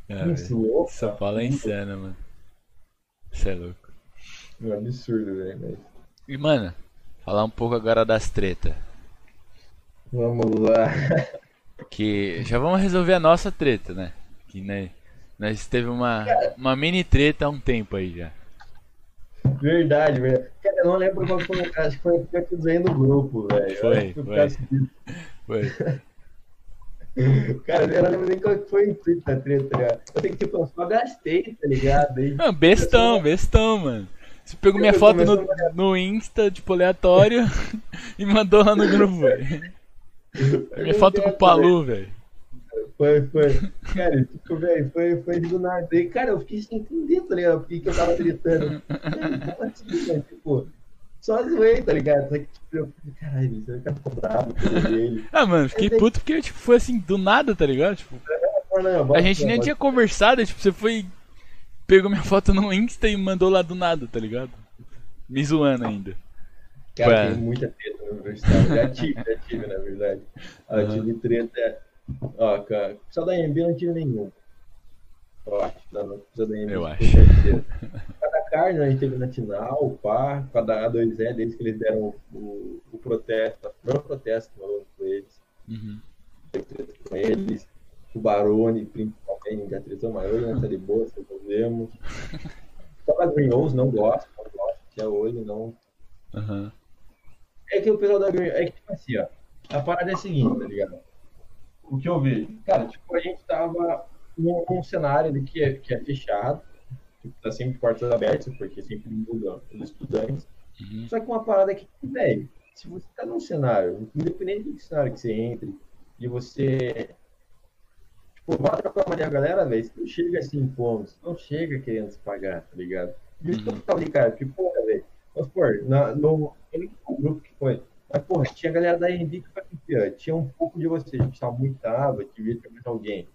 Speaker 1: É, velho.
Speaker 2: Louco.
Speaker 1: São Paulo é insano, mano. Isso é louco.
Speaker 2: É um absurdo, velho.
Speaker 1: E, mano, falar um pouco agora das treta.
Speaker 2: Vamos lá.
Speaker 1: Que já vamos resolver a nossa treta, né? Que né, nós teve uma, uma mini treta há um tempo aí já.
Speaker 2: Verdade, velho. Cara, eu não lembro qual foi. Acho que foi o que eu desenho no grupo, velho.
Speaker 1: Foi, foi. Foi.
Speaker 2: Cara, eu não lembro nem qual foi o intuito da treta, tá ligado? Eu tenho que, tipo, eu só gastei, tá ligado?
Speaker 1: Ah, bestão, bestão, mano. Você pegou minha foto no, no Insta, tipo, aleatório, e mandou lá no grupo, velho. Minha foto com o Palu, velho.
Speaker 2: Foi, foi. Cara, tipo, velho, foi, foi do nada. E, cara, eu fiquei sem entender, tá ligado? Por que eu tava gritando? Cara, como assim, velho? Tipo, só zoei, tá ligado? Só que, tipo, eu falei, caralho, você vai ficar bravo com ele.
Speaker 1: Ah, mano, fiquei puto porque, tipo, foi assim, do nada, tá ligado? Tipo,
Speaker 2: Não, não,
Speaker 1: a gente nem
Speaker 2: bota-
Speaker 1: tinha conversado, tipo, você foi pegou minha foto no Insta e mandou lá do nada, tá ligado? Me zoando ainda.
Speaker 2: Cara, tem muita treta no universitário. Já tive, já tive, na verdade. Eu tive treta. Ó, cara, só da MB eu não tive nenhum. Eu acho, não, não precisa da MB.
Speaker 1: Eu acho.
Speaker 2: Cada carne a gente teve na Tinal, o PAR, cada A2E, desde que eles deram o, o protesto, o primeiro protesto falando com eles,
Speaker 1: Uhum.
Speaker 2: teve treta com eles, o Barone, principalmente, a treta maior, nessa de boa, resolvemos. Só da Green Rose, não gosto, não gosto, até hoje, não,
Speaker 1: Aham.
Speaker 2: É que o pessoal da Green é que, tipo assim, ó, a parada é a seguinte, tá ligado? O que eu vejo, cara, tipo, a gente tava num, num cenário ali que é, que é fechado, tipo, tá sempre portas abertas, porque sempre mudam os estudantes.
Speaker 1: Uhum.
Speaker 2: Só que uma parada que, velho, se você tá num cenário, independente do cenário que você entre, e você, tipo, vai trocar uma ideia com a galera, velho, você não chega assim como, você não chega querendo se pagar, tá ligado? E isso que eu falei, cara, porque, porra, velho, vamos supor, na, no, eu qual grupo que foi, mas, porra, tinha a galera da AMB que foi campeã, tinha um pouco de você, a gente tava muito tava, devia ter mais alguém.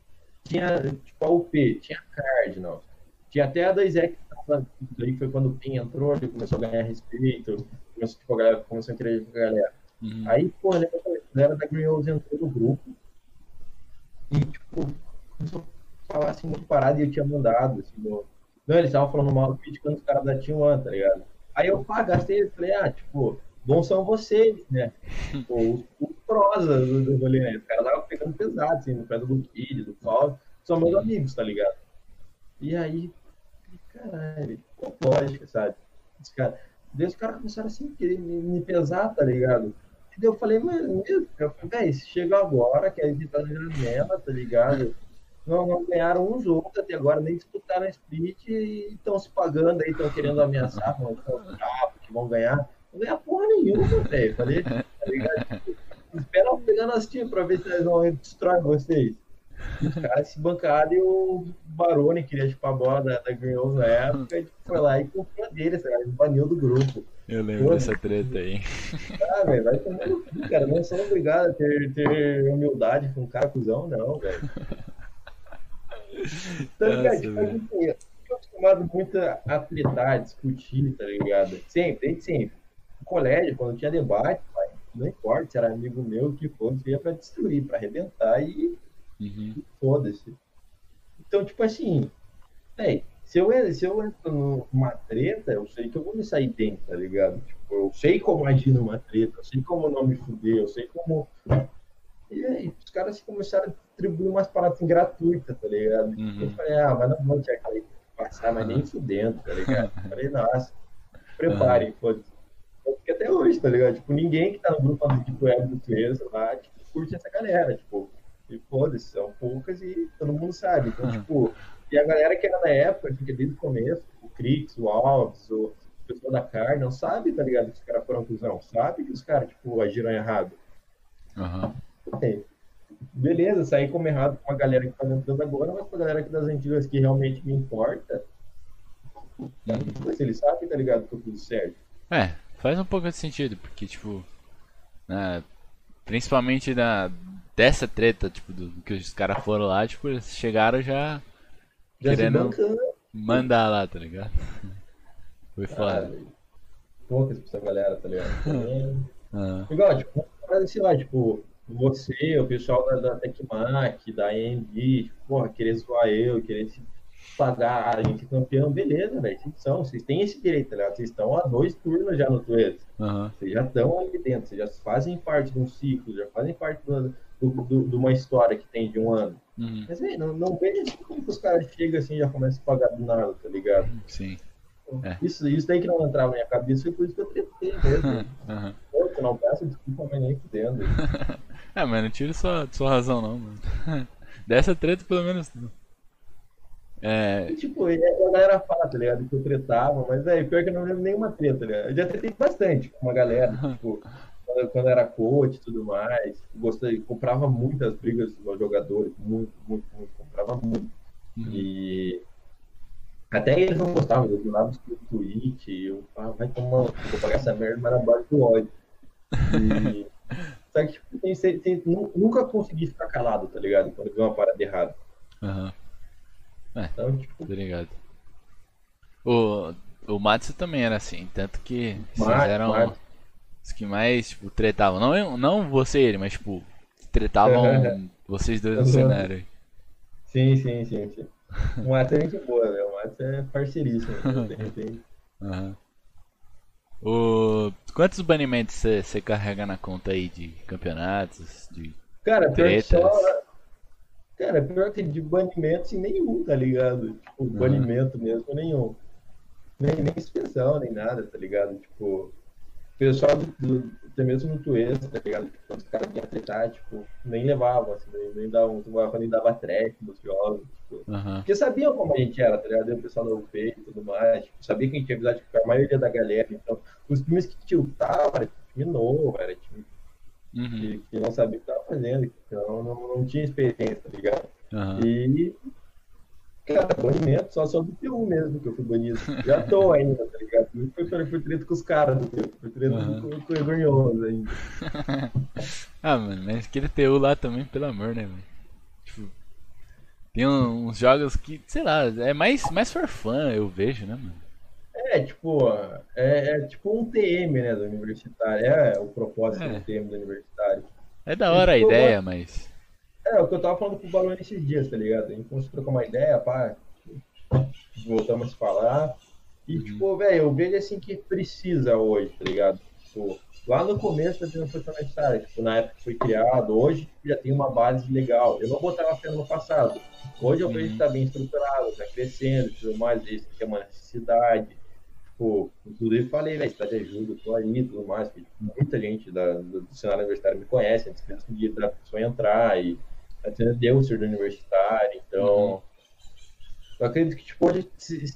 Speaker 2: Tinha, tipo, a UP, tinha a Cardinals, tinha até a 2E que tava, daí foi quando o PIN entrou, ele começou a ganhar respeito, começou, tipo, a galera começou a interagir com a galera.
Speaker 1: Uhum.
Speaker 2: Aí, pô, né, a galera da Green Rose entrou no grupo e, tipo, começou a falar assim, muito parado e eu tinha mandado, assim, no... Não, eles estavam falando mal, criticando os caras da Team One, tá ligado? Aí eu, pá, gastei, eu falei, ah, tipo, bons são vocês, né? Tipo, os, os prosa do, rolê, né? Os caras estavam pegando pesado, assim, no pé do Kid, do Paulo, são meus amigos, tá ligado? E aí, caralho, pô, lógico, sabe? Os caras, daí os caras começaram assim, querer me, me pesar, tá ligado? E daí eu falei, mano, eu falei, véi, chega agora, que a gente tá na janela, tá ligado? Não, não ganharam uns outros até agora, nem disputaram a split e estão se pagando aí, estão querendo ameaçar, que vão ganhar. Não ganhar porra nenhuma, velho. Falei, tá ligado? Espera eu pegar nas times pra ver se eles vão destruir vocês. Os caras se bancaram e o Barone queria chupar a bola da, da Green na época, e foi lá e comprou dele, ligado? Ele baniu do grupo.
Speaker 1: Eu lembro
Speaker 2: Pô,
Speaker 1: dessa treta aí.
Speaker 2: Ah, velho, vai tomar no cu, cara. Não são obrigados a ter, ter humildade com um cara cuzão, não, velho. Tá ligado?
Speaker 1: Nossa,
Speaker 2: Tipo, assim, eu tô acostumado muito a atletar, discutir, tá ligado? Sempre, desde sempre. No colégio, quando tinha debate, pai, não importa se era amigo meu, que fosse, ia pra destruir, pra arrebentar e
Speaker 1: Uhum.
Speaker 2: foda-se. Então, tipo assim, véi, se eu, se eu entro numa treta, eu sei que eu vou me sair dentro, tá ligado? Tipo, eu sei como agir numa treta, eu sei como não me fuder, eu sei como. E aí, os caras começaram a distribuir umas paradas assim, gratuitas, tá ligado?
Speaker 1: Uhum.
Speaker 2: Eu falei, ah, mas não vou tinha que passar, mas nem fudendo, tá ligado? Eu falei, nossa, preparem, foda-se. Porque até hoje, tá ligado? Tipo, ninguém que tá no grupo do tipo web do Twitter lá, tipo, curte essa galera, tipo, e foda-se, são poucas e todo mundo sabe. Então,
Speaker 1: Uhum.
Speaker 2: tipo, e a galera que era na época, fica desde o começo, o Crix, o Alves, o pessoal da carne, não sabe, tá ligado? Que os caras foram cuzão, sabe que os caras, tipo, agiram errado.
Speaker 1: Aham.
Speaker 2: É. Beleza, saí como errado com a galera que tá entrando agora, mas com a galera que das antigas que realmente me importa, se ele sabe, tá ligado? Que eu tudo certo.
Speaker 1: É, faz um pouco de sentido, porque, tipo, né, principalmente na, dessa treta, tipo, do, que os caras foram lá, tipo, eles chegaram já
Speaker 2: Já
Speaker 1: Querendo- mandar lá, tá ligado? Foi foda.
Speaker 2: cara. Poucas pra essa galera, tá ligado? É.
Speaker 1: Ah,
Speaker 2: Igual, tipo, sei lá, tipo, você, o pessoal da, da Tecmac, da AMD, porra, querer zoar eu, querer se pagar a gente campeão, beleza, velho, vocês são, vocês têm esse direito, tá ligado? Vocês estão há dois turnos já no Twitter.
Speaker 1: Aham.
Speaker 2: Vocês já estão ali dentro, vocês já fazem parte de um ciclo, já fazem parte do, do- do- de uma história que tem de um ano.
Speaker 1: Uhum.
Speaker 2: Mas, velho, não, não vejo assim como que os caras chegam assim e já começam a pagar do nada, tá ligado?
Speaker 1: Sim. É.
Speaker 2: Isso, isso daí que não entrava na minha cabeça foi por isso que eu tretei mesmo.
Speaker 1: Aham.
Speaker 2: Pô, tu não peço desculpa, mas nem fudendo.
Speaker 1: É, mas não tira sua, sua razão não, mano. Dessa treta, pelo menos. É.
Speaker 2: E, tipo, a galera fala, tá ligado? Que eu tretava, mas, velho, pior que eu não lembro nenhuma treta, tá ligado? Eu já tretei bastante com uma galera, tipo, quando, quando era coach e tudo mais. Gostei, comprava muitas brigas dos jogadores, muito, muito, muito, comprava muito.
Speaker 1: Uhum.
Speaker 2: E até eles não gostavam, eu mandava no e eu falava, vai tomar, vou pagar essa merda, mas na base do ódio. E... Só que, tipo, tem, tem, nu- nunca consegui ficar calado, tá ligado? Quando vi uma parada errada.
Speaker 1: Aham.
Speaker 2: Então, tipo,
Speaker 1: Tá ligado. O, o Matsu também era assim, tanto que vocês eram os que mais, tipo, tretavam. Não, não você e ele, mas, tipo, tretavam vocês dois no
Speaker 2: Uhum.
Speaker 1: cenário.
Speaker 2: Sim, sim, sim, sim. O Matos é gente boa, velho. O Matos é parceiríssimo. né? Tem, tem...
Speaker 1: Aham. O... Quantos banimentos você carrega na conta aí de campeonatos? De...
Speaker 2: Cara, pior que
Speaker 1: Tretas.
Speaker 2: só. Cara, pior que de banimento, assim, nenhum, tá ligado? Tipo, banimento mesmo, nenhum. Nem, nem inspeção, nem nada, tá ligado? Tipo, o pessoal do, do, até mesmo no Twitter, tá ligado? Quando os caras vinham tretar, tipo, nem levavam, assim, nem, nem davam, nem dava track nos jogos,
Speaker 1: Aham.
Speaker 2: Porque sabiam como a gente era, tá ligado? O pessoal da UP e tudo mais. Tipo, sabia que a gente tinha amizade com a maioria da galera. Então, os times que tiltavam, era time novo, era time
Speaker 1: Uhum.
Speaker 2: que, que não sabia o que tava fazendo. Então, não, não tinha experiência, tá ligado?
Speaker 1: Aham.
Speaker 2: E, cara, banimento só só do P1 mesmo que eu fui banido. Já tô ainda, tá ligado? Não foi, foi, foi treta com os caras do P1, foi treta
Speaker 1: Aham.
Speaker 2: com, com o Vergonhoso ainda.
Speaker 1: Ah, mano, mas aquele TU lá também, pelo amor, né, velho? Tem uns jogos que, sei lá, é mais, mais for fun, eu vejo, né, mano?
Speaker 2: É, tipo, é, é tipo um TM, né, do universitário. É o propósito
Speaker 1: É.
Speaker 2: do TM do universitário.
Speaker 1: É da hora a
Speaker 2: Tipo,
Speaker 1: ideia, mas.
Speaker 2: É, o que eu tava falando com o Balão esses dias, tá ligado? A gente começou a trocar uma ideia, pá, voltamos a se falar. E, tipo, velho, eu vejo assim que precisa hoje, tá ligado? Tipo, lá no começo da dinâmica universitária, tipo, na época que foi criado, hoje já tem uma base legal. Eu não botava fé no passado. Hoje eu vejo que tá bem estruturado, tá crescendo tudo mais, isso que é uma necessidade. Tipo, inclusive falei, velho, de ajuda, tô aí e tudo mais, porque muita gente da, do, cenário universitário me conhece, antes mesmo de da pessoa entrar e até deu o ser do universitário, então eu acredito que tipo, hoje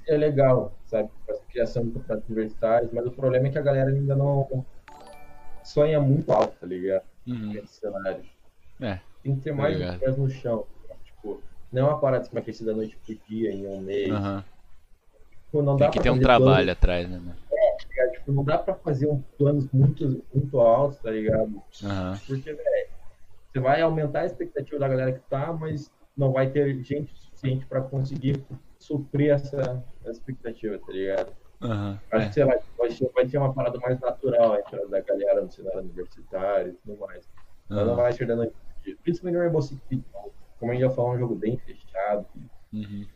Speaker 2: é legal, sabe, a criação de universitários, mas o problema é que a galera ainda não sonha muito alto, tá ligado?
Speaker 1: Uhum.
Speaker 2: Nesse cenário.
Speaker 1: É,
Speaker 2: Tem que ter mais
Speaker 1: ligado.
Speaker 2: os pés no chão, tipo, não é uma parada que vai crescer da noite pro dia, em um mês.
Speaker 1: aham.
Speaker 2: Tipo, não dá
Speaker 1: Tem que
Speaker 2: pra
Speaker 1: ter um trabalho atrás, né, mano?
Speaker 2: tá ligado? Tipo, não dá pra fazer um planos muito, muito altos, tá ligado?
Speaker 1: Aham.
Speaker 2: Porque, velho, você vai aumentar a expectativa da galera que tá, mas não vai ter gente suficiente pra conseguir suprir essa, essa expectativa, tá ligado?
Speaker 1: Aham.
Speaker 2: Acho
Speaker 1: É.
Speaker 2: que, sei lá, vai ser uma parada mais natural da galera no cenário universitário e tudo mais. Mas não vai dia. Principalmente no Rainbow Six Siege. Como a gente já falou, é um jogo bem fechado.
Speaker 1: Uhum.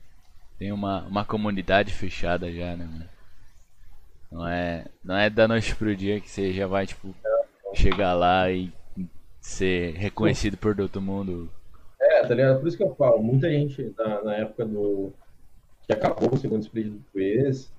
Speaker 1: Tem uma, uma comunidade fechada já, né, mano? Não é, não é da noite pro dia que você já vai, tipo, chegar lá e ser reconhecido por todo mundo.
Speaker 2: É, tá ligado? Por isso que eu falo, muita gente na, na época do. que acabou o segundo split do Quiz,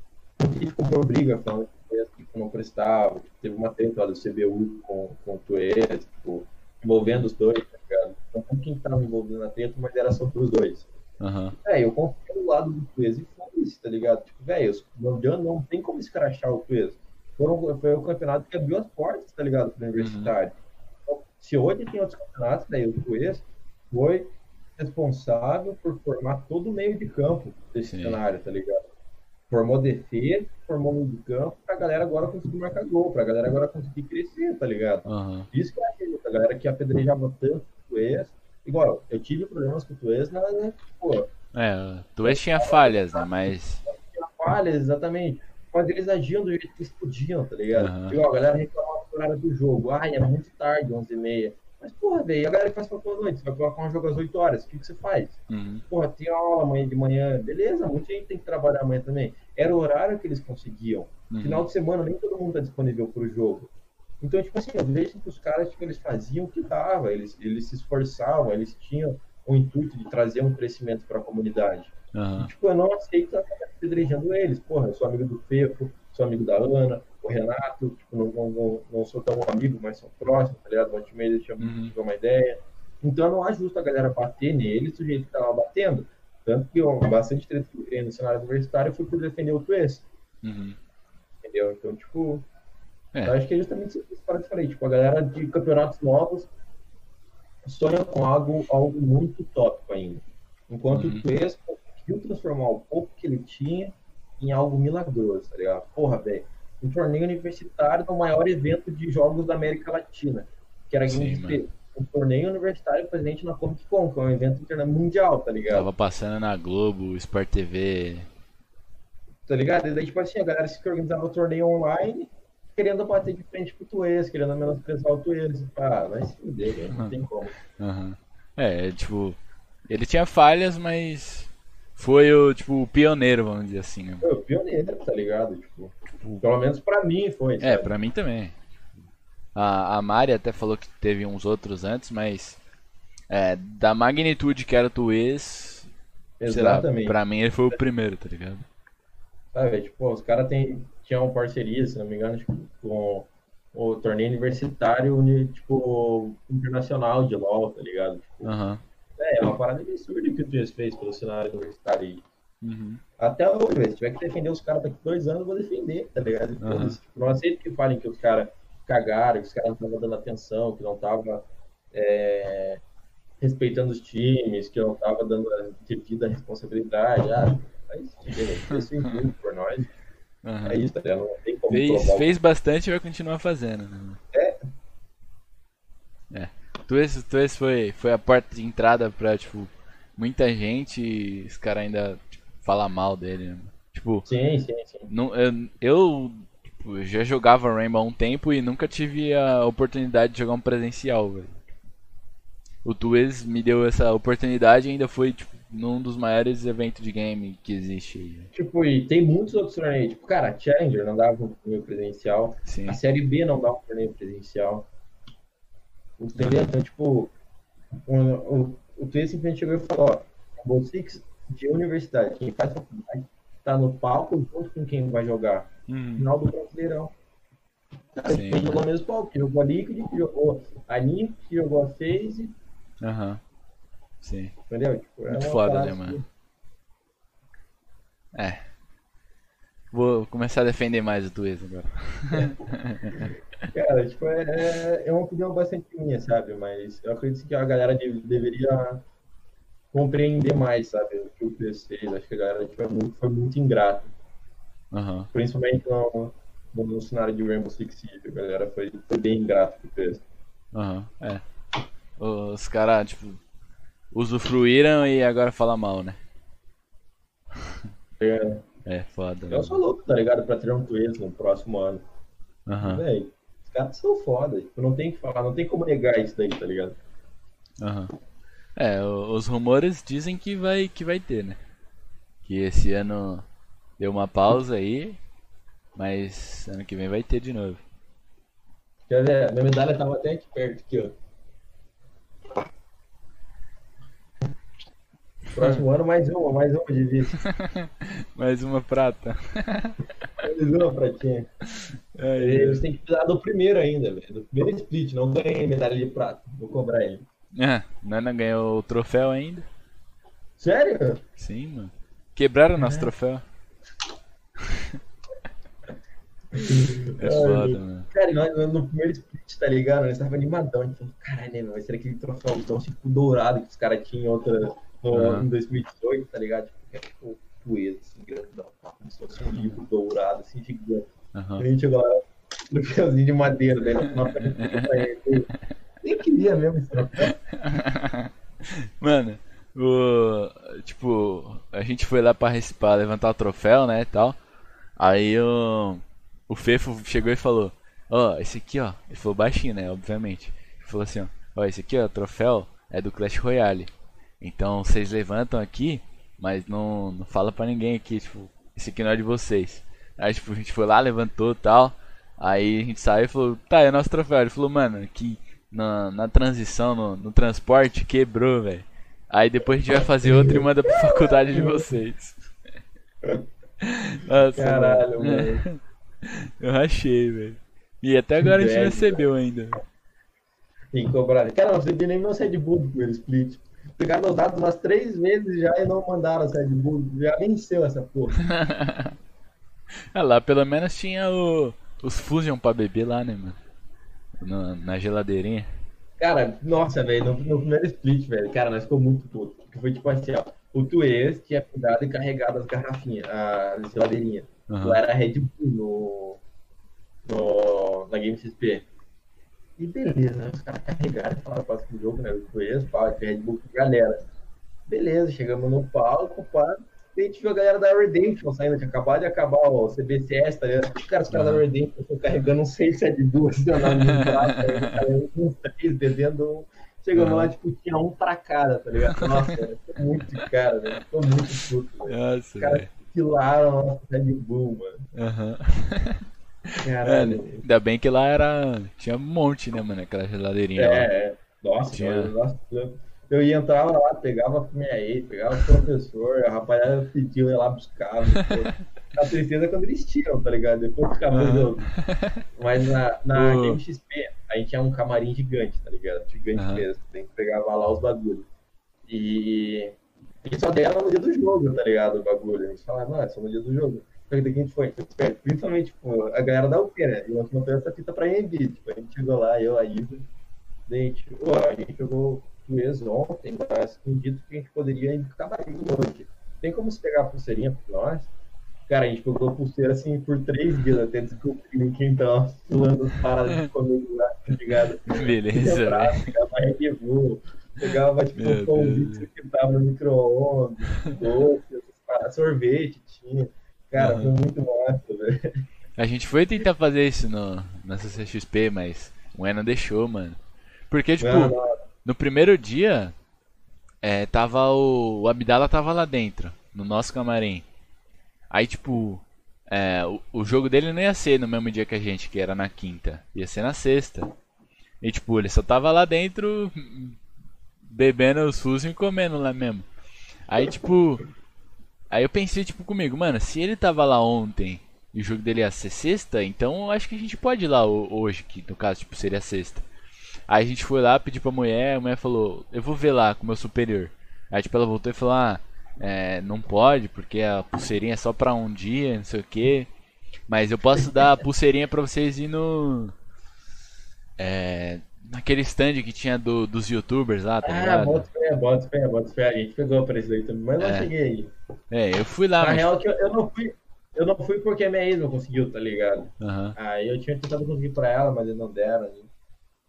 Speaker 2: muita gente comprou briga falando que o não prestava, que teve uma treta lá do CBU com, com o Quiz, tipo, envolvendo os dois, tá ligado? Não foi quem tava envolvido na treta, mas era sobre os dois.
Speaker 1: Aham.
Speaker 2: É, eu confio no lado do Quiz e foda-se, tá ligado? Tipo, velho, os- não, não tem como escrachar o. Foram, foi o campeonato que abriu as portas, tá ligado, pro universitário. Então, se hoje tem outros campeonatos, daí o Quiz foi responsável por formar todo o meio de campo desse
Speaker 1: Sim.
Speaker 2: cenário, tá ligado? Formou defesa, formou meio de campo, pra galera agora conseguir marcar gol, pra galera agora conseguir crescer, tá ligado?
Speaker 1: Aham.
Speaker 2: Isso que eu acredito, a galera que apedrejava tanto o Tuês. Igual, eu tive problemas com o Tuês na, na, pô,
Speaker 1: É, tu West tinha falhas, né? Mas.
Speaker 2: tinha falhas, exatamente. Mas eles agiam do jeito que eles podiam, tá ligado?
Speaker 1: Aham.
Speaker 2: Igual, a galera reclamava do horário do jogo. Ai, é muito tarde, 11h30. Mas, porra, velho, a galera que faz faculdade à noite, você vai colocar um jogo às 8 horas, o que, que você faz?
Speaker 1: Uhum.
Speaker 2: Porra, tem aula amanhã de manhã, beleza, muita gente tem que trabalhar amanhã também. Era o horário que eles conseguiam.
Speaker 1: Uhum.
Speaker 2: Final de semana, nem todo mundo tá disponível pro jogo. Então, tipo assim, eu vejo que os caras, tipo, eles faziam o que dava, eles, eles se esforçavam, eles tinham o intuito de trazer um crescimento para a comunidade.
Speaker 1: Aham.
Speaker 2: Tipo, eu não aceito a galera apedrejando eles. Porra, eu sou amigo do Fefo, sou amigo da Ana, o Renato, tipo, não, não, não, sou tão amigo, mas são próximos, tá ligado? O Ultimate deixa
Speaker 1: Uhum.
Speaker 2: eu uma ideia. Então não é justo a galera bater neles do jeito que tava batendo. Tanto que eu, bastante treta no cenário universitário foi por defender o Twist,
Speaker 1: Uhum.
Speaker 2: entendeu? Então, tipo,
Speaker 1: É.
Speaker 2: acho que é justamente isso que eu falei. Tipo, a galera de campeonatos novos sonha com algo, algo muito tópico ainda. Enquanto
Speaker 1: Uhum.
Speaker 2: o Twist conseguiu transformar o pouco que ele tinha em algo milagroso, tá ligado? Porra, velho. Um torneio universitário no maior evento de jogos da América Latina, que era
Speaker 1: Sim,
Speaker 2: Game. Um torneio universitário presente na Comic Con, que é um evento interna- mundial, tá ligado?
Speaker 1: Tava passando na Globo, Sport TV.
Speaker 2: tá ligado? E daí, tipo assim, a galera se organizava o torneio online, querendo bater de frente com o Tuês, querendo menosprezar o Tuês. Ah, vai se fuder, não tem como.
Speaker 1: Uhum. É, tipo, ele tinha falhas, mas foi o, tipo, o pioneiro, vamos dizer assim, né?
Speaker 2: Foi o pioneiro, tá ligado? Tipo, pelo menos pra mim foi.
Speaker 1: É, sabe? É, pra mim também. A, a Mari até falou que teve uns outros antes, mas é, da magnitude que era o Tuês, Exatamente. Lá, pra mim ele foi o primeiro, tá ligado?
Speaker 2: Sabe, tipo, os caras tinham parceria, se não me engano, tipo, com o torneio universitário, tipo, internacional de LoL, tá ligado? Tipo,
Speaker 1: uhum.
Speaker 2: É, é uma parada absurda que o Tuês fez pelo cenário universitário aí. Uhum. Até hoje, se tiver que defender os caras daqui dois anos, eu vou defender, tá ligado? Uhum. Tipo, não aceito que falem que os caras cagaram, que os caras não estavam dando atenção, que não estavam é, respeitando os times, que não estavam dando a devida responsabilidade. Ah, mas fez tudo por nós. Uhum. É isso, tá Não tem como
Speaker 1: fez, fez bastante e vai continuar fazendo. Né?
Speaker 2: É.
Speaker 1: É. Tu esse, foi, foi a porta de entrada pra, tipo, muita gente e os caras ainda tipo, falar mal dele, né? Tipo,
Speaker 2: sim, sim, sim.
Speaker 1: Não, eu, eu tipo, já jogava Rainbow há um tempo e nunca tive a oportunidade de jogar um presencial, velho. O Tues me deu essa oportunidade e ainda foi, tipo, num dos maiores eventos de game que existe aí.
Speaker 2: Tipo, e tem muitos outros torneios. Tipo, cara, a Challenger não dava um torneio presencial.
Speaker 1: Sim.
Speaker 2: A Série B não dava um torneio presencial. Entendeu? Então, tipo, o, o, o Tues simplesmente chegou e falou, ó, você de universidade, quem faz faculdade, tá no palco junto com quem vai jogar. Hum. Final do Brasileirão. quem jogou o mesmo palco, que jogou a Liquid, que jogou a NIP, que jogou a FaZe.
Speaker 1: Aham. Uhum. Sim.
Speaker 2: Entendeu? Tipo,
Speaker 1: é Muito foda, né, mano? Que... É. Vou começar a defender mais o Tuês agora.
Speaker 2: Cara, tipo, é, é, é uma opinião bastante minha, sabe? Mas eu acredito que a galera de, deveria compreender mais, sabe? O que o Tuês fez. Acho que a galera tipo, é muito, foi muito ingrata.
Speaker 1: Uhum.
Speaker 2: Principalmente no, no, cenário de Rainbow Six Siege. A galera foi, foi bem ingrata com o Tuês.
Speaker 1: Aham, uhum. é. Os caras, tipo, usufruíram e agora fala mal, né?
Speaker 2: É.
Speaker 1: É, foda.
Speaker 2: Eu sou louco, tá ligado? Pra ter um Twitch no próximo ano.
Speaker 1: Aham.
Speaker 2: Uhum. os caras são foda. Tipo, não tem que falar, não tem como negar isso daí, tá ligado?
Speaker 1: Aham. Uhum. É, os rumores dizem que vai, que vai ter, né? Que esse ano deu uma pausa aí, mas ano que vem vai ter de novo.
Speaker 2: Quer ver? Minha medalha tava até aqui perto, aqui, ó. Próximo ano, mais uma, mais uma de vice.
Speaker 1: mais uma prata.
Speaker 2: mais uma pratinha. Aí, você tem que precisar do primeiro ainda, velho. Do primeiro split, não ganhei medalha de prata. Vou cobrar ele.
Speaker 1: Ah, Nana ganhou o troféu ainda.
Speaker 2: Sério?
Speaker 1: Sim, mano. Quebraram o nosso é. troféu. É foda, mano.
Speaker 2: Cara, nós, no primeiro split, tá ligado? Nós tava animadão. A gente falou, caralho, né, vai ser aquele troféu então, tipo, dourado que os caras tinham outra no, em 2018, tá ligado? Tipo, que é tipo poeira, assim, grandão, como se fosse um livro dourado, assim, gigante.
Speaker 1: Uhum.
Speaker 2: A gente lá no fiozinho de madeira, daí na Nem queria mesmo esse troféu.
Speaker 1: Mano, o, tipo, a gente foi lá pra, pra levantar o troféu, né, e tal. Aí o, o Fefo chegou e falou, ó, oh, esse aqui, ó, ele falou baixinho, né, obviamente. Ele falou assim, ó, ó, esse aqui, ó, troféu é do Clash Royale. Então vocês levantam aqui, mas não, não fala pra ninguém aqui, tipo, esse aqui não é de vocês. Aí tipo, a gente foi lá, levantou e tal. Aí a gente saiu e falou, tá, é nosso troféu. Ele falou, mano, aqui na, na transição, no, no transporte, quebrou, velho. Aí depois a gente vai fazer outro e manda pra faculdade de vocês.
Speaker 2: Nossa, Caralho, mano.
Speaker 1: Eu rachei, velho. E até agora a gente não recebeu ainda.
Speaker 2: Tem cobrar. Cara, não recebi nem meu set book com ele, split. Pegaram meus dados umas três vezes já e não mandaram a Red Bull. Já venceu essa porra.
Speaker 1: ah lá, pelo menos tinha o, os Fusion pra beber lá, né, mano? No, na geladeirinha.
Speaker 2: Cara, nossa, velho, no, no, primeiro split, velho, cara, nós ficou muito puto. Porque foi tipo assim, ó, o Tuês tinha cuidado e carregado as garrafinhas, a geladeirinha. Uhum. Lá era Red Bull no, no, na Game XP. E beleza, né? Os caras carregaram e falaram próximo o jogo, né? Eu conheço, pá, Red Bull com galera. Beleza, chegamos no palco, pá. Daí tive a galera da Redemption saindo, que acabou de acabar o CBCS, tá ligado? Os caras, os caras da Redemption estão carregando um 672 assim, no uns três bebendo Chegamos uhum. lá, tipo, tinha um pra cada, tá ligado? Nossa, velho, muito cara, velho. Tô muito puto, velho. Nossa, Os caras pilaram a nossa Red Bull, mano. Aham. Uhum.
Speaker 1: Caralho. É, ainda bem que lá era. Tinha um monte, né, mano? Aquela geladeirinha. É, lá.
Speaker 2: é. Nossa, tinha... nossa, eu ia entrar lá, pegava a minha ex, pegava o professor, a rapaziada pediu, ia lá buscar. a tristeza é quando eles tiram, tá ligado? Depois ficava uhum. Mas na, na uh. XP, a gente tinha um camarim gigante, tá ligado? Gigante uhum. mesmo. Tem que pegar lá os bagulhos. E. E só deram no dia do jogo, tá ligado? O bagulho. A gente falava, não, é só no dia do jogo. Só que daqui a gente foi, principalmente, tipo, a galera da UP, né? E nós montamos essa fita pra EMB. Tipo, a gente chegou lá, eu, a Isa. Daí a gente, pô, a gente jogou mês ontem, mas acredito que a gente poderia pro camarim hoje. Tem como se pegar a pulseirinha pra nós? Cara, a gente pegou a pulseira assim por três dias até descobrir quem tava suando as paradas de comigo lá, tá ligado?
Speaker 1: Beleza.
Speaker 2: Pegava Bull, pegava tipo um convite que tava no micro-ondas, doce, sorvete tinha. Cara, uhum. foi muito massa, velho.
Speaker 1: A gente foi tentar fazer isso no, na CCXP, mas o E não deixou, mano. Porque, tipo, não, não. no primeiro dia, é, tava o, o Abdala tava lá dentro, no nosso camarim. Aí, tipo, é, o, o, jogo dele não ia ser no mesmo dia que a gente, que era na quinta. Ia ser na sexta. E, tipo, ele só tava lá dentro bebendo os fusos e comendo lá mesmo. Aí, tipo. Aí eu pensei, tipo, comigo, mano, se ele tava lá ontem e o jogo dele ia ser sexta, então acho que a gente pode ir lá hoje, que no caso, tipo, seria sexta. Aí a gente foi lá, pediu pra mulher, a mulher falou, eu vou ver lá com o meu superior. Aí, tipo, ela voltou e falou, ah é, não pode, porque a pulseirinha é só pra um dia, não sei o que. Mas eu posso dar a pulseirinha pra vocês ir no. É, naquele stand que tinha do, dos youtubers lá, tá ah, ligado?
Speaker 2: bota fé, bota fé, bota fé. A gente pegou pra isso aí também, mas é. não cheguei aí.
Speaker 1: É, eu fui lá.
Speaker 2: Na mas... real, que eu, eu, não fui. Eu não fui porque a minha ex não conseguiu, tá ligado? Uhum. Aí eu tinha tentado conseguir pra ela, mas eles não deram. Né?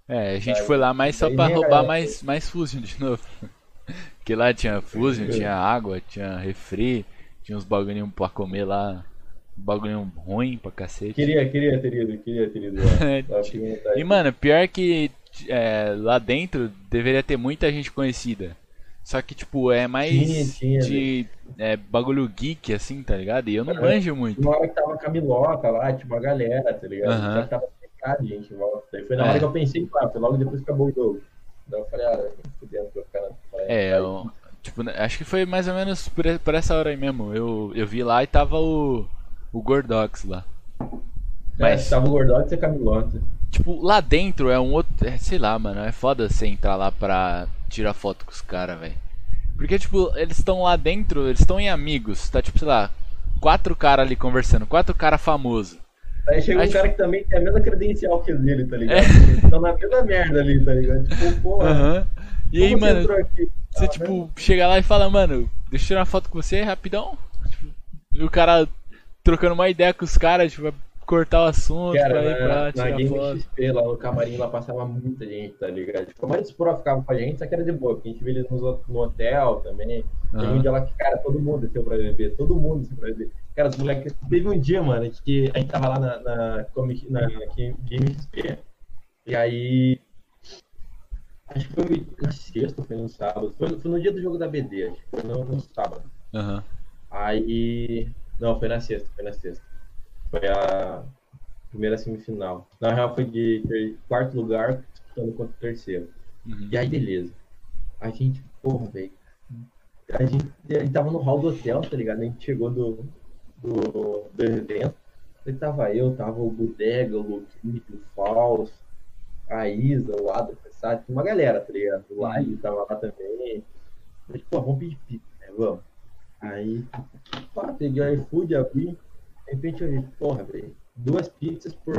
Speaker 1: É, a gente foi lá mais só pra roubar mais, mais Fusion de novo. Porque lá tinha Fusion, tinha água, tinha refri, tinha uns bagulhinhos pra comer lá. Bagulho ruim pra cacete.
Speaker 2: Queria, queria ter ido, queria ter ido.
Speaker 1: e mano, pior que é, lá dentro deveria ter muita gente conhecida. Só que, tipo, é mais tinha, tinha, de é, bagulho geek, assim, tá ligado? E eu não uhum. manjo muito.
Speaker 2: Uma hora que tava Camilota lá, tipo, a galera, tá ligado? Uhum. Já tava cercado, gente, volta. Daí foi na é. hora que eu pensei, claro, foi logo depois que acabou o jogo. Daí eu falei, ah, fudendo pra ficar na
Speaker 1: É, eu, tipo, né, acho que foi mais ou menos por, por essa hora aí mesmo. Eu, eu vi lá e tava o, o Gordox lá.
Speaker 2: É, Mas, é, tava o Gordox e a Camilota.
Speaker 1: Tipo, lá dentro é um outro. É, sei lá, mano. É foda você entrar lá pra tirar foto com os caras, velho. Porque, tipo, eles estão lá dentro, eles estão em amigos. Tá, tipo, sei lá, quatro caras ali conversando, quatro caras famosos.
Speaker 2: Aí chega Acho... um cara que também tem a mesma credencial que ele, tá ligado? É. Estão na mesma merda ali, tá ligado? Tipo, porra.
Speaker 1: Uhum. E aí, mano, você, ah, tipo, né? chega lá e fala, mano, deixa eu tirar uma foto com você rapidão. Tipo, e o cara trocando uma ideia com os caras, tipo, cortar o assunto
Speaker 2: cara, pra ir pra na, na Game foto. XP, lá no camarim, lá passava muita gente, tá ligado? Tipo, a maioria dos ficava com a gente, só que era de boa, porque a gente via eles no, no hotel também. Uhum. Teve um dia lá que, cara, todo mundo desceu pra beber, todo mundo desceu pra beber. Cara, os moleques. Teve um dia, mano, que a gente tava lá na, na, na, na Game XP. E aí. Acho que foi na sexta, foi no sábado. Foi, foi no dia do jogo da BD, acho que foi no, no sábado.
Speaker 1: Uhum.
Speaker 2: Aí. Não, foi na sexta, foi na sexta. Foi a primeira semifinal. Na real foi de quarto lugar disputando contra o terceiro. Uhum. E aí, beleza. A gente, porra, velho. A gente, a gente tava no hall do hotel, tá ligado? A gente chegou do, do, do evento. Aí tava eu, tava o Bodega, o Luquinho, o Faust, a Isa, o Adam, sabe? Uma galera, tá ligado? O Live uhum. tava lá também. Falei, pô, vamos pedir pizza, né? Vamos. Aí, pá, peguei o iFood, abri. De repente eu vi, porra, velho, duas pizzas por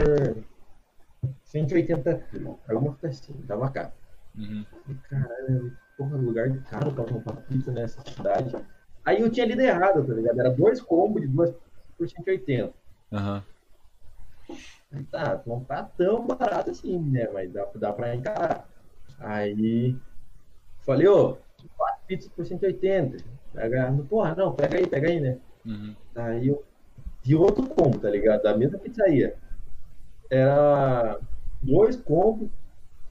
Speaker 2: 180 quilos. Alguma coisa assim, tava caro. Uhum. Caralho, porra, lugar de caro pra comprar pizza nessa cidade. Aí eu tinha lido errado, tá ligado? Era dois combos de duas por 180.
Speaker 1: Aham.
Speaker 2: Uhum. Tá, não tá tão barato assim, né? Mas dá, dá pra encarar. Aí falei, ô, quatro pizzas por 180. Pega, porra, não, pega aí, pega aí, né?
Speaker 1: Uhum.
Speaker 2: Aí eu vi outro combo, tá ligado? Da mesma pizzaria. Era dois combos.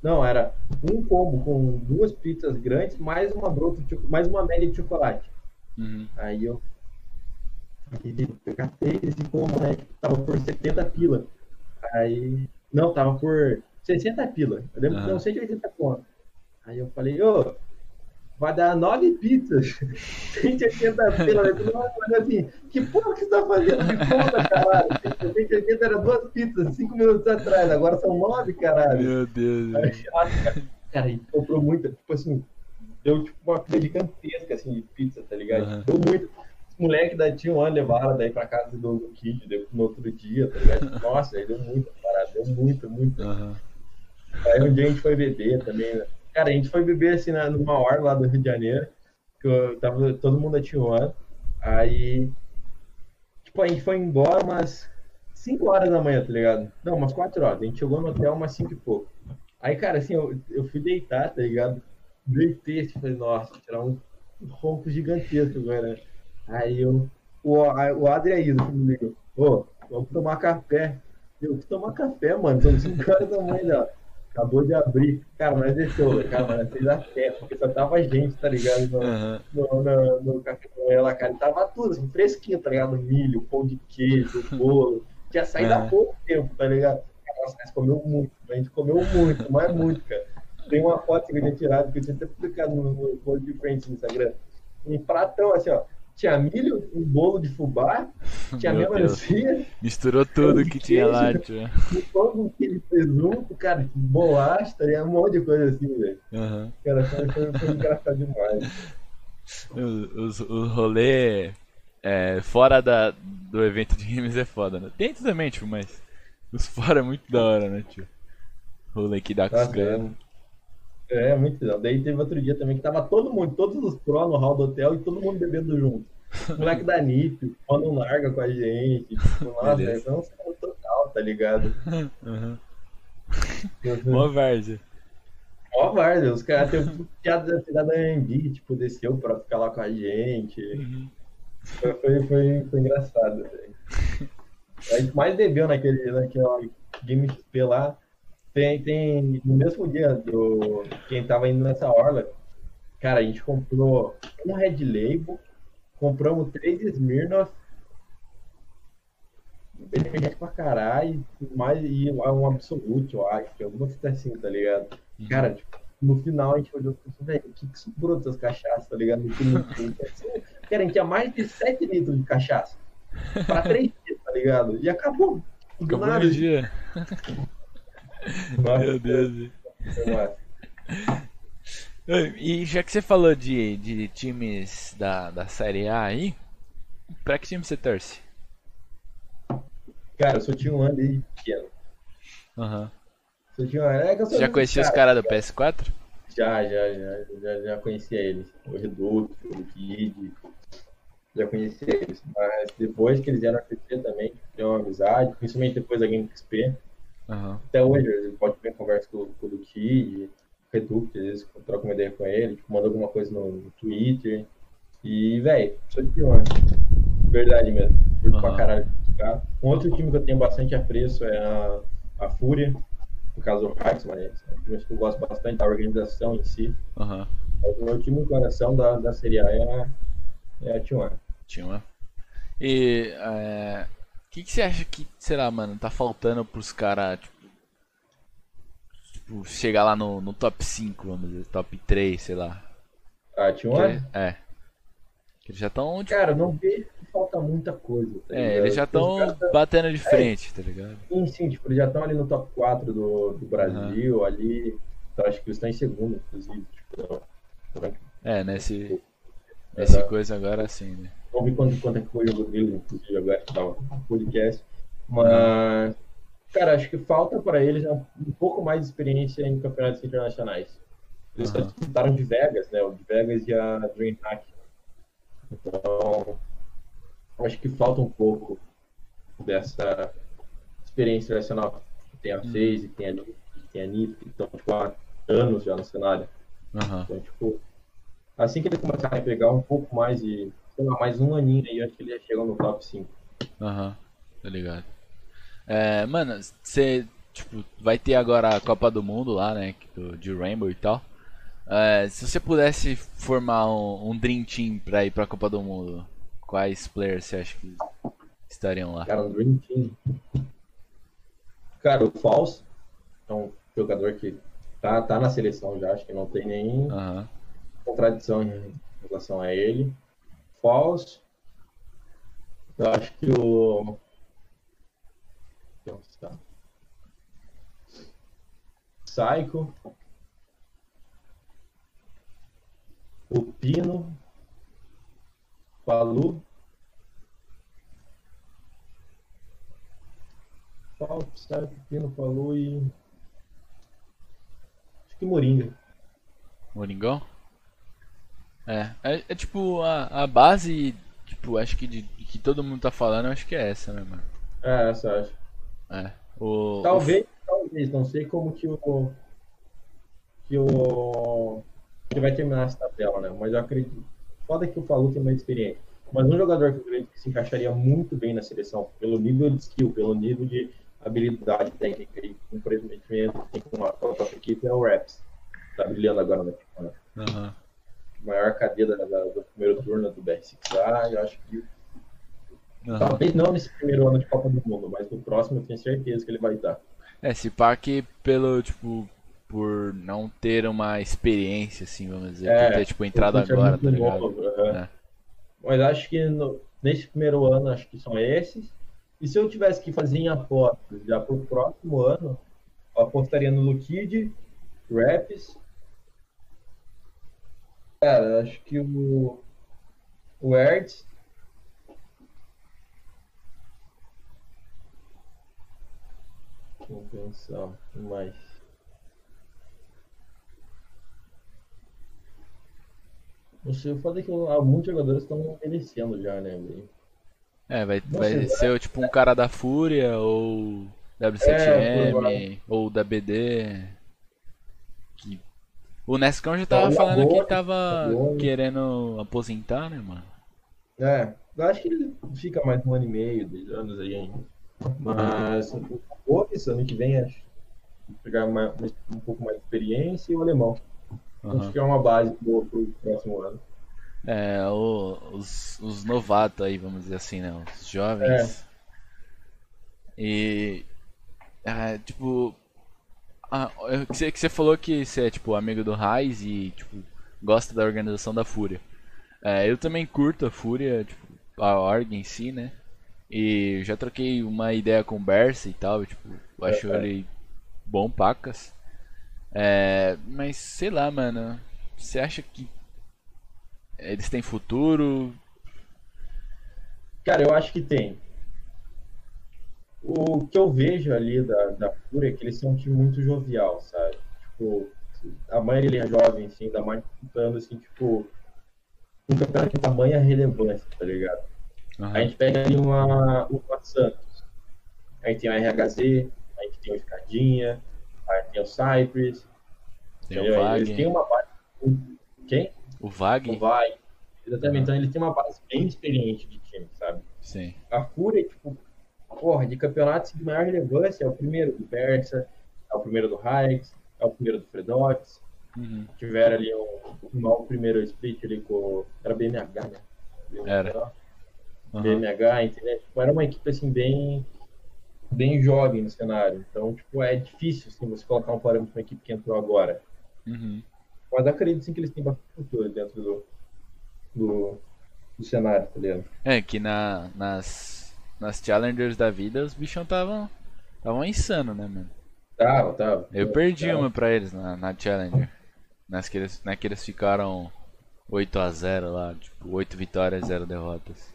Speaker 2: Não, era um combo com duas pizzas grandes, mais uma broto, mais uma média de chocolate.
Speaker 1: Uhum.
Speaker 2: Aí eu eu catei esse combo, né? Tava por 70 pila. Aí. Não, tava por 60 pila. Eu lembro que não, 180 conto. Aí eu falei, ô, vai dar 9 pizzas. 180 pila. Eu assim, que porra que você tá fazendo de conta, caralho? 180 era duas pizzas 5 minutos atrás, agora são 9, caralho.
Speaker 1: Meu Deus.
Speaker 2: Aí, cara, a gente comprou muita, tipo assim, deu tipo uma coisa gigantesca assim de pizza, tá ligado? Uhum. Deu muito moleque da tinha um ano levaram daí pra casa do, do Kid no outro dia, tá ligado? Nossa, aí deu muita parada, deu muito, muito. Uhum. Aí um dia a gente foi beber também, né? Cara, a gente foi beber assim na, numa hora lá do Rio de Janeiro, que eu, tava todo mundo tinha. Aí, tipo, a gente foi embora umas 5 horas da manhã, tá ligado? Não, umas 4 horas. A gente chegou no hotel umas 5 e pouco. Aí, cara, assim, eu, eu fui deitar, tá ligado? Deitei, assim, falei, nossa, tirar um ronco gigantesco agora, né? Aí eu, o, o Adriaído me ligou, ô, vamos tomar café. Eu, tomar café, mano? São 5 horas da manhã, Acabou de abrir. Cara, mas deixou, cara, mas fez a festa, porque só tava gente, tá ligado? No, uhum. no, no, no café da manhã lá, cara. E tava tudo, assim, fresquinho, tá ligado? Milho, pão de queijo, bolo. Tinha saído uhum. há pouco tempo, tá ligado? Nossa, nós comeu muito, a gente comeu muito, mas muito, cara. Tem uma foto que eu tinha tirado, que eu tinha até publicado no, no post de frente no Instagram. Um pratão, assim, ó tinha milho, um bolo de fubá, tinha melancia.
Speaker 1: Misturou tudo que tinha lá, tio.
Speaker 2: Um pão aquele presunto, cara, bolacha, tá um monte de coisa assim, velho. Uhum. Cara, foi, foi, foi engraçado demais.
Speaker 1: Os, o rolê é, fora da, do evento de games é foda, né? Dentro também, tipo, mas os fora é muito da hora, né, tio? Rolê que dá com os caras.
Speaker 2: É, muito legal. Daí teve outro dia também que tava todo mundo, todos os pró no hall do hotel e todo mundo bebendo junto. O moleque da NIP, o não larga com a gente. Tipo, nossa, é um total, tá ligado? Uhum.
Speaker 1: Mó várzea.
Speaker 2: Mó várzea. Os caras um piada da cidade tipo, desceu pra ficar lá com a gente. Uhum. Foi, foi, foi, foi engraçado, velho. A gente mais bebeu naquele, naquela Game XP lá tem, tem, no mesmo dia do quem tava indo nessa orla, cara, a gente comprou um Red Label, compramos três Smirnoff, refrigerante pra caralho, mais, e um absolute, eu acho, que alguma coisa assim, tá ligado? Uhum. Cara, tipo, no final a gente olhou e pensou, velho, o que, que sobrou dessas cachaças, tá ligado? Cara, a gente tinha mais de 7 litros de cachaça pra 3 dias, tá ligado? E acabou.
Speaker 1: Acabou no dia. Meu Deus. E já que você falou de, de times da, da Série A aí, pra que time você torce?
Speaker 2: Cara, eu sou time 1 desde pequeno.
Speaker 1: Aham.
Speaker 2: Uhum. É
Speaker 1: já conhecia os caras do PS4?
Speaker 2: Já, já, já, já, já conhecia eles. O Reduto, o Kid, já conhecia eles. Mas depois que eles vieram a PC também, deu uma amizade, principalmente depois da Game XP. Uhum. Até hoje, ele pode ver conversa com, com o Luki, Reduct, às vezes troca uma ideia com ele, tipo, manda alguma coisa no, no Twitter. E, velho, sou de pior. Verdade mesmo. Curto uhum. pra caralho. Tá? Um outro time que eu tenho bastante apreço é a, a Fúria, no caso do Hearts, mas é um time que eu gosto bastante da organização em si.
Speaker 1: Uhum.
Speaker 2: o meu time de coração da, da Série A é a, é a T1.
Speaker 1: T1. E é, que, que você acha que, sei lá, mano, tá faltando pros caras, tipo, tipo, chegar lá no, no top 5, vamos dizer, top 3, sei lá?
Speaker 2: Ah, tinha um
Speaker 1: É. é. Eles já estão.
Speaker 2: Tipo... Cara, não vejo que falta muita coisa.
Speaker 1: Tá é, eles já estão batendo de frente, é, tá ligado?
Speaker 2: Sim, sim, tipo, eles já estão ali no top 4 do, do Brasil, uhum. ali. Então acho que eles estão em segundo, inclusive. Tipo,
Speaker 1: é, nesse. Nesse coisa agora sim, né?
Speaker 2: Vamos ver quanto, quanto é que foi o jogo dele, inclusive, agora que o podcast. Mas, cara, acho que falta para eles um, pouco mais de experiência em campeonatos internacionais. Eles uhum. disputaram de Vegas, né? O de Vegas e a DreamHack. Então, acho que falta um pouco dessa experiência internacional. Tem a FaZe, uhum. tem a NIP, tem a NIP, que estão tipo, há anos já no cenário. Uhum. Então, tipo, assim que ele começar a pegar um pouco mais de, mais um aninho aí, acho que ele já chega no top 5.
Speaker 1: Aham, uhum, tá ligado. É, mano, você, tipo, vai ter agora a Copa do Mundo lá, né, de Rainbow e tal. É, se você pudesse formar um, um Dream Team pra ir pra Copa do Mundo, quais players você acha que estariam lá?
Speaker 2: Cara, um Dream Team. Cara, o False é um jogador que tá, tá na seleção já, acho que não tem nem
Speaker 1: uhum.
Speaker 2: contradição em relação a ele. False. Eu acho que o. Psycho. O Pino. Palu. Paulo, Psycho, Pino, Palu e. Acho que Moringa.
Speaker 1: Moringão? É, é, é, tipo a, a base, tipo, acho que de, de, que todo mundo tá falando, acho que é essa, né, mano?
Speaker 2: É, essa acho.
Speaker 1: É. O,
Speaker 2: talvez, o... talvez, não sei como que o. que o. que vai terminar essa tabela, né? Mas eu acredito. Foda que o Falu tem mais experiência. Mas um jogador que eu acredito que se encaixaria muito bem na seleção, pelo nível de skill, pelo nível de habilidade técnica e comprometimento que tem com a própria equipe, é o Raps. Tá brilhando agora na
Speaker 1: né? Uhum
Speaker 2: maior cadeia da, da, do primeiro turno do BR6A, eu acho que uhum. talvez não nesse primeiro ano de Copa do Mundo, mas no próximo eu tenho certeza que ele vai estar.
Speaker 1: É, se pá que pelo, tipo, por não ter uma experiência, assim, vamos dizer, é, por ter, tipo, entrado agora, tá ligado? Novo, uhum. é.
Speaker 2: Mas acho que no, nesse primeiro ano, acho que são esses. E se eu tivesse que fazer em apostas já pro próximo ano, eu apostaria no Lukid, Raps, Cara, acho que o, o Ertz Vamos pensar mais. Não sei, o foda é que muitos jogadores estão envelhecendo já, né, velho?
Speaker 1: É, vai, vai ser tipo um cara da Fúria ou W7M é, ou da BD. O Nescão já tava falando que tava querendo aposentar, né, mano?
Speaker 2: É, eu acho que ele fica mais um ano e meio, dois anos aí ainda. Mas o Gomes, ano que vem, acho pegar mais, um pouco mais de experiência e o alemão. Uhum. Acho que é uma base boa pro próximo ano.
Speaker 1: É, o, os, os novatos aí, vamos dizer assim, né? Os jovens. É. E. É, tipo, ah, que você, que você falou que você é, tipo, amigo do Raiz e, tipo, gosta da organização da Fúria. É, eu também curto a Fúria, tipo, a org em si, né? E já troquei uma ideia com o e tal, tipo, eu acho é, é. ele bom pacas. É, mas, sei lá, mano, você acha que eles têm futuro?
Speaker 2: Cara, eu acho que tem o que eu vejo ali da, da Fúria é que eles são um time muito jovial, sabe? Tipo, a maioria é jovem, assim, ainda mais disputando, assim, tipo, um campeonato que tamanha relevância, tá ligado? Uhum. A gente pega ali uma, uma Santos, a gente tem o RHZ, a gente tem o Escadinha, a gente tem o Cypress,
Speaker 1: tem o Vag.
Speaker 2: Eles têm uma base. Quem?
Speaker 1: O Vag.
Speaker 2: O Vag. Exatamente, uhum. então eles têm uma base bem experiente de time, sabe?
Speaker 1: Sim.
Speaker 2: A Fúria, tipo, porra, de campeonatos de maior relevância, é o primeiro do Bersa, é o primeiro do Hikes, é o primeiro do Fredox. Uhum. Tiveram ali um, um, um primeiro split ali com. Era BMH, né?
Speaker 1: BMH, era.
Speaker 2: Uhum. BMH, entendeu? Tipo, era uma equipe assim bem bem jovem no cenário. Então, tipo, é difícil assim, você colocar um parâmetro uma equipe que entrou agora.
Speaker 1: Uhum.
Speaker 2: Mas acredito sim que eles têm bastante futuro dentro do, do, do cenário, tá ligado?
Speaker 1: É, que na, nas nas Challengers da vida, os bichão estavam estavam insano, né, mano?
Speaker 2: Tava, tava.
Speaker 1: Eu perdi tava. uma pra eles na, na Challenger. Nas que eles, na que eles ficaram 8 a 0 lá, tipo, 8 vitórias, 0 derrotas.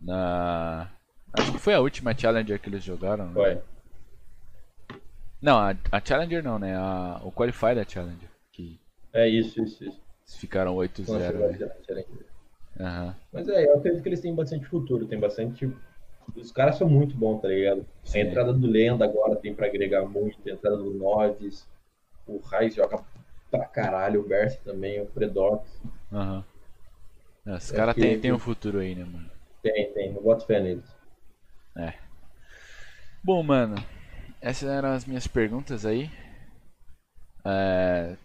Speaker 1: Na. Acho que foi a última Challenger que eles jogaram, né?
Speaker 2: Foi.
Speaker 1: Não, a, a Challenger não, né? A, o Qualify da Challenger. Que
Speaker 2: é isso, isso, isso.
Speaker 1: Ficaram 8-0. Né?
Speaker 2: Uhum. Mas é, eu acredito que eles têm bastante futuro, tem bastante os caras são muito bons, tá ligado? Sim. A entrada do Lenda agora tem para agregar muito, a entrada do Noves, o Raiz joga pra caralho, o Berce também, o Predox.
Speaker 1: Aham. Uhum. Os caras
Speaker 2: que-
Speaker 1: têm tem um futuro aí, né, mano?
Speaker 2: Tem, tem, não boto fé neles.
Speaker 1: É. Bom, mano, essas eram as minhas perguntas aí. É,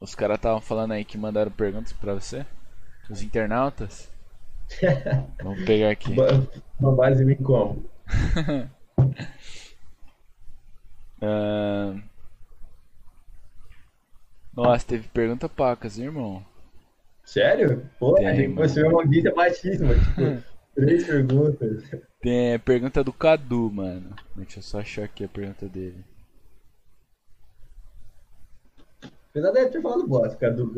Speaker 1: Os caras estavam falando aí que mandaram perguntas pra você. Os internautas. Vamos pegar aqui.
Speaker 2: Uma base vem como?
Speaker 1: Ah, Nossa, teve pergunta pacas, irmão.
Speaker 2: Sério? Pô,
Speaker 1: Tem,
Speaker 2: a gente foi uma audiência baixíssima, tipo, três perguntas.
Speaker 1: Tem a pergunta do Cadu, mano. Deixa eu só achar aqui a pergunta dele.
Speaker 2: Apesar de ter falado bosta, do-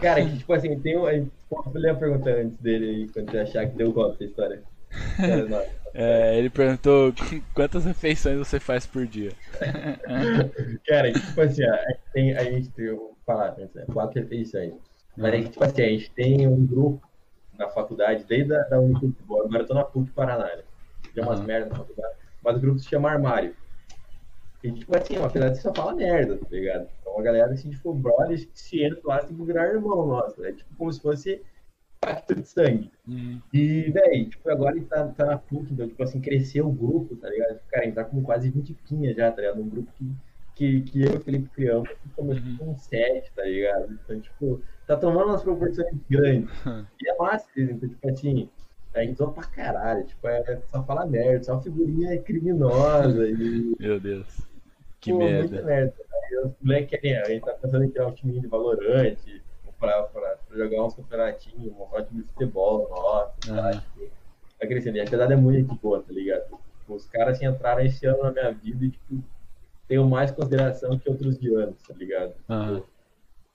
Speaker 2: Cara, que tipo assim, tem um. Vou ler a pergunta antes dele aí, quando você achar que deu conta da história.
Speaker 1: É, ele perguntou quantas refeições você faz por dia.
Speaker 2: Cara, tipo assim, a gente tem, a gente tem, falar, né, quatro refeições. Mas aí, tipo assim, a gente tem um grupo na faculdade, desde a da Unicamp, agora eu tô na PUC Paraná, né? Tem umas
Speaker 1: Aham.
Speaker 2: merdas na faculdade, mas o grupo se chama Armário. E, tipo assim, apesar de só fala merda, tá ligado? Então, uma galera, assim, tipo, brothers que se entra lá, tem que virar irmão nosso, né? Tipo, como se fosse pacto de sangue.
Speaker 1: Uhum.
Speaker 2: E, véi, tipo, agora ele tá, tá na PUC, então, tipo assim, cresceu o grupo, tá ligado? Cara, a gente tá com quase 20 pinhas já, tá ligado? Um grupo que, que, que eu e o Felipe criamos, que começou
Speaker 1: Uhum.
Speaker 2: com 7, tá ligado? Então, tipo, tá tomando umas proporções grandes. E é massa, então, tipo assim, a gente zoa pra caralho, tipo, é só falar merda, só figurinha criminosa e.
Speaker 1: Meu Deus. Que
Speaker 2: pô,
Speaker 1: merda.
Speaker 2: Muita merda. Aí os moleques querem, a gente tá pensando em criar um time de valorante, pra, pra, pra jogar uns campeonatinhos, montar um time de futebol, nossa, tá?
Speaker 1: Aham.
Speaker 2: Tipo, tá crescendo. E a verdade é muito boa, tá ligado? Tipo, os caras assim, entraram esse ano na minha vida e, tipo, tenho mais consideração que outros de anos, tá ligado?
Speaker 1: Aham.
Speaker 2: Tipo,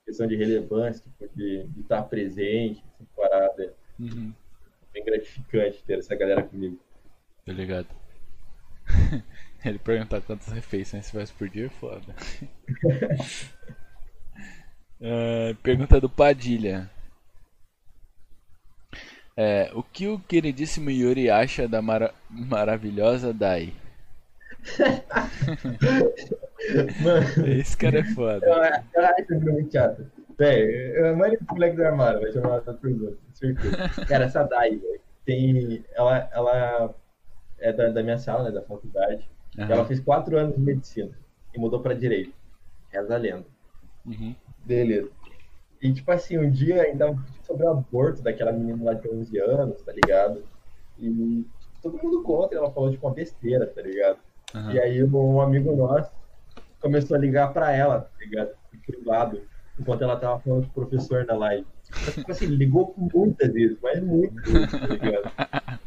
Speaker 2: questão de relevância, tipo, de de estar presente, essa parada.
Speaker 1: Uhum.
Speaker 2: bem gratificante ter essa galera comigo.
Speaker 1: Tá ligado? Ele perguntar quantas refeições você faz por dia é foda. Ah, pergunta do Padilha. É, o que o queridíssimo Yuri acha da mara- maravilhosa Dai?
Speaker 2: Mano,
Speaker 1: Esse cara é foda.
Speaker 2: eu eu acho muito chato. Véi, a maioria dos moleques do armário vai chamar pergunta, com certeza. Cara, essa Dai, velho, tem. Ela, ela é da, da minha sala, né, da faculdade.
Speaker 1: Aham.
Speaker 2: Ela fez quatro anos de medicina e mudou pra direito. Reza a lenda.
Speaker 1: Uhum.
Speaker 2: Beleza. E, tipo assim, um dia ainda sobre o aborto daquela menina lá de 11 anos, tá ligado? E todo mundo contra, ela falou, tipo, uma besteira, tá ligado?
Speaker 1: Aham.
Speaker 2: E aí um amigo nosso começou a ligar pra ela, tá ligado? Em privado, enquanto ela tava falando com o professor na live. Mas, tipo assim, ligou muitas vezes, mas muito, tá ligado?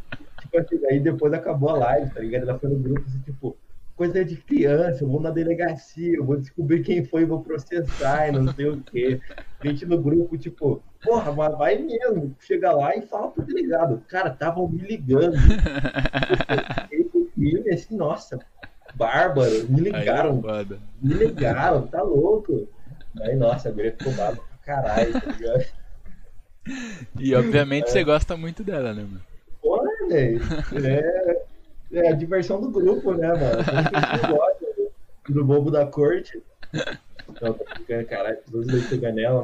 Speaker 2: aí depois acabou a live, tá ligado? Ela foi no grupo assim, tipo, coisa de criança, eu vou na delegacia, eu vou descobrir quem foi, vou processar e não sei o quê. Gente no grupo, tipo, porra, mas vai mesmo, chega lá e fala pro delegado, cara, estavam me ligando. Esse filme, assim, nossa, bárbaro, me
Speaker 1: Aí é
Speaker 2: ligaram,
Speaker 1: foda.
Speaker 2: me ligaram, tá louco. Aí, nossa, a guria ficou brava pra caralho, tá ligado?
Speaker 1: E obviamente você gosta muito dela, né, mano?
Speaker 2: É, é a diversão do grupo, né, mano? Gosta do, do bobo da corte. Não, tô ficando, caralho, todos dois pegar nela.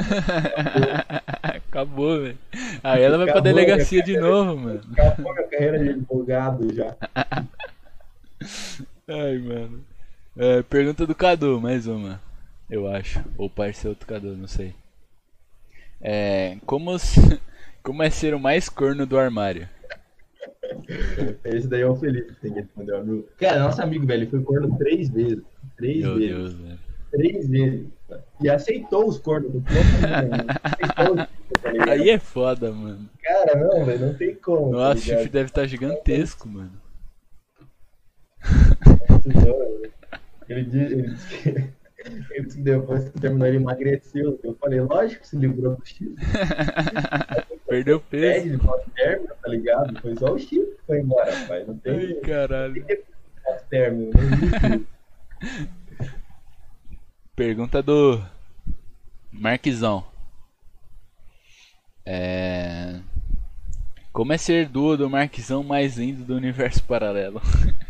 Speaker 1: Acabou, velho. Aí ela vai pra
Speaker 2: Acabou,
Speaker 1: delegacia
Speaker 2: né,
Speaker 1: de novo, mano.
Speaker 2: Acabou minha carreira de advogado já.
Speaker 1: Ai, mano. É, pergunta do Cadu, mais uma. Eu acho. Ou parceiro do Cadu, não sei. É, como, como é ser o mais corno do armário?
Speaker 2: Esse daí é o Felipe que tem que responder, amigo. Cara, nosso amigo, velho, ele foi corno três vezes. Três
Speaker 1: Meu
Speaker 2: vezes.
Speaker 1: Deus, velho.
Speaker 2: Três vezes. E aceitou os cornos. Não aceitou os tá?
Speaker 1: Aí é foda, mano.
Speaker 2: Cara, não, velho, não tem como. tá
Speaker 1: Nossa, o
Speaker 2: ligado?
Speaker 1: chifre deve estar gigantesco, mano.
Speaker 2: Ele que, ele disse que depois que terminou ele emagreceu. Eu falei, lógico que se livrou do chifre.
Speaker 1: Perdeu peso.
Speaker 2: Pede, pós-término, tá ligado? Foi só o chifre que foi embora, pai. Não
Speaker 1: Ai,
Speaker 2: tem
Speaker 1: caralho.
Speaker 2: não existe isso.
Speaker 1: Pergunta do Marquizão. É... Como é ser duo do Marquizão mais lindo do universo paralelo?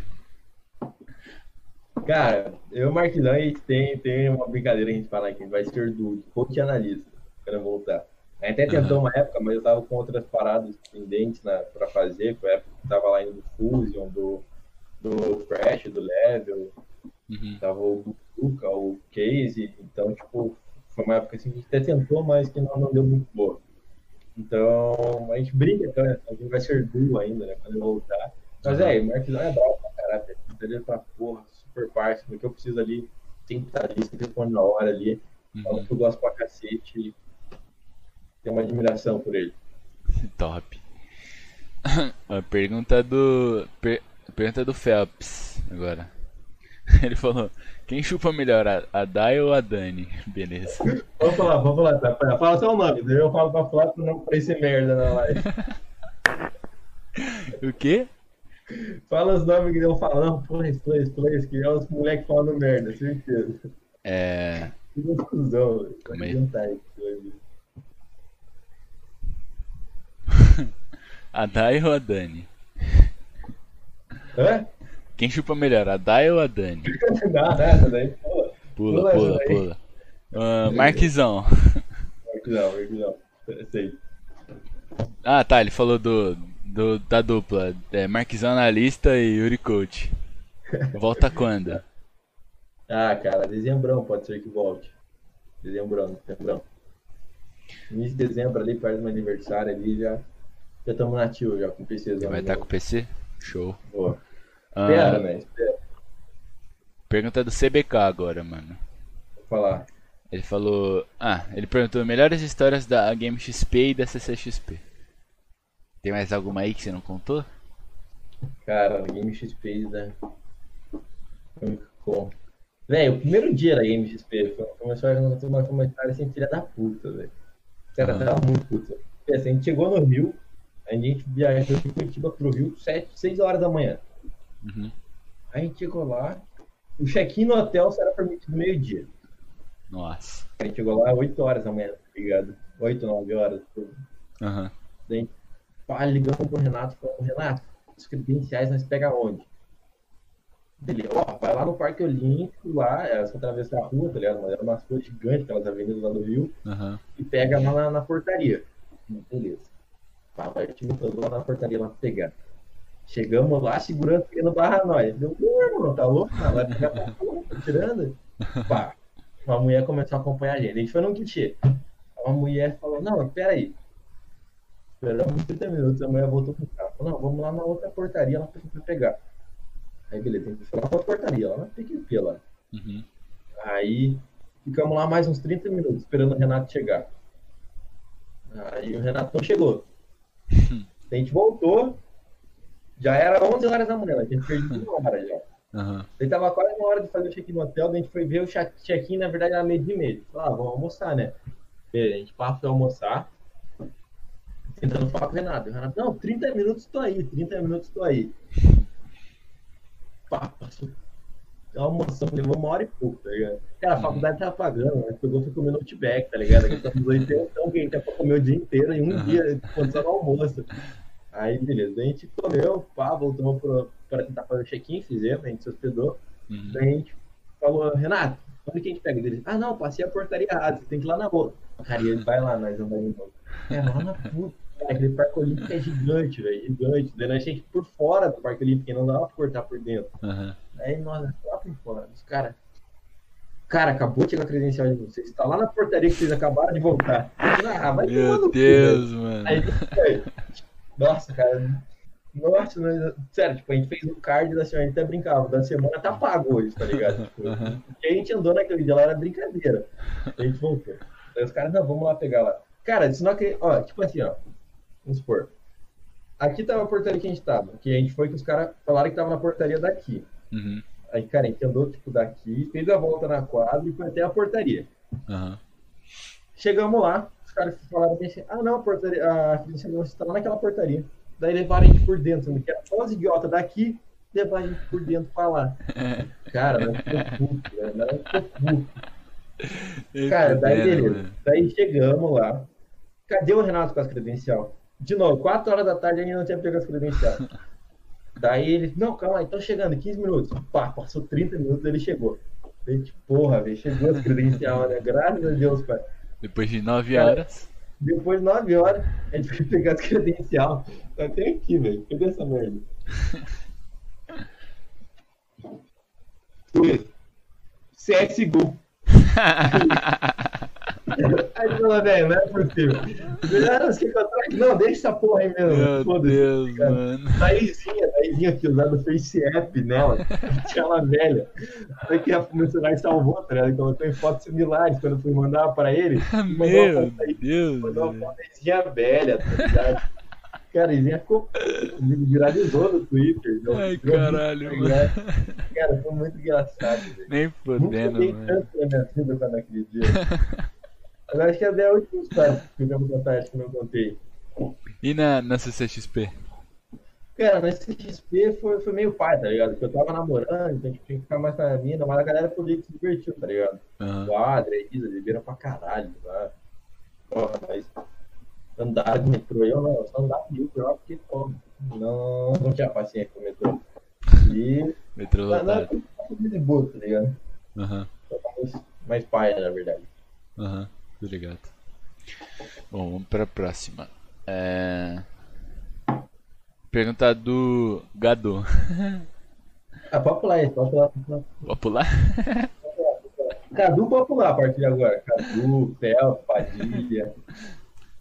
Speaker 2: Cara, Eu e o Marquinhos, a gente tem, tem uma brincadeira que a gente fala que a gente vai ser do coach analista quando eu voltar. A gente até tentou uma época, mas eu tava com outras paradas pendentes na, pra fazer, foi a época que tava lá indo do Fusion, do, do Crash, do Level,
Speaker 1: Uhum.
Speaker 2: tava o Buka, o Case, então, tipo, foi uma época assim que a gente até tentou, mas que não, não deu muito boa. Então, a gente brinca, né? A gente vai ser duo ainda, né? Quando eu voltar. Mas é, o Marquinhos é bravo pra caralho. Ele fala, porra, super parça, porque eu preciso ali, tem que estar ali, tem que responder na hora ali.
Speaker 1: Uhum.
Speaker 2: que eu gosto pra cacete. Tem uma admiração por ele.
Speaker 1: Top. A pergunta do. Per... Pergunta do Phelps agora. Ele falou: Quem chupa melhor, a, a Dai ou a Dani? Beleza.
Speaker 2: Vamos falar, vamos falar, tá? Fala seu nome, daí eu falo pra falar pra não parecer merda na live.
Speaker 1: O quê?
Speaker 2: Fala os nomes que eu falo, não, plays, plays, plays, que é os moleques falando merda, certeza.
Speaker 1: É.
Speaker 2: Que confusão, velho. Hoje.
Speaker 1: A Dai ou a Dani?
Speaker 2: Hã?
Speaker 1: Quem chupa melhor, a Dai ou a Dani?
Speaker 2: Não, daí.
Speaker 1: Pula,
Speaker 2: Pula
Speaker 1: pula,
Speaker 2: daí.
Speaker 1: pula. Ah, Marquizão.
Speaker 2: Não, não, sei.
Speaker 1: Ah, tá, ele falou do, do da dupla. É, Marquizão analista e Yuri Coach. Volta quando?
Speaker 2: Ah, cara, dezembrão pode ser que volte. Dezembrão, dezembrão. Início de dezembro ali, perto do meu aniversário ali, já já estamos nativos já com o PCzão.
Speaker 1: Vai estar
Speaker 2: novo.
Speaker 1: com o PC? Show.
Speaker 2: Boa.
Speaker 1: Ah,
Speaker 2: Espera, né? Espera.
Speaker 1: pergunta do CBK agora, mano.
Speaker 2: Vou falar.
Speaker 1: Ele falou. Ah, ele perguntou melhores histórias da Game XP e da CCXP. Tem mais alguma aí que você não contou?
Speaker 2: Cara, Game XP, né? Muito bom. Velho, o primeiro dia da Game XP uma história, foi uma, história assim, filha da puta, velho. O cara
Speaker 1: Aham.
Speaker 2: tava muito puto. Assim, a gente chegou no Rio, a gente viajou de Curitiba pro Rio 7, 6 horas da manhã.
Speaker 1: Uhum.
Speaker 2: A gente chegou lá, o check-in no hotel só era permitido meio-dia.
Speaker 1: Nossa.
Speaker 2: A gente chegou lá 8 horas da manhã, tá ligado? 8, 9 horas.
Speaker 1: Aham.
Speaker 2: Daí, pá, ligamos pro Renato, falando, Renato, os credenciais nós pega onde? Beleza, ó, vai lá no Parque Olímpico, lá, só atravessar a rua, tá ligado? Mas era umas ruas gigantes, aquelas avenidas lá do Rio,
Speaker 1: Aham.
Speaker 2: e pega lá na, na portaria. Beleza. Pá, vai, te botou lá na portaria lá pra pegar. Chegamos lá, segurança querendo barra nós. Deu, "Pô, irmão, tá louco? Tá lá, fica tá tirando. Pá, uma mulher começou a acompanhar a gente. A gente foi num guichê. Uma mulher falou, não, peraí. Esperamos 30 minutos, a mulher voltou pro carro. Falou, não, vamos lá na outra portaria lá pra pegar. Aí, beleza, tem que lá pra portaria, lá na PQP lá.
Speaker 1: Uhum.
Speaker 2: Aí ficamos lá mais uns 30 minutos esperando o Renato chegar. Aí o Renato não chegou. A gente voltou, já era 11 horas da manhã, a gente perdeu uma hora já.
Speaker 1: Aham.
Speaker 2: Ele tava quase na hora de fazer o check-in no hotel, a gente foi ver o che- check-in, na verdade era meio de meio. Falei, ah, vamos almoçar, né? Beleza, a gente passa pra almoçar, tentando falar com o Renato. O Renato, não, 30 minutos tô aí, 30 minutos tô aí. Pá, passou. Almoçamos, levou uma hora e pouco, tá ligado? Cara, a faculdade tava pagando, né? Pegou foi comer no Outback, tá ligado? A gente tava dois então que a gente ia pra comer o dia inteiro em um
Speaker 1: Aham.
Speaker 2: dia, quando só no almoço. Aí, beleza, a gente comeu, pá, voltamos pro, pra tentar fazer o check-in, fizemos, a gente se hospedou.
Speaker 1: Uhum.
Speaker 2: Daí a gente falou, Renato, onde que a gente pega dele? Ah, não, passei a portaria errada, você tem que ir lá na outra. Cara, ele vai lá, nós andamos então. É lá na puta, cara, aquele parque olímpico é gigante, velho, gigante. Daí nós tinha que ir por fora do parque olímpico, e não dava pra cortar por dentro.
Speaker 1: Aham.
Speaker 2: Aí nós, lá por fora, os caras. Cara, acabou de chegar a credencial de vocês. Tá lá na portaria que vocês acabaram de voltar. Ah, vai
Speaker 1: Meu. Deus, mano.
Speaker 2: Aí, velho, nossa, cara. Nossa, mas, sério, tipo, a gente fez o card da semana, a gente até brincava, da semana tá pago hoje, tá ligado? Tipo,
Speaker 1: Aham.
Speaker 2: Porque a gente andou naquele dia lá, era brincadeira. A gente voltou. Aí os caras, não, vamos lá pegar lá. Cara, se não que, ó, tipo assim, ó, vamos supor. Aqui tava a portaria que a gente tava, que a gente foi que os caras falaram que tava na portaria daqui.
Speaker 1: Uhum.
Speaker 2: Aí, cara, a gente andou, tipo, daqui, fez a volta na quadra e foi até a portaria.
Speaker 1: Aham.
Speaker 2: Chegamos lá, os caras falaram assim, ah não, a portaria, a credencial de vocês tá lá naquela portaria. Daí levaram a gente por dentro, sendo que era só os idiotas daqui, levaram a gente por dentro pra lá. Cara, nós ficou puto, velho, nós ficou puto. Cara, daí beleza. Daí chegamos lá. Cadê o Renato com as credencial? De novo, 4 horas da tarde ainda não tinha pego as credencial. Daí ele, não, calma aí, tô chegando, 15 minutos. Pá, passou 30 minutos, ele chegou. Tipo, porra, velho, chegou as credencial, né? Graças a Deus, pai.
Speaker 1: Depois de 9
Speaker 2: Cara,
Speaker 1: horas.
Speaker 2: Depois de 9 horas, a gente foi pegar as credencial. Tá até aqui, velho. Cadê essa merda? CSGO. Aí ele falou, velho, não é possível. Melhor. Não, deixa essa porra aí mesmo.
Speaker 1: Meu
Speaker 2: Foda-se,
Speaker 1: Deus,
Speaker 2: cara.
Speaker 1: mano.
Speaker 2: Daizinha, Daizinha que usava o Face App nela, tinha ela velha. Aí que a- celular salvou, tá ligado? Colocou em fotos similares quando eu fui mandar pra ele.
Speaker 1: Meu
Speaker 2: aí,
Speaker 1: Deus.
Speaker 2: Mandou uma
Speaker 1: velho.
Speaker 2: foto Daizinha velha, tá ligado? Cara, Daizinha ficou viralizou no Twitter. não?
Speaker 1: Ai,
Speaker 2: Virou muito
Speaker 1: caralho,
Speaker 2: legal. Cara, foi muito engraçado, velho.
Speaker 1: Nem
Speaker 2: Nunca
Speaker 1: fodendo,
Speaker 2: dei
Speaker 1: mano.
Speaker 2: tanto na minha vida quando naquele dia. Agora acho que é a última história que eu devo contar, acho que eu não contei.
Speaker 1: E na, na CCXP?
Speaker 2: Cara, na CXP foi, foi meio pai, tá ligado? Porque eu tava namorando, então a gente tinha que ficar mais com a mina, mas a galera podia se divertir, tá ligado?
Speaker 1: Aham.
Speaker 2: Quadra, Isa, beberam pra caralho, tá? Porra, mas andar de metrô, eu não, eu só andava de Uber lá porque, pô, não, não tinha paciência com o metrô. E
Speaker 1: Metrô
Speaker 2: não, não,
Speaker 1: lotado.
Speaker 2: eu de boa, tá ligado?
Speaker 1: Aham,
Speaker 2: tava mais, mais pai, na verdade.
Speaker 1: aham, tô ligado. Bom, vamos pra próxima. É... Pergunta do Gado.
Speaker 2: Ah, pode pular aí, pode pular. Pode pular.
Speaker 1: Pode pular?
Speaker 2: Cadu pode pular a partir de agora. Cadu, Theo, Padilha.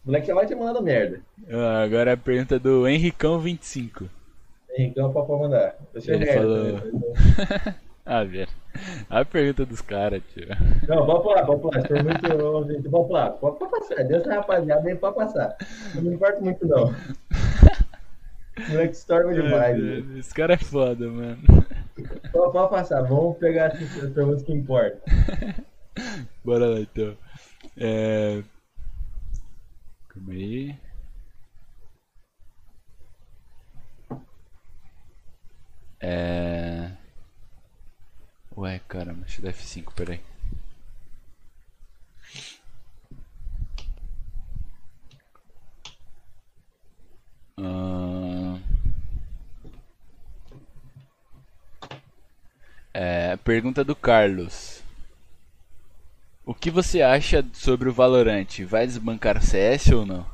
Speaker 2: O moleque lá tinha mandado merda.
Speaker 1: Ah, Agora a pergunta do Henricão25.
Speaker 2: Henricão pode mandar. Deixa
Speaker 1: Ele
Speaker 2: merda.
Speaker 1: falou-
Speaker 2: né?
Speaker 1: Ah, velho. A pergunta dos caras, tio.
Speaker 2: Não, pode pular, pode pular. For muito ouvinte, pode pular. Pode, pode passar. Deus é rapaziada, nem pode passar. Não me importa muito, não. Moleque estorva demais. Velho,
Speaker 1: Esse cara é foda, mano.
Speaker 2: Pode, pode passar. Vamos pegar as perguntas que importam.
Speaker 1: Bora lá então. É... Calma aí. É. Ué, caramba, deixa eu dar F5, peraí. Ahn. É, pergunta do Carlos. O que você acha sobre o Valorant? Vai desbancar o CS ou não?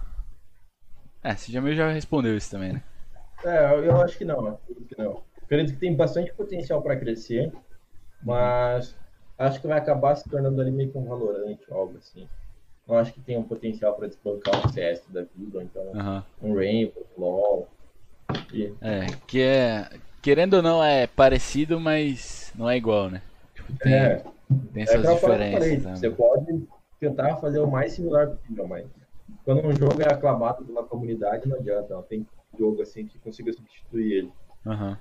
Speaker 1: É, você já já respondeu isso também, né?
Speaker 2: É, eu, acho que não. Acredito que que tem bastante potencial para crescer, mas acho que vai acabar se tornando ali meio que um valorante, algo assim. Não acho que tem um potencial para desbancar um CS da vida, ou então um Rainbow, um LoL. E,
Speaker 1: É, que é. Querendo ou não, é parecido, mas não é igual, né? Tipo, tem,
Speaker 2: é,
Speaker 1: tem
Speaker 2: é
Speaker 1: suas
Speaker 2: eu falei,
Speaker 1: diferenças.
Speaker 2: você
Speaker 1: né?
Speaker 2: pode tentar fazer o mais similar possível, mas quando um jogo é aclamado pela comunidade, não adianta, não tem jogo assim que consiga substituir ele.
Speaker 1: Aham.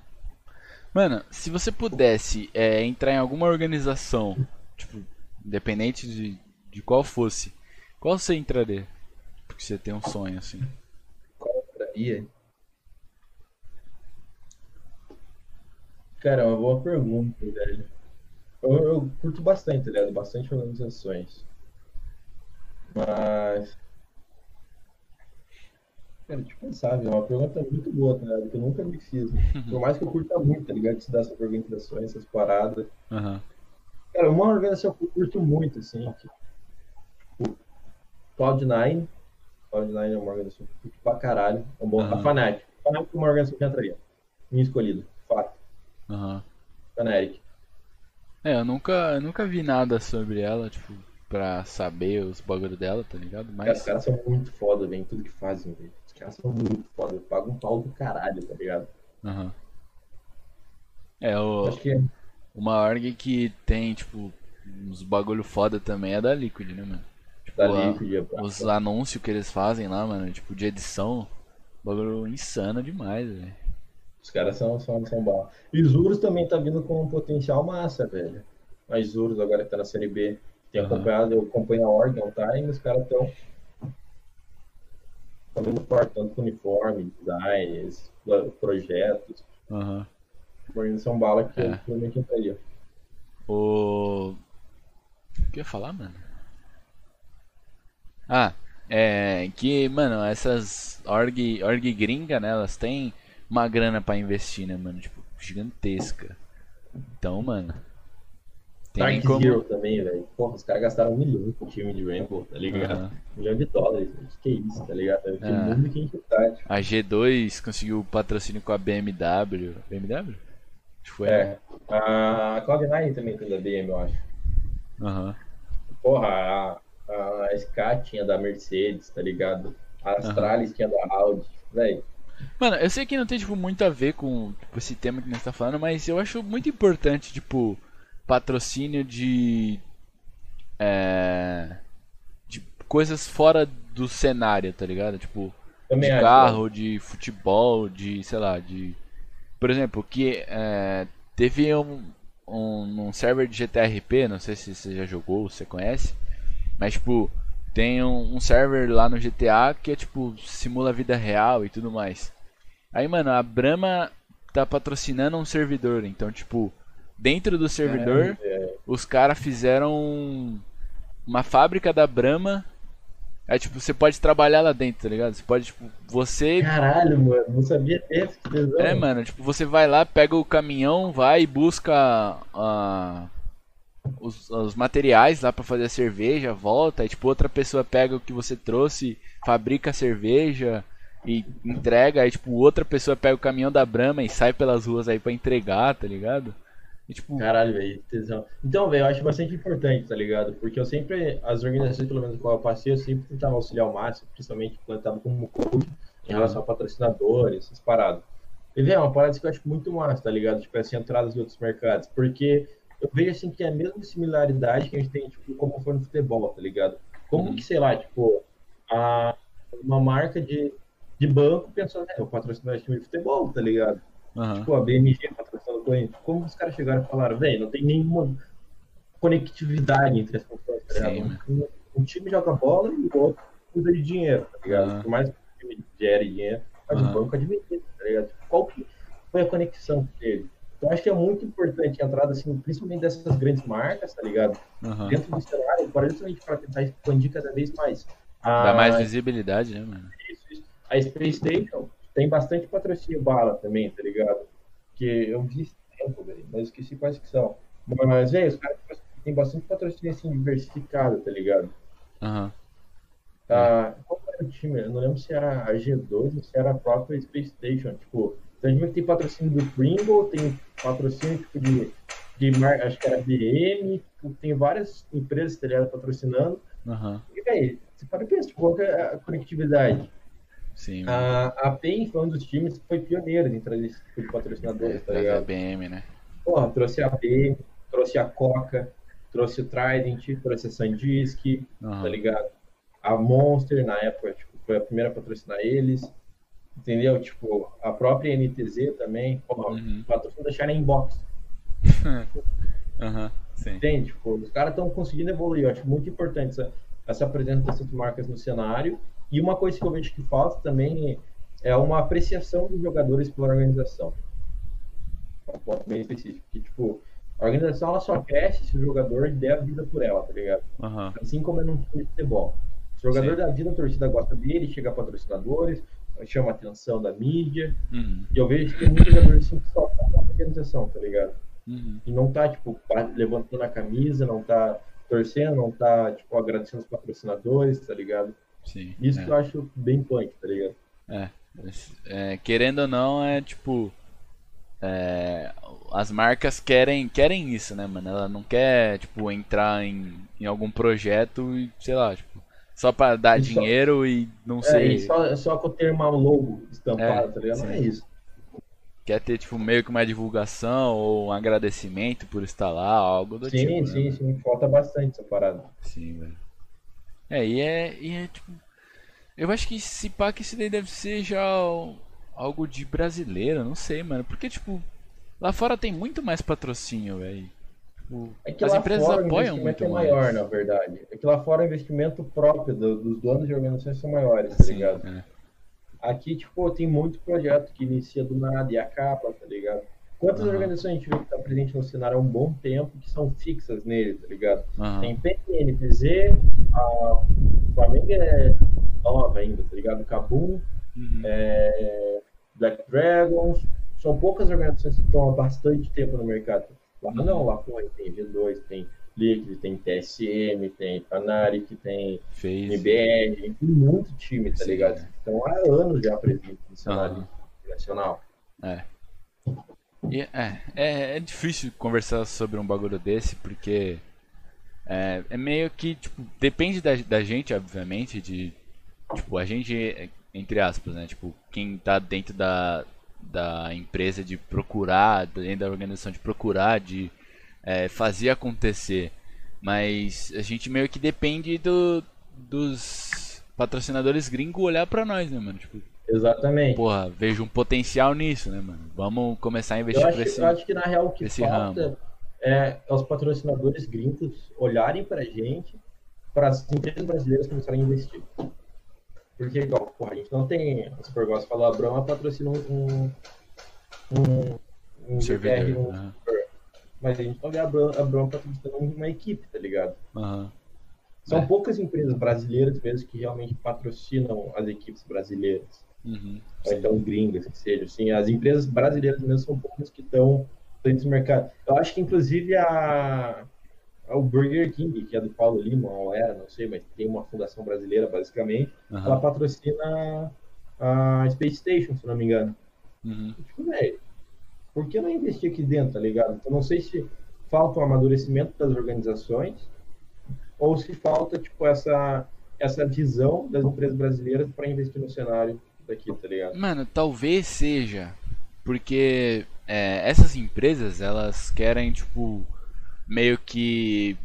Speaker 1: Mano, se você pudesse é, entrar em alguma organização, tipo, independente de, de qual fosse, qual você entraria? Porque você tem um sonho, assim.
Speaker 2: Qual entraria? Cara, é uma boa pergunta, velho. Eu, eu curto bastante, tá ligado? Bastante organizações. Mas. Cara, velho. É uma pergunta muito boa, tá ligado? Que eu nunca me fiz. Por mais que eu curta muito, tá ligado? Estudar essas organizações, essas paradas.
Speaker 1: Aham.
Speaker 2: Cara, uma organização que eu curto muito, assim, que, tipo, Cloud9. Cloud9 é uma organização que eu curto pra caralho. É um bom.
Speaker 1: Aham.
Speaker 2: A. Fnatic é uma organização que eu entraria. Minha escolhida. Fato.
Speaker 1: Aham.
Speaker 2: Fnatic.
Speaker 1: É, eu nunca, eu nunca vi nada sobre ela, tipo, pra saber os bagulho dela, tá ligado?
Speaker 2: Cara,
Speaker 1: Mas.
Speaker 2: os caras são muito foda, velho, tudo que fazem, velho. Caras são muito foda. Pagam um pau do caralho, tá ligado?
Speaker 1: Aham. É, o,
Speaker 2: Acho que é
Speaker 1: uma org que tem, tipo, uns bagulho foda também é da Liquid, né, mano? Tipo,
Speaker 2: da
Speaker 1: a-
Speaker 2: Liquid. é pra-
Speaker 1: os anúncios que eles fazem lá, mano, tipo, de edição, bagulho insano demais, velho.
Speaker 2: Os caras são, são, são bala. E os Urus também tá vindo com um potencial massa, velho. Mas Urus agora que tá na Série B. Tem acompanhado, eu acompanho a Org há um time, os caras estão Tá muito forte, tanto com uniforme, designs, projetos.
Speaker 1: Aham.
Speaker 2: Organização bala que
Speaker 1: É.
Speaker 2: eu provavelmente entraria.
Speaker 1: O. O que eu ia falar, mano? Ah, é que, mano, essas org, org gringa, né, elas têm uma grana pra investir, né, mano? Tipo, gigantesca. Então, mano, Tem
Speaker 2: Dark
Speaker 1: como-
Speaker 2: Zero também, velho. Porra, os caras gastaram um milhão com o time de Rainbow, tá ligado?
Speaker 1: Aham.
Speaker 2: Um milhão de dólares. gente. Que isso, tá ligado?
Speaker 1: É.
Speaker 2: mundo que a gente tá, tipo.
Speaker 1: A G2 conseguiu patrocínio com a BMW. BMW? Acho que foi. né?
Speaker 2: É. A Cloud9 também tem da BM, eu acho.
Speaker 1: Aham.
Speaker 2: Porra, a, a SK tinha da Mercedes, tá ligado? A Astralis tinha da Audi. Velho,
Speaker 1: Mano, eu sei que não tem, tipo, muito a ver com tipo, esse tema que nós tá falando, mas eu acho muito importante, tipo, patrocínio de. É. De coisas fora do cenário, tá ligado? Tipo,
Speaker 2: também
Speaker 1: de
Speaker 2: acho.
Speaker 1: carro, de futebol, de, sei lá, de. Por exemplo, que é, teve um, um, um server de GTRP, não sei se você já jogou, se você conhece, mas tipo, tem um, um server lá no GTA que é tipo, simula a vida real e tudo mais. Aí, mano, a Brahma tá patrocinando um servidor, então, tipo, dentro do servidor,
Speaker 2: velho.
Speaker 1: os caras fizeram uma fábrica da Brahma. Aí, tipo, você pode trabalhar lá dentro, tá ligado? Você pode, tipo, você.
Speaker 2: Caralho, mano, não sabia desse, que tesão.
Speaker 1: É, mano, tipo, você vai lá, pega o caminhão, vai e busca ah, os, os materiais lá pra fazer a cerveja, volta, aí, tipo, outra pessoa pega o que você trouxe, fabrica a cerveja e entrega, aí, tipo, outra pessoa pega o caminhão da Brahma e sai pelas ruas aí pra entregar, tá ligado? E, tipo,
Speaker 2: Caralho, velho, tesão. Então, velho, eu acho bastante importante, tá ligado? Porque eu sempre, as organizações, pelo menos com a eu passei, eu sempre tentava auxiliar o máximo, principalmente quando eu tava como coach, em relação a patrocinadores, essas paradas. E, velho, é uma parada que eu acho muito massa, tá ligado? Tipo, assim, entradas em outros mercados. Porque eu vejo, assim, que é a mesma similaridade que a gente tem, tipo, como foi no futebol, tá ligado? Como
Speaker 1: Uhum.
Speaker 2: que, sei lá, tipo, a, uma marca de, de banco pensou, né, eu patrocinar time de futebol, tá ligado? Tipo, a BMG patrocinando o Corinthians. Como os caras chegaram e falaram, velho, não tem nenhuma conectividade entre as funções, tá ligado? Um, um time joga bola e o outro cuida de dinheiro, tá ligado?
Speaker 1: Aham.
Speaker 2: Por mais que o time gere dinheiro, mas
Speaker 1: Aham.
Speaker 2: o banco administra, tá ligado? Qual que foi a conexão teve? Então, acho que é muito importante a entrada, assim, principalmente dessas grandes marcas, tá ligado?
Speaker 1: aham.
Speaker 2: Dentro do cenário, para justamente para tentar expandir cada vez mais.
Speaker 1: Dá
Speaker 2: A-
Speaker 1: mais visibilidade, né, mano?
Speaker 2: isso, isso. A Space Station tem bastante patrocínio bala também, tá ligado? Que eu vi tempo, velho, mas esqueci quais que são. Mas, velho, os caras têm bastante patrocínio assim diversificado, tá ligado?
Speaker 1: Aham.
Speaker 2: Ah, qual era o time? Eu não lembro se era a G2 ou se era a própria Space Station. Tipo, tem que tem patrocínio do Pringle, tem patrocínio tipo de, de mar... acho que era BM, tipo, tem várias empresas tá ligado, patrocinando.
Speaker 1: Aham.
Speaker 2: E, velho, você para e pensa, tipo, qual é a conectividade?
Speaker 1: Sim.
Speaker 2: A, a PEN foi um dos times que foi pioneiro em trazer esse tipo de patrocinadores, tá
Speaker 1: Da
Speaker 2: ligado?
Speaker 1: BM, né?
Speaker 2: Porra, trouxe a PEN, trouxe a Coca, trouxe o Trident, trouxe a Sandisk,
Speaker 1: Aham.
Speaker 2: tá ligado? A Monster, na época, tipo, foi a primeira a patrocinar eles, entendeu? Tipo, a própria NTZ também, porra,
Speaker 1: Uhum.
Speaker 2: patrocínio da China Inbox,
Speaker 1: Aham. Sim.
Speaker 2: entende? Tipo, os caras estão conseguindo evoluir, eu acho muito importante essa, essa presença dessas marcas no cenário. E uma coisa que eu vejo que falta também é uma apreciação dos jogadores pela organização. É um ponto bem específico. Que, tipo, a organização ela só cresce se o jogador der a vida por ela, tá ligado?
Speaker 1: Aham.
Speaker 2: Assim como é num time de futebol. Se o jogador
Speaker 1: Sim.
Speaker 2: dá vida, a torcida gosta dele, chega a patrocinadores, chama a atenção da mídia.
Speaker 1: Uhum.
Speaker 2: E eu vejo que tem muitos jogadores assim, que só tá na organização, tá ligado?
Speaker 1: Uhum.
Speaker 2: e não tá, tipo, levantando a camisa, não tá torcendo, não tá, tipo, agradecendo os patrocinadores, tá ligado?
Speaker 1: Sim.
Speaker 2: Isso
Speaker 1: é.
Speaker 2: que eu acho bem punk, tá ligado?
Speaker 1: É, é, querendo ou não, é tipo. é, as marcas querem, querem isso, né, mano? Ela não quer, tipo, entrar em, em algum projeto e, sei lá, tipo, só pra dar
Speaker 2: E só-
Speaker 1: dinheiro e não
Speaker 2: É,
Speaker 1: sei.
Speaker 2: e só, só com ter uma logo estampada,
Speaker 1: É,
Speaker 2: tá ligado? Não é
Speaker 1: sim.
Speaker 2: isso.
Speaker 1: Quer ter, tipo, meio que uma divulgação ou um agradecimento por estar lá, algo do
Speaker 2: Sim,
Speaker 1: tipo. né,
Speaker 2: sim, sim, falta bastante essa parada.
Speaker 1: Sim, velho. É, e é, e é tipo. Eu acho que se pá que isso daí deve ser já o- algo de brasileiro, não sei, mano. Porque, tipo, lá fora tem muito mais patrocínio, velho. Tipo,
Speaker 2: É que
Speaker 1: as
Speaker 2: lá
Speaker 1: empresas
Speaker 2: fora o
Speaker 1: apoiam
Speaker 2: investimento
Speaker 1: muito
Speaker 2: é
Speaker 1: mais.
Speaker 2: maior, na verdade. É que lá fora o investimento próprio do- dos donos de organizações são maiores, tá
Speaker 1: Sim,
Speaker 2: ligado?
Speaker 1: é.
Speaker 2: Aqui, tipo, tem muito projeto que inicia do nada e acaba, tá ligado? Quantas
Speaker 1: Aham.
Speaker 2: organizações a gente vê que tá presente no cenário há um bom tempo que são fixas nele, tá ligado?
Speaker 1: Aham.
Speaker 2: Tem PNPZ, a Flamengo é nova ainda, tá ligado? Kabum,
Speaker 1: Uhum.
Speaker 2: é, Black Dragons, são poucas organizações que estão há bastante tempo no mercado. Lá não, lá pô, tem G2, tem Liquid, tem TSM, tem Fnatic, tem
Speaker 1: Fez.
Speaker 2: MBR, tem muito time, tá
Speaker 1: Sim,
Speaker 2: ligado?
Speaker 1: é.
Speaker 2: Então há anos já presente no cenário nacional.
Speaker 1: É. E é, é. é difícil conversar sobre um bagulho desse, porque é, é meio que, tipo, depende da, da gente, obviamente, de. Tipo, a gente, entre aspas, né? Tipo, quem tá dentro da, da empresa de procurar, dentro da organização de procurar, de é, fazer acontecer. Mas a gente meio que depende do, dos patrocinadores gringos olhar pra nós, né, mano? Tipo,
Speaker 2: Exatamente.
Speaker 1: porra, vejo um potencial nisso, né, mano? Vamos começar a investir
Speaker 2: Eu acho,
Speaker 1: pra esse.
Speaker 2: eu acho que na real o que falta é os patrocinadores gringos olharem pra gente, para as empresas brasileiras começarem a investir. Porque, igual, porra, a gente não tem, o Supergosto falou, a Brahma patrocina um, um, um
Speaker 1: servidor.
Speaker 2: GTR, um-
Speaker 1: Aham.
Speaker 2: mas a gente não vê a Brahma, a Brahma patrocinando uma equipe, tá ligado?
Speaker 1: Aham.
Speaker 2: São
Speaker 1: É.
Speaker 2: poucas empresas brasileiras mesmo que realmente patrocinam as equipes brasileiras.
Speaker 1: Uhum.
Speaker 2: ou
Speaker 1: Sim.
Speaker 2: então gringas, que seja. Assim, as empresas brasileiras mesmo são poucas que estão dentro do mercado. Eu acho que, inclusive, a, o Burger King, que é do Paulo Lima, ou era, não sei, mas tem uma fundação brasileira, basicamente, ela
Speaker 1: Aham.
Speaker 2: patrocina a Space Station, se não me engano.
Speaker 1: Uhum.
Speaker 2: Tipo, velho, por que não investir aqui dentro, tá ligado? Então, não sei se falta o amadurecimento das organizações ou se falta, tipo, essa, essa visão das empresas brasileiras para investir no cenário daqui, tá ligado?
Speaker 1: Mano, talvez seja porque é, essas empresas elas querem tipo meio que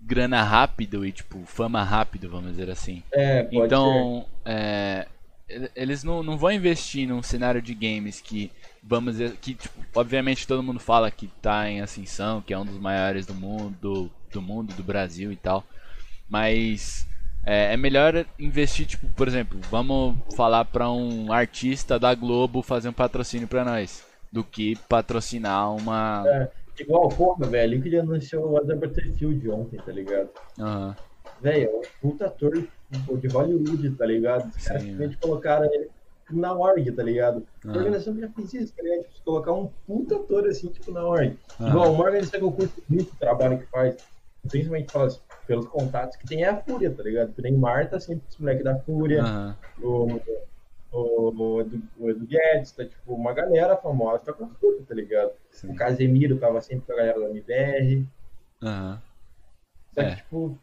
Speaker 1: grana rápido e tipo fama rápido, vamos dizer assim.
Speaker 2: É, pode.
Speaker 1: Então, é, ele- eles não, não vão investir num cenário de games que, vamos dizer, que tipo, obviamente todo mundo fala que tá em ascensão, que é um dos maiores do mundo, do, do mundo, do Brasil e tal. Mas é, é melhor investir, tipo, por exemplo, vamos falar pra um artista da Globo fazer um patrocínio pra nós, do que patrocinar uma.
Speaker 2: É, igual, porra, velho, Liquid anunciou o Adam Butterfield ontem, tá ligado?
Speaker 1: Aham,
Speaker 2: Velho, é um puta ator de Hollywood, tá ligado? Os caras
Speaker 1: Sim,
Speaker 2: simplesmente colocaram ele na org, tá ligado? A
Speaker 1: Aham.
Speaker 2: organização já fez isso, tá ligado? Tipo, colocar um puta ator assim, tipo, na org.
Speaker 1: Aham.
Speaker 2: Igual, uma organização que eu curto muito o trabalho que faz, principalmente pelas, pelos contatos que tem, é a Fúria, tá ligado? Que nem Marta, sempre esse moleque da Fúria,
Speaker 1: aham,
Speaker 2: o, o, o, Edu, o Guedes, tá, tipo, uma galera famosa tá com a Fúria, tá ligado?
Speaker 1: sim.
Speaker 2: O Casemiro tava sempre com a galera da MBR.
Speaker 1: Aham.
Speaker 2: Só que,
Speaker 1: É.
Speaker 2: tipo.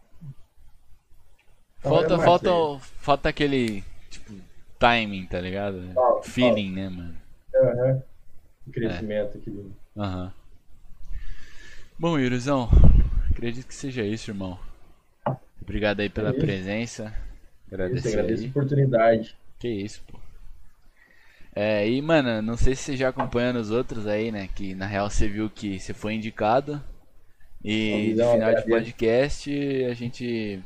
Speaker 1: Falta,
Speaker 2: é mais
Speaker 1: falta,
Speaker 2: aí.
Speaker 1: falta aquele, tipo, timing, tá ligado?
Speaker 2: Falta,
Speaker 1: Feeling, né, mano?
Speaker 2: Aham. O crescimento aqui do.
Speaker 1: Aham. Bom, Yurizão, acredito que seja isso, irmão. Obrigado aí pela
Speaker 2: É
Speaker 1: presença.
Speaker 2: Isso,
Speaker 1: Agradecer
Speaker 2: agradeço a oportunidade.
Speaker 1: Que isso, pô. É, e, mano, não sei se você já acompanhando os outros aí, né? Que na real você viu que você foi indicado. E no final de
Speaker 2: agradeço.
Speaker 1: podcast a gente.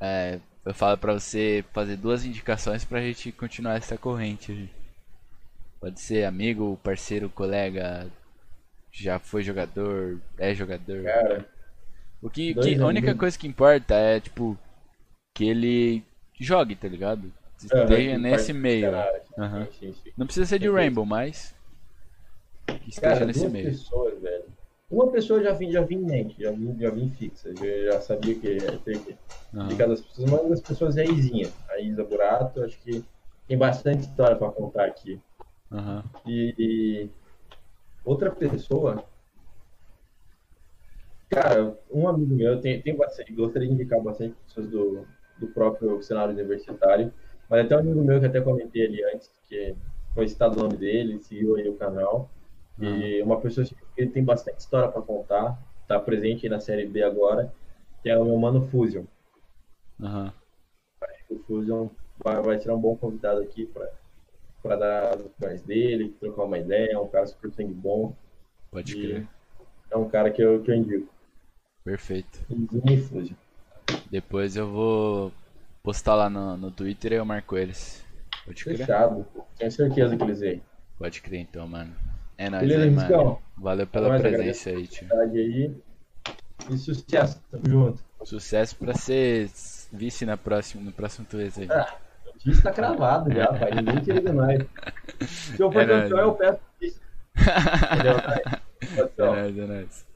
Speaker 1: É, eu falo pra você fazer duas indicações pra gente continuar essa corrente aí. Pode ser amigo, parceiro, colega, já foi jogador, é jogador.
Speaker 2: Cara,
Speaker 1: O que, que- a única coisa que importa é, tipo, que ele jogue, tá ligado?
Speaker 2: aham,
Speaker 1: Esteja nesse meio. Aham.
Speaker 2: sim, sim.
Speaker 1: Não precisa ser de. Rainbow, mas que esteja
Speaker 2: Cara,
Speaker 1: nesse meio.
Speaker 2: pessoas, velho. Uma pessoa já vim, já vim em mente, já vim, já vim fixa. Já sabia que ia ter que
Speaker 1: Aham.
Speaker 2: de cada pessoa. Uma das pessoas é a Izinha. A Isa Burato, acho que tem bastante história pra contar aqui.
Speaker 1: Aham.
Speaker 2: E, e outra pessoa. Cara, um amigo meu, tem, tem bastante, gostaria de indicar bastante pessoas do, do próprio cenário universitário, mas até um amigo meu que até comentei ali antes, que foi citado o nome dele, seguiu aí o canal, e uma pessoa que ele tem bastante história para contar, tá presente aí na série B agora, que é o meu mano Fusion.
Speaker 1: Aham.
Speaker 2: Acho que o Fusion vai, vai tirar um bom convidado aqui para dar as opiniões dele, trocar uma ideia, é um cara super sangue bom.
Speaker 1: Pode crer.
Speaker 2: é um cara que eu, que eu indico.
Speaker 1: Perfeito. Depois eu vou postar lá no, no Twitter e eu marco eles. Pode crer?
Speaker 2: Fechado. Tenho certeza que eles vêm.
Speaker 1: Pode crer então, mano. É nóis
Speaker 2: Beleza,
Speaker 1: aí, mano. Valeu pela
Speaker 2: Nós
Speaker 1: presença aí, tio.
Speaker 2: Aí. E sucesso. Tamo junto.
Speaker 1: Sucesso pra ser vice na próxima, no próximo Twitch aí.
Speaker 2: Ah, o vice tá cravado já, pai. Ninguém tira de nós. Se eu for
Speaker 1: É
Speaker 2: campeão, eu peço vice. Entendeu? Tchau.
Speaker 1: É nóis, é nóis.